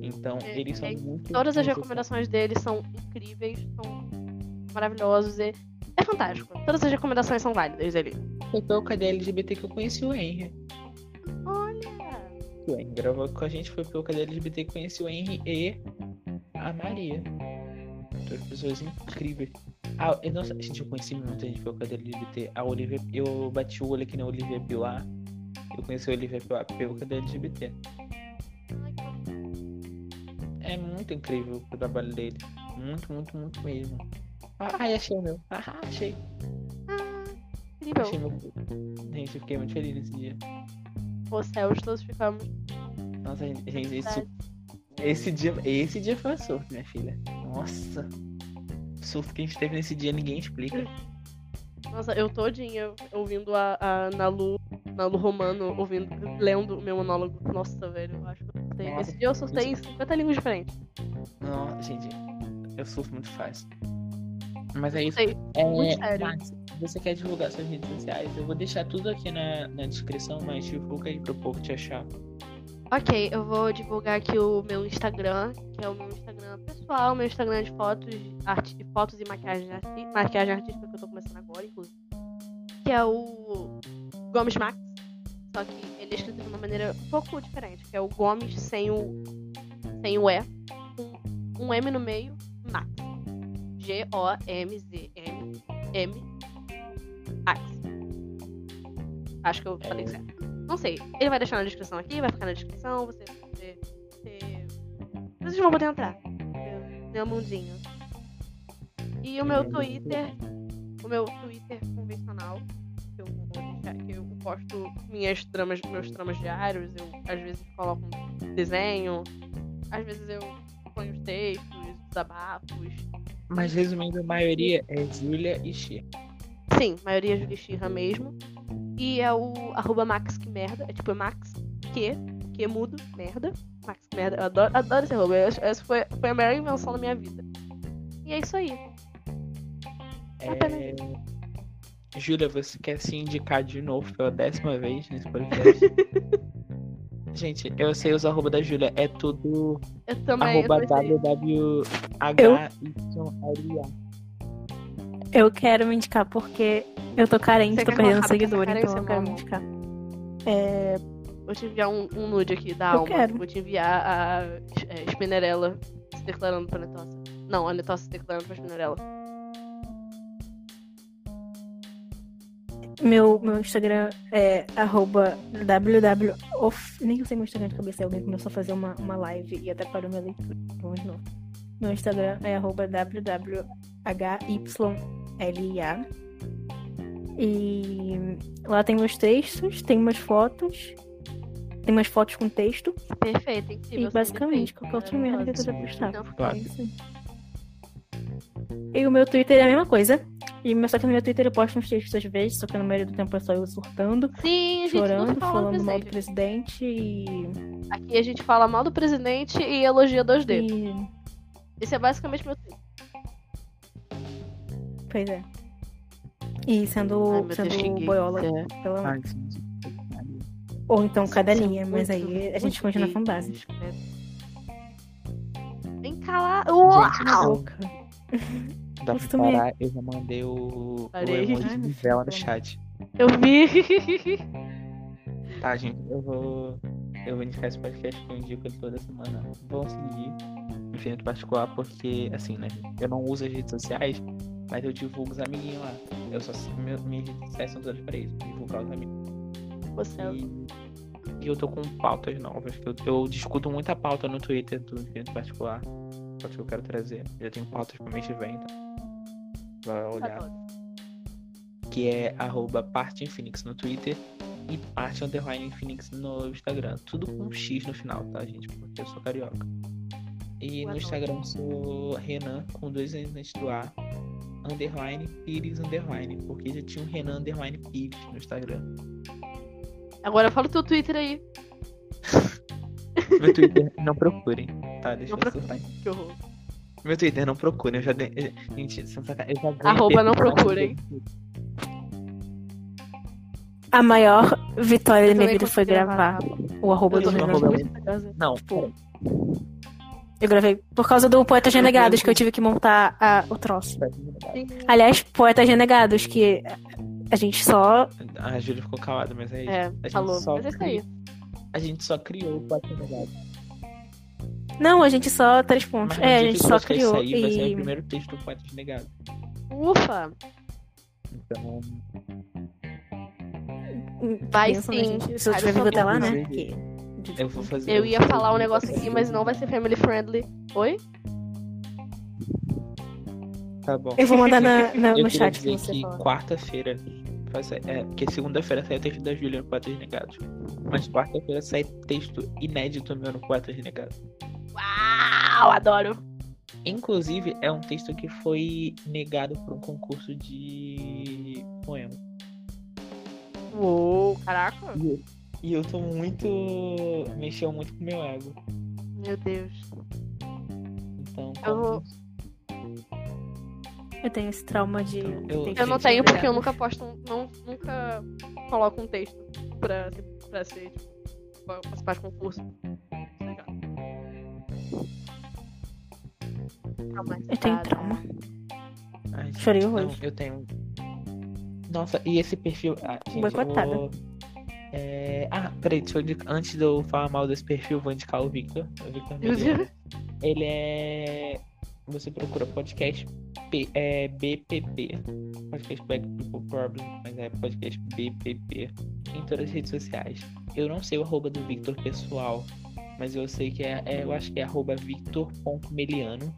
S1: Então,
S2: É,
S1: eles são
S2: é,
S1: muito.
S2: Todas as
S1: necessários.
S2: recomendações dele são incríveis, são maravilhosos e é fantástico. Todas as recomendações são válidas dele.
S1: Foi pelo KD LGBT que eu conheci o Henry.
S2: Olha,
S1: O Henry gravou com a gente, foi pelo KD LGBT que eu conheci o Henry e a Maria. Duas pessoas incríveis. Ah, eu, nossa, gente, eu conheci muita gente pelo KD LGBT. A Olivia, eu bati o olho aqui na Olivia Pilar. Eu conheci a Olivia pelo KD LGBT. É muito incrível o trabalho dele. Muito, muito, muito mesmo. Ah, ai, achei o meu. Ah, achei.
S2: incrível.
S1: Achei meu. Gente, eu fiquei muito feliz nesse dia.
S2: Os céus todos ficamos.
S1: Nossa, gente, gente, isso, esse dia, esse dia foi um surto, minha filha. Nossa. O surto que a gente teve nesse dia ninguém explica.
S2: Nossa, eu todinha ouvindo a, a Nalu, Nalu Romano, ouvindo, lendo o meu monólogo. Nossa, velho, eu acho que eu surtei.
S1: Nossa,
S2: Esse dia eu surtei em 50 línguas diferentes.
S1: Não, gente, eu surto muito fácil. Mas é isso.
S2: Sei,
S1: É,
S2: muito sério.
S1: Se você quer divulgar suas redes sociais, eu vou deixar tudo aqui na, na descrição, mas divulga aí pro povo te achar.
S2: Ok, eu vou divulgar aqui o meu Instagram, que é o meu Pessoal, meu Instagram de fotos, arte, fotos e maquiagem, arti maquiagem artística que eu tô começando agora, inclusive. Que é o Gomes Max. Só que ele é escrito de uma maneira um pouco diferente, que é o Gomes sem o, sem o E, com um M no meio, Max. G-O-M-Z-M M Max. Acho que eu falei certo. Não sei. Ele vai deixar na descrição aqui, vai ficar na descrição, você vai poder. Vocês vão poder entrar. Meu, mundinho. E o meu Twitter. O meu Twitter convencional. Que eu vou deixar, que eu posto minhas tramas, meus tramas diários. Eu às vezes coloco um desenho. Às vezes eu ponho os textos, desabafos.
S1: Mas resumindo, a maioria é Júlia e Xia.
S2: Sim, maioria Julia Xirra mesmo. E é o arroba Max que merda. É tipo é Max que, que mudo, merda. Max que merda. Eu adoro, adoro esse arroba. Essa foi, foi a melhor invenção da minha vida. E é isso aí.
S1: É... Júlia, você quer se indicar de novo pela décima vez nesse podcast? <laughs> Gente, eu sei os arroba da Júlia, é tudo
S2: Eu também.
S1: arroba www.hylia.
S4: Eu quero me indicar porque eu tô carente,
S2: Você
S4: tô perdendo
S2: colocar porque
S4: seguidor,
S2: essa
S4: então eu quero me indicar. É,
S2: Vou te enviar um, um nude aqui da
S4: Eu
S2: alma.
S4: quero.
S2: Vou te enviar a é, Spinnerella se declarando pra Netossa. Não, a Netossa se declarando pra Spinnerella.
S4: meu, meu Instagram é arroba www.off. Nem eu sei meu Instagram de cabeça, alguém começou a fazer uma, uma live e até parou minha leitura. Vamos de novo. Meu Instagram é arroba www.hylia. E lá tem meus textos, tem umas fotos. Tem umas fotos com texto.
S2: Perfeito, incrível.
S4: E basicamente, qualquer outra merda que eu quiser postar.
S2: Não,
S4: É isso aí. E o meu Twitter é a mesma coisa. E meu- só que no meu Twitter eu posto uns textos às vezes, só que na maioria do tempo é só eu surtando,
S2: Sim, a gente não
S4: chorando,
S2: fala
S4: falando
S2: do
S4: mal do
S2: presidente.
S4: e.
S2: Aqui a gente fala mal do presidente e elogia 2D.
S4: e...
S2: Esse é basicamente meu tweet.
S4: Pois é. E sendo,
S2: Ai, Deus,
S4: sendo boiola
S2: É.
S4: pela
S1: gente.
S4: Ou então cadelinha,
S2: São
S4: mas aí a gente continua com base.
S2: Vem cá lá.
S1: Gente,
S2: Uau!
S4: Louca.
S1: Dá pra parar, eu já mandei o, o
S2: Parei.
S1: emoji
S4: Ai,
S1: de vela no chat.
S2: Eu vi.
S1: Tá, gente, eu vou. Eu vou indicar esse podcast que eu indico toda semana. Vão seguir Infinito Particular, porque, assim, né? Eu não uso as redes sociais, mas eu divulgo os amiguinhos lá. Eu só. Minhas redes sociais são todas pra isso, divulgar os amigos.
S2: É
S1: E, e eu tô com pautas novas. Eu, eu discuto muita pauta no Twitter do Infinito Particular. Só que eu quero trazer. Já tenho pautas pra mês que vem, então. Vai olhar.
S2: adoro.
S1: que é arroba parte no Twitter e parte underline Infinix no Instagram. Tudo com um X no final, tá, gente? Porque eu sou carioca. E
S2: Eu
S1: no. Instagram eu sou Renan, com dois antes do A, underline Pires underline, porque já tinha um Renan underline Pires no Instagram.
S2: Agora fala o teu Twitter aí.
S1: Meu Twitter, <laughs> não procurem, tá? Deixa
S2: Não
S1: eu soltar.
S2: Que horror.
S1: Meu Twitter, não procurem, eu já dei... Gente, eu já ganhei
S2: Arroba não procurem.
S4: A maior vitória da minha vida foi
S2: consegui
S4: gravar o arroba do
S2: muito curiosa.
S1: Não,
S4: Tipo, Eu gravei por causa do Poetas Renegados, que eu tive que montar a- o troço. Aliás, Poetas Renegados, que a gente só.
S1: a Júlia ficou calada, mas é isso.
S2: É,
S1: A gente
S2: falou.
S1: só
S2: Mas é isso aí.
S1: A gente só criou o Negado.
S4: Não, a gente só. Três pontos.
S1: Mas
S4: É, a gente só criou.
S1: sair, vai sair o
S4: E.
S1: primeiro texto do Poetas Negado.
S2: Ufa!
S1: Então,
S2: Vai
S4: pensa,
S2: sim.
S4: gente? Se eu tiver vivo até lá, né?
S1: Eu vou fazer.
S2: Eu ia falar um negócio aqui, mas não vai ser family friendly. Oi?
S1: Tá bom.
S4: Eu vou mandar na, na-
S1: Eu
S4: no chat
S1: dizer
S4: que você
S1: que quarta-feira. É, porque segunda-feira sai o texto da Júlia no Poetas Negados. Mas quarta-feira sai texto inédito meu no Poetas Negados.
S2: Uau, adoro.
S1: Inclusive, é um texto que foi negado por um concurso de poema.
S2: Uou, caraca.
S1: E eu tô muito. mexeu muito com meu ego.
S2: Meu Deus.
S1: Então.
S2: Eu vou-
S4: Eu tenho esse trauma de.
S1: Eu-
S4: ter que
S2: Eu não tenho porque eu nunca posto, um- não, nunca coloco um texto pra, pra ser, tipo, pra participar de concurso. Legal.
S4: Eu tenho trauma.
S1: Ai, gente,
S4: Chorei
S1: não,
S4: horrores.
S1: eu tenho. Nossa, e esse perfil. Ah, gente, eu
S4: Boicotada.
S1: vou... É... Ah, peraí, deixa eu indicar. Antes de eu falar mal desse perfil, eu vou indicar o Victor. O Victor. Ele é. Você procura podcast P... é, BPP. Podcast Black People Problem, mas é podcast BPP. Em todas as redes sociais. Eu não sei o arroba do Victor pessoal, mas eu sei que é. é- eu acho que é arroba Victor.meliano.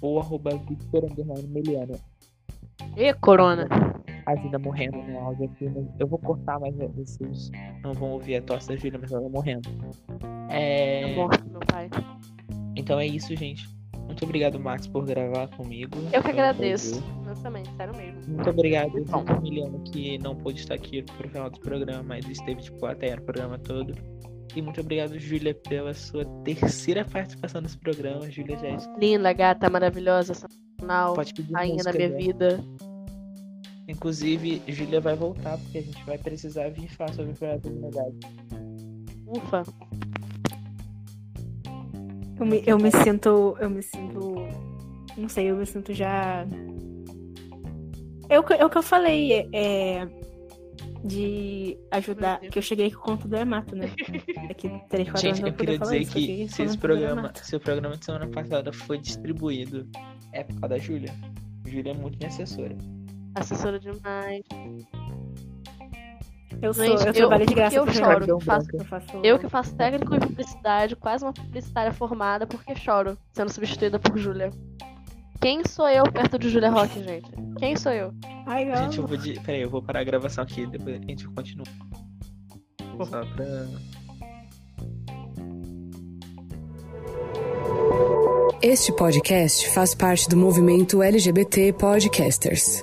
S1: Ou arroba Victor underline Meliano.
S2: E corona.
S1: A vida morrendo no áudio aqui. Eu vou cortar, mas vocês não vão ouvir a tosse da Júlia, mas ela morrendo. É...
S2: Morto, meu pai.
S1: Então é isso, gente. Muito obrigado, Max, por gravar comigo.
S2: Eu que agradeço.
S1: prazer.
S2: Imensamente, sério mesmo.
S1: Muito obrigado,
S2: Bom.
S1: Vitor Miliano, que não pôde estar aqui pro final do programa, mas esteve de plateia no programa todo. E muito obrigado, Júlia, pela sua terceira participação nesse programa. Júlia já é-
S2: Linda, gata, maravilhosa, sensacional.
S1: pode pedir
S2: Rainha da
S1: música
S2: minha
S1: dela.
S2: vida.
S1: Inclusive, Júlia vai voltar, porque a gente vai precisar vir falar sobre o projeto de verdade.
S2: Ufa.
S4: Eu me, eu me sinto. Eu me sinto. Não sei, eu me sinto já. É o que, é o que eu falei, é. De ajudar. Que eu cheguei com o conto do Emato, né? <laughs> Daqui três, quatro
S1: Gente,
S4: anos
S1: eu queria dizer
S4: isso,
S1: que se esse programa, se o programa de semana passada foi distribuído, é por causa da Júlia. Júlia é muito minha assessora.
S2: Assessora demais.
S4: Eu sou.
S2: Gente,
S4: eu
S2: eu-
S4: trabalho de graça
S2: eu choro,
S4: Renato.
S2: faço-
S4: Eu faço.
S2: Eu que faço técnico em publicidade, quase uma publicitária formada, porque choro sendo substituída por Júlia. Quem sou eu perto de Júlia Rock, gente? Quem sou eu?
S4: Ai, eu
S1: Gente, eu vou. De... Peraí, eu vou parar a gravação aqui depois a gente continua. Só pra.
S7: Este podcast faz parte do movimento LGBT Podcasters.